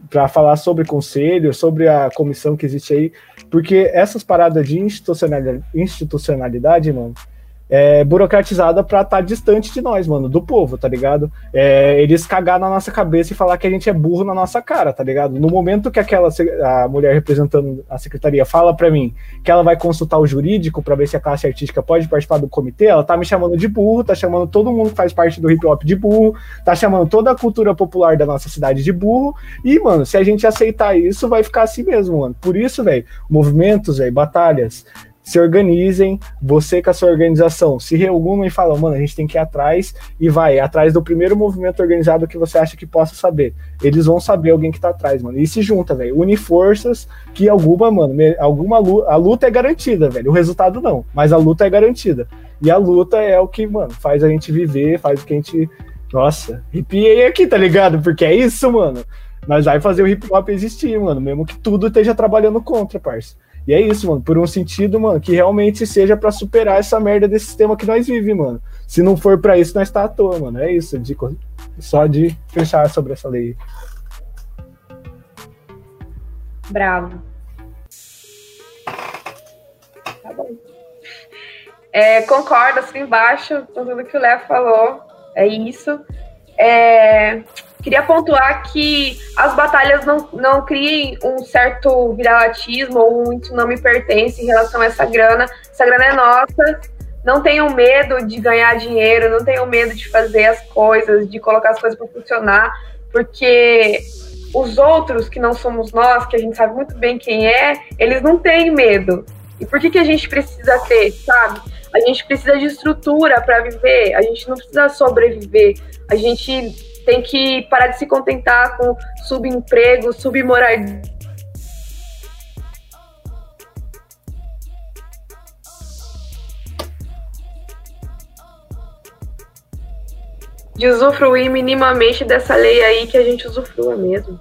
para falar sobre conselho, sobre a comissão que existe aí, porque essas paradas de institucionalidade, institucionalidade mano, é, burocratizada pra estar tá distante de nós, mano, do povo, tá ligado? É, eles cagar na nossa cabeça e falar que a gente é burro na nossa cara, tá ligado? No momento que aquela a mulher representando a secretaria fala para mim que ela vai consultar o jurídico para ver se a classe artística pode participar do comitê, ela tá me chamando de burro, tá chamando todo mundo que faz parte do hip hop de burro, tá chamando toda a cultura popular da nossa cidade de burro, e, mano, se a gente aceitar isso, vai ficar assim mesmo, mano. Por isso, velho, movimentos, velho, batalhas, se organizem, você com a sua organização se reúnam e falam, mano, a gente tem que ir atrás e vai, atrás do primeiro movimento organizado que você acha que possa saber. Eles vão saber alguém que tá atrás, mano. E se junta, velho. Une forças que alguma, mano, alguma luta, a luta é garantida, velho. O resultado não, mas a luta é garantida. E a luta é o que, mano, faz a gente viver, faz o que a gente. Nossa, arrepiei aqui, tá ligado? Porque é isso, mano. Nós vai fazer o hip hop existir, mano, mesmo que tudo esteja trabalhando contra, parça. E é isso, mano, por um sentido, mano, que realmente seja para superar essa merda desse sistema que nós vivemos, mano. Se não for para isso, nós tá à toa, mano. É isso, de, só de fechar sobre essa lei. Bravo. Tá bom. É, concordo, assim, embaixo tudo que o Léo falou. É isso. É, Queria pontuar que as batalhas não, não criem um certo viralatismo ou um não me pertence em relação a essa grana. Essa grana é nossa. Não tenham medo de ganhar dinheiro, não tenham medo de fazer as coisas, de colocar as coisas para funcionar, porque os outros que não somos nós, que a gente sabe muito bem quem é, eles não têm medo. E por que, que a gente precisa ter, sabe? A gente precisa de estrutura para viver, a gente não precisa sobreviver, a gente tem que parar de se contentar com subemprego, submoradia. De usufruir minimamente dessa lei aí que a gente usufrua mesmo.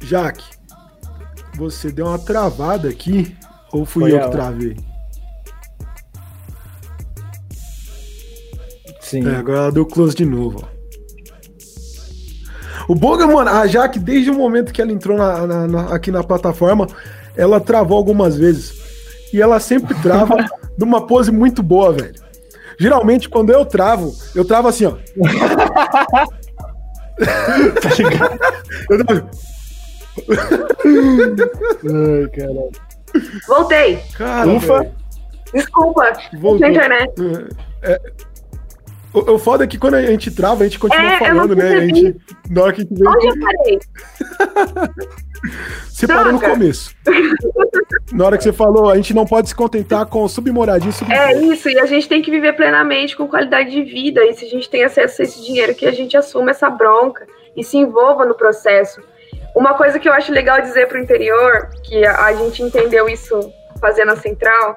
Jaque, você deu uma travada aqui ou fui Foi eu ela. que travei? Sim. É, agora ela deu close de novo. O Boga, mano, a Jaque, desde o momento que ela entrou na, na, na, aqui na plataforma, ela travou algumas vezes. E ela sempre [laughs] trava numa pose muito boa, velho. Geralmente, quando eu travo, eu travo assim, ó. [laughs] tá ligado? eu travo. Ai, caralho. Voltei. Cara, Ufa. Desculpa. Voltou. Na internet. É, o, o foda é que quando a gente trava, a gente continua é, falando, né? A gente, na hora que a gente vem... Onde eu parei? [laughs] você Droga. parou no começo. na hora que você falou, a gente não pode se contentar com submoradia e É isso, e a gente tem que viver plenamente com qualidade de vida. E se a gente tem acesso a esse dinheiro, que a gente assuma essa bronca e se envolva no processo. Uma coisa que eu acho legal dizer para o interior, que a gente entendeu isso fazendo a central,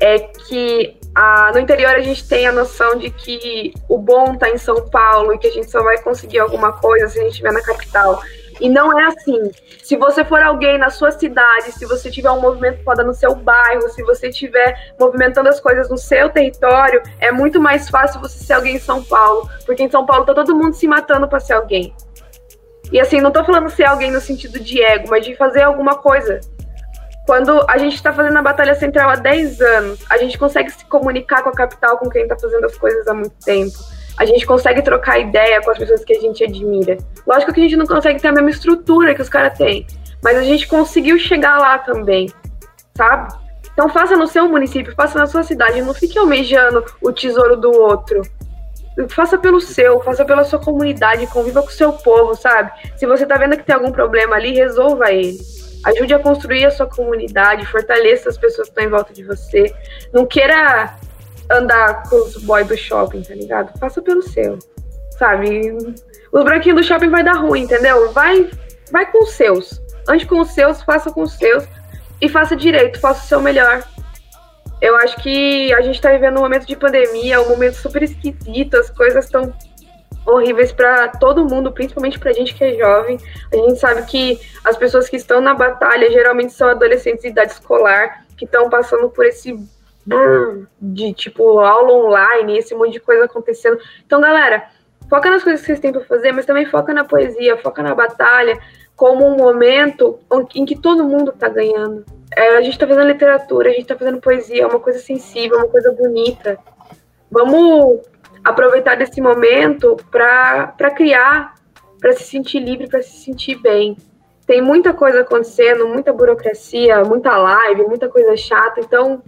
é que a, no interior a gente tem a noção de que o bom está em São Paulo e que a gente só vai conseguir alguma coisa se a gente estiver na capital. E não é assim. Se você for alguém na sua cidade, se você tiver um movimento foda no seu bairro, se você estiver movimentando as coisas no seu território, é muito mais fácil você ser alguém em São Paulo. Porque em São Paulo tá todo mundo se matando para ser alguém. E assim, não tô falando ser alguém no sentido de ego, mas de fazer alguma coisa quando a gente está fazendo a Batalha Central há 10 anos, a gente consegue se comunicar com a capital, com quem está fazendo as coisas há muito tempo. A gente consegue trocar ideia com as pessoas que a gente admira. Lógico que a gente não consegue ter a mesma estrutura que os caras têm, mas a gente conseguiu chegar lá também, sabe? Então faça no seu município, faça na sua cidade, não fique almejando o tesouro do outro. Faça pelo seu, faça pela sua comunidade, conviva com o seu povo, sabe? Se você tá vendo que tem algum problema ali, resolva ele. Ajude a construir a sua comunidade, fortaleça as pessoas que estão em volta de você. Não queira andar com os boys do shopping, tá ligado? Faça pelo seu, sabe? Os branquinhos do shopping vai dar ruim, entendeu? Vai, vai com os seus. Ande com os seus, faça com os seus e faça direito, faça o seu melhor. Eu acho que a gente tá vivendo um momento de pandemia, um momento super esquisito, as coisas estão horríveis para todo mundo, principalmente para a gente que é jovem. A gente sabe que as pessoas que estão na batalha geralmente são adolescentes de idade escolar, que estão passando por esse de tipo aula online, esse monte de coisa acontecendo. Então, galera, foca nas coisas que vocês têm para fazer, mas também foca na poesia, foca na batalha, como um momento em que todo mundo está ganhando. É, a gente está fazendo literatura, a gente está fazendo poesia, é uma coisa sensível, uma coisa bonita. Vamos aproveitar desse momento para criar, para se sentir livre, para se sentir bem. Tem muita coisa acontecendo, muita burocracia, muita live, muita coisa chata, então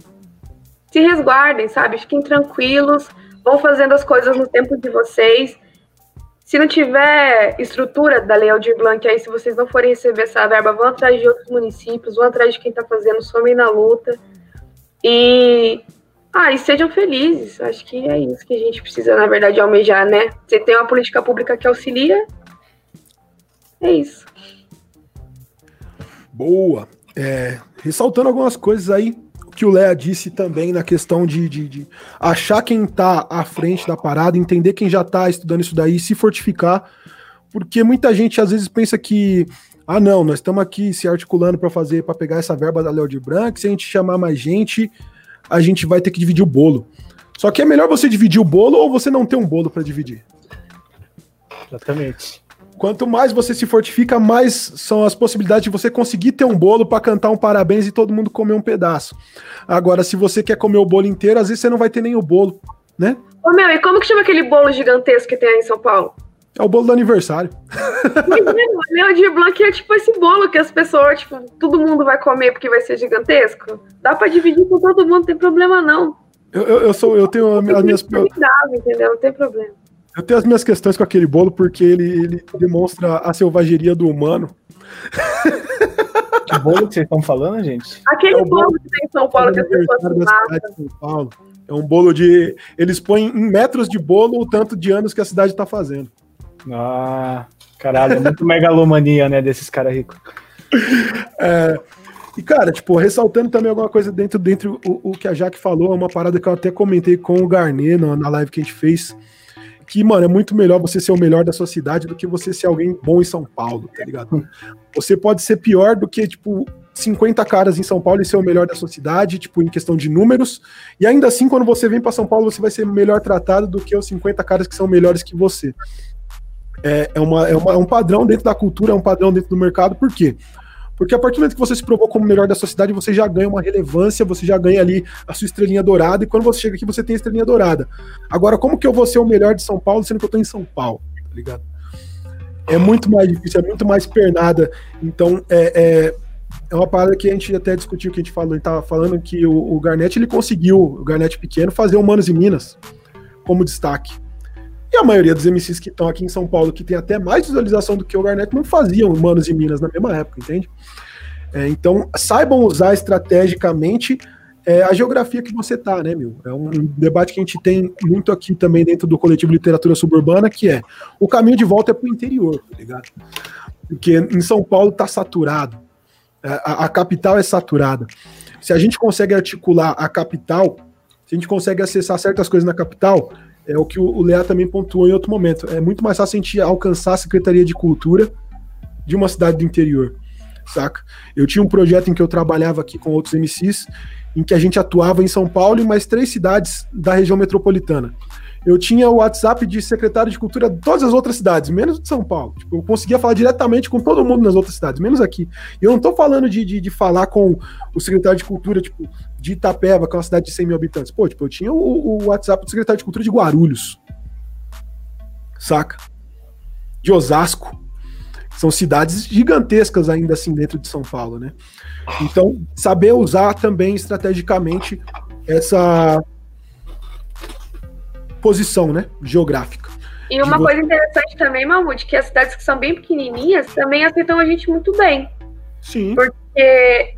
se resguardem, sabe? Fiquem tranquilos, vão fazendo as coisas no tempo de vocês. Se não tiver estrutura da Lei Aldir Blanc, aí se vocês não forem receber essa verba, vão atrás de outros municípios, vão atrás de quem está fazendo, somem na luta. E ah, e sejam felizes. Acho que é isso que a gente precisa, na verdade, almejar, né? Você tem uma política pública que auxilia. É isso. Boa. É, ressaltando algumas coisas aí que o Léa disse também na questão de, de, de, achar quem tá à frente da parada, entender quem já tá estudando isso daí, se fortificar, porque muita gente às vezes pensa que ah não, nós estamos aqui se articulando para fazer, para pegar essa verba da Léo de Branco, se a gente chamar mais gente, a gente vai ter que dividir o bolo. Só que é melhor você dividir o bolo ou você não ter um bolo para dividir. Exatamente. Quanto mais você se fortifica, mais são as possibilidades de você conseguir ter um bolo para cantar um parabéns e todo mundo comer um pedaço. Agora, se você quer comer o bolo inteiro, às vezes você não vai ter nem o bolo, né? Ô meu, e como que chama aquele bolo gigantesco que tem aí em São Paulo? É o bolo do aniversário. Meu de Blanc é tipo esse bolo que as pessoas, tipo, todo mundo vai comer porque vai ser gigantesco. Dá pra dividir com todo mundo, não tem problema não. Eu, eu, eu sou, eu tenho as minhas. entendeu? Não tem problema. Eu tenho as minhas questões com aquele bolo porque ele, ele demonstra a selvageria do humano. Que bolo que vocês estão falando, gente? Aquele é bolo, bolo, que tem em São Paulo que as pessoas São Paulo. É um bolo de. Eles põem em metros de bolo o tanto de anos que a cidade está fazendo. Ah, caralho, é muito megalomania, né, desses caras ricos. [laughs] É, e, cara, tipo, ressaltando também alguma coisa dentro, dentro o, o que a Jaque falou, é uma parada que eu até comentei com o Garnet na, na live que a gente fez. Que, mano, é muito melhor você ser o melhor da sua cidade do que você ser alguém bom em São Paulo, tá ligado? Você pode ser pior do que, tipo, 50 caras em São Paulo e ser o melhor da sua cidade, tipo, em questão de números. E ainda assim, quando você vem para São Paulo, você vai ser melhor tratado do que os 50 caras que são melhores que você. É, é, uma, é, uma, é um padrão dentro da cultura, é um padrão dentro do mercado, por quê? Porque a partir do momento que você se provou como o melhor da sua cidade, você já ganha uma relevância, você já ganha ali a sua estrelinha dourada, e quando você chega aqui, você tem a estrelinha dourada. Agora, como que eu vou ser o melhor de São Paulo, sendo que eu tô em São Paulo, tá ligado? É muito mais difícil, é muito mais pernada. Então, é, é, é uma parada que a gente até discutiu, que a gente falou, gente tava falando que o, o Garnett, ele conseguiu, o Garnett pequeno, fazer o Manos e Minas como destaque. E a maioria dos MCs que estão aqui em São Paulo, que tem até mais visualização do que o Garnett, não faziam Manos e Minas na mesma época, entende? É, então, saibam usar estrategicamente é, a geografia que você tá, né, meu? É um debate que a gente tem muito aqui também dentro do coletivo Literatura Suburbana, que é o caminho de volta é pro interior, tá ligado? Porque em São Paulo tá saturado. É, a, a capital é saturada. Se a gente consegue articular a capital, se a gente consegue acessar certas coisas na capital, é o que o Lea também pontuou em outro momento. É muito mais fácil a gente alcançar a Secretaria de Cultura de uma cidade do interior, saca? Eu tinha um projeto em que eu trabalhava aqui com outros MCs, em que a gente atuava em São Paulo e mais três cidades da região metropolitana eu tinha o WhatsApp de secretário de cultura de todas as outras cidades, menos de São Paulo. Tipo, eu conseguia falar diretamente com todo mundo nas outras cidades, menos aqui. E eu não tô falando de, de, de, falar com o secretário de cultura, tipo, de Itapeva, que é uma cidade de 100 mil habitantes. Pô, tipo, eu tinha o, o WhatsApp do secretário de cultura de Guarulhos. Saca? De Osasco. São cidades gigantescas ainda assim dentro de São Paulo, né? Então, saber usar também estrategicamente essa posição, né? Geográfica. E uma coisa interessante também, Mamute, que as cidades que são bem pequenininhas também aceitam a gente muito bem. Sim. Porque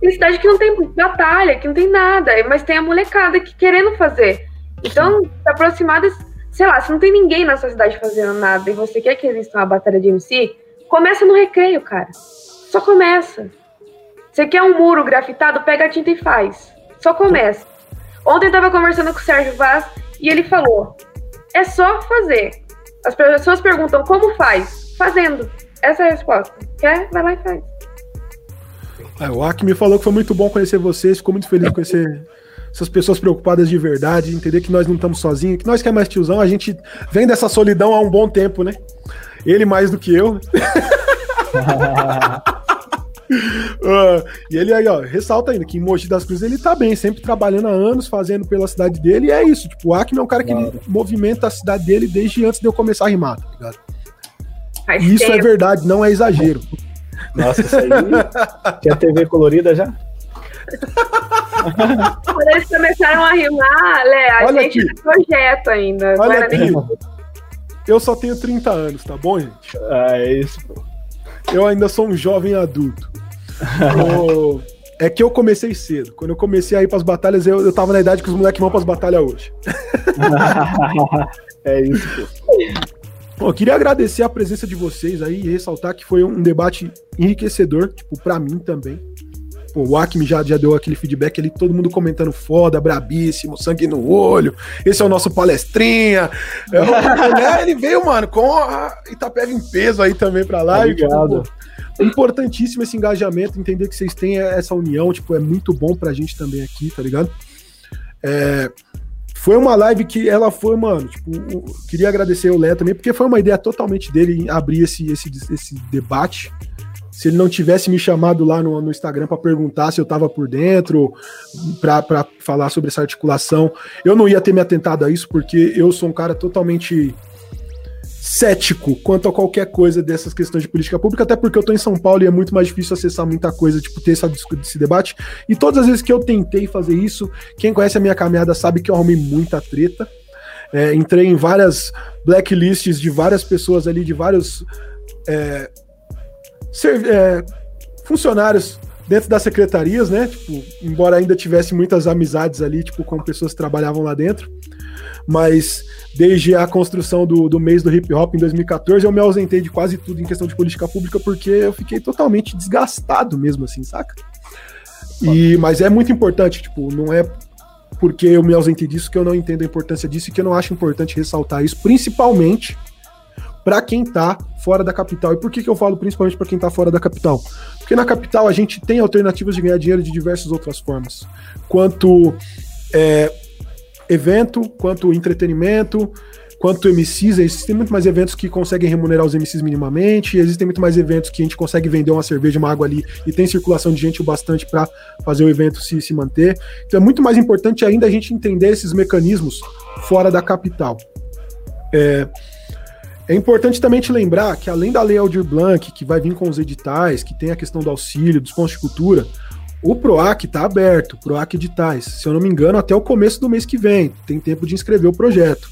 tem cidade que não tem batalha, que não tem nada, mas tem a molecada que querendo fazer. Então, se aproximar desse, sei lá, se não tem ninguém na sua cidade fazendo nada e você quer que exista uma batalha de MC, começa no recreio, cara. Só começa. Você quer um muro grafitado, pega a tinta e faz. Só começa. Ontem eu tava conversando com o Sérgio Vaz e ele falou: é só fazer. As pessoas perguntam como faz? Fazendo. Essa é a resposta. Quer? Vai lá e faz. É, o Aki me falou que foi muito bom conhecer vocês, ficou muito feliz de conhecer essas pessoas preocupadas de verdade, entender que nós não estamos sozinhos, que nós que é mais tiozão, a gente vem dessa solidão há um bom tempo, né? Ele mais do que eu. [laughs] uh, e ele aí, ó, ressalta ainda que em Mogi das Cruzes ele tá bem, sempre trabalhando há anos, fazendo pela cidade dele, e é isso. Tipo, o Acme é um cara que claro. movimenta a cidade dele desde antes de eu começar a rimar, tá ligado? E isso é verdade, não é exagero. Nossa, isso aí. [laughs] Tinha TV colorida já? Quando eles começaram a rimar, Lé, a Olha gente aqui. projeto ainda. Olha aqui. Eu só tenho 30 anos, tá bom, gente? Ah, é isso, pô. Eu ainda sou um jovem adulto. é que eu comecei cedo. Quando eu comecei a ir pras batalhas, eu, eu tava na idade que os moleques vão pras batalhas hoje. [laughs] é isso. Bom, eu queria agradecer a presença de vocês aí e ressaltar que foi um debate enriquecedor, tipo, pra mim também. Pô, o Acme já, já deu aquele feedback ali, todo mundo comentando foda, brabíssimo, sangue no olho. Esse é o nosso palestrinha. É, o, né, ele veio, mano, com a Itapeva em peso aí também pra lá. Obrigado. Tipo, importantíssimo esse engajamento, entender que vocês têm essa união, tipo, é muito bom pra gente também aqui, tá ligado? É, foi uma live que ela foi, mano, tipo, queria agradecer o Léo também, porque foi uma ideia totalmente dele abrir esse, esse, esse debate. Se ele não tivesse me chamado lá no, no Instagram para perguntar se eu tava por dentro, para falar sobre essa articulação, eu não ia ter me atentado a isso, porque eu sou um cara totalmente cético quanto a qualquer coisa dessas questões de política pública, até porque eu tô em São Paulo e é muito mais difícil acessar muita coisa, tipo, ter essa, esse debate. E todas as vezes que eu tentei fazer isso, quem conhece a minha caminhada sabe que eu arrumei muita treta. É, entrei em várias blacklists de várias pessoas ali, de vários é, ser, é, funcionários dentro das secretarias, né? Tipo, embora ainda tivesse muitas amizades ali, tipo, com pessoas que trabalhavam lá dentro. mas desde a construção do, do mês do hip hop em 2014, eu me ausentei de quase tudo em questão de política pública, porque eu fiquei totalmente desgastado mesmo, assim, saca? E, mas é muito importante, tipo, não é porque eu me ausentei disso que eu não entendo a importância disso e que eu não acho importante ressaltar isso, principalmente para quem tá fora da capital. E por que, que eu falo principalmente para quem tá fora da capital? Porque na capital a gente tem alternativas de ganhar dinheiro de diversas outras formas. Quanto é, evento, quanto entretenimento, quanto MCs, existem muito mais eventos que conseguem remunerar os MCs minimamente, existem muito mais eventos que a gente consegue vender uma cerveja, uma água ali e tem circulação de gente o bastante para fazer o evento se, se manter. Então é muito mais importante ainda a gente entender esses mecanismos fora da capital. É, é importante também te lembrar que além da Lei Aldir Blanc, que vai vir com os editais, que tem a questão do auxílio, dos pontos de cultura, o PROAC está aberto, PROAC Editais. Se eu não me engano, até o começo do mês que vem. Tem tempo de inscrever o projeto.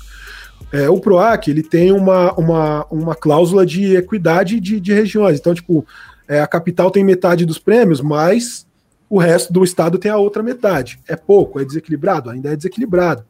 É, o PROAC ele tem uma, uma, uma cláusula de equidade de, de regiões. Então, tipo, é, a capital tem metade dos prêmios, mas o resto do estado tem a outra metade. É pouco, é desequilibrado? Ainda é desequilibrado.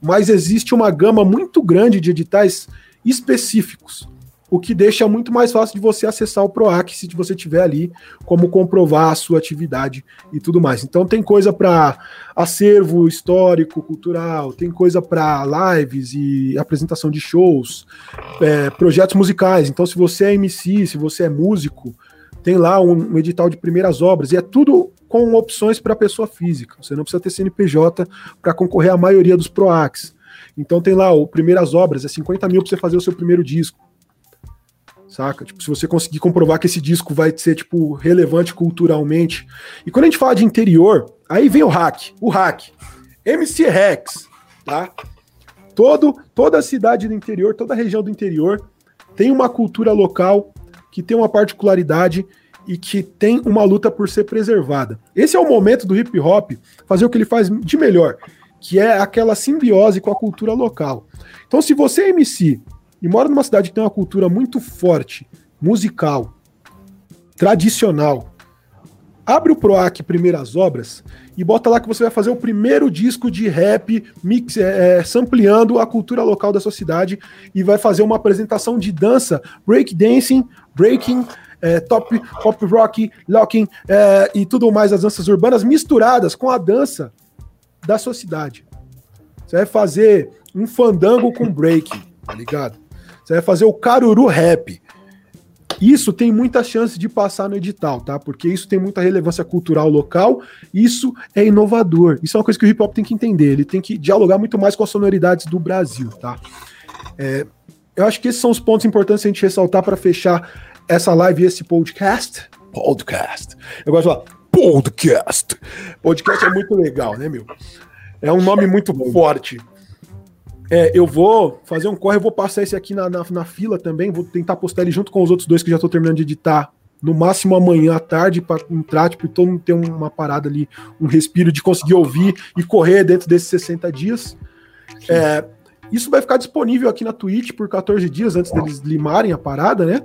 Mas existe uma gama muito grande de editais específicos o que deixa muito mais fácil de você acessar o PROAC se você tiver ali como comprovar a sua atividade e tudo mais. Então tem coisa para acervo histórico, cultural, tem coisa para lives e apresentação de shows, é, projetos musicais. Então se você é MC, se você é músico, tem lá um, um edital de primeiras obras e é tudo com opções para pessoa física. Você não precisa ter CNPJ para concorrer à maioria dos PROACs. Então tem lá o primeiras obras, é 50 mil para você fazer o seu primeiro disco saca? Tipo, se você conseguir comprovar que esse disco vai ser, tipo, relevante culturalmente. E quando a gente fala de interior, aí vem o hack, o hack. MC Rex, tá? Todo, toda a cidade do interior, toda a região do interior tem uma cultura local que tem uma particularidade e que tem uma luta por ser preservada. Esse é o momento do hip hop fazer o que ele faz de melhor, que é aquela simbiose com a cultura local. Então, se você é MC e mora numa cidade que tem uma cultura muito forte, musical, tradicional, abre o PROAC Primeiras Obras e bota lá que você vai fazer o primeiro disco de rap mix, é, é, sampleando a cultura local da sua cidade e vai fazer uma apresentação de dança, breakdancing, breaking, é, top, pop rock, locking é, e tudo mais, as danças urbanas misturadas com a dança da sua cidade. Você vai fazer um fandango com break, tá ligado? Você vai fazer o Caruru Rap. Isso tem muita chance de passar no edital, tá? Porque isso tem muita relevância cultural local, isso é inovador. Isso é uma coisa que o hip hop tem que entender, ele tem que dialogar muito mais com as sonoridades do Brasil, tá? É, eu acho que esses são os pontos importantes a gente ressaltar para fechar essa live e esse podcast. Podcast. Eu gosto de falar podcast. Podcast é muito legal, né, meu? É um nome muito forte. É, eu vou fazer um corre, eu vou passar esse aqui na, na, na, fila também, vou tentar postar ele junto com os outros dois que já estou terminando de editar. No máximo amanhã à tarde, para entrar, tipo, todo mundo ter uma parada ali, um respiro de conseguir ouvir e correr dentro desses 60 dias. É, isso vai ficar disponível aqui na Twitch por 14 dias antes deles limarem a parada, né?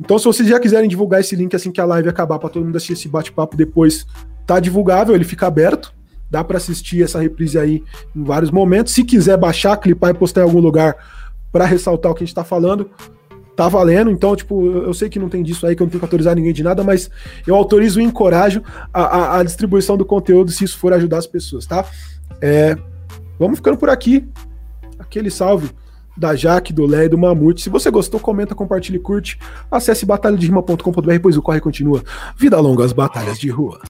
Então, se vocês já quiserem divulgar esse link assim que a live acabar, para todo mundo assistir esse bate-papo depois, tá divulgável, ele fica aberto. Dá para assistir essa reprise aí em vários momentos. Se quiser baixar, clipar e postar em algum lugar para ressaltar o que a gente está falando, tá valendo. Então, tipo, eu sei que não tem disso aí, que eu não tenho que autorizar ninguém de nada, mas eu autorizo e encorajo a, a, a distribuição do conteúdo se isso for ajudar as pessoas, tá? É, vamos ficando por aqui. Aquele salve da Jaque, do Lé e do Mamute. Se você gostou, comenta, compartilhe, curte. Acesse batalhaderima.com.br, pois o corre continua. Vida longa às batalhas de rua.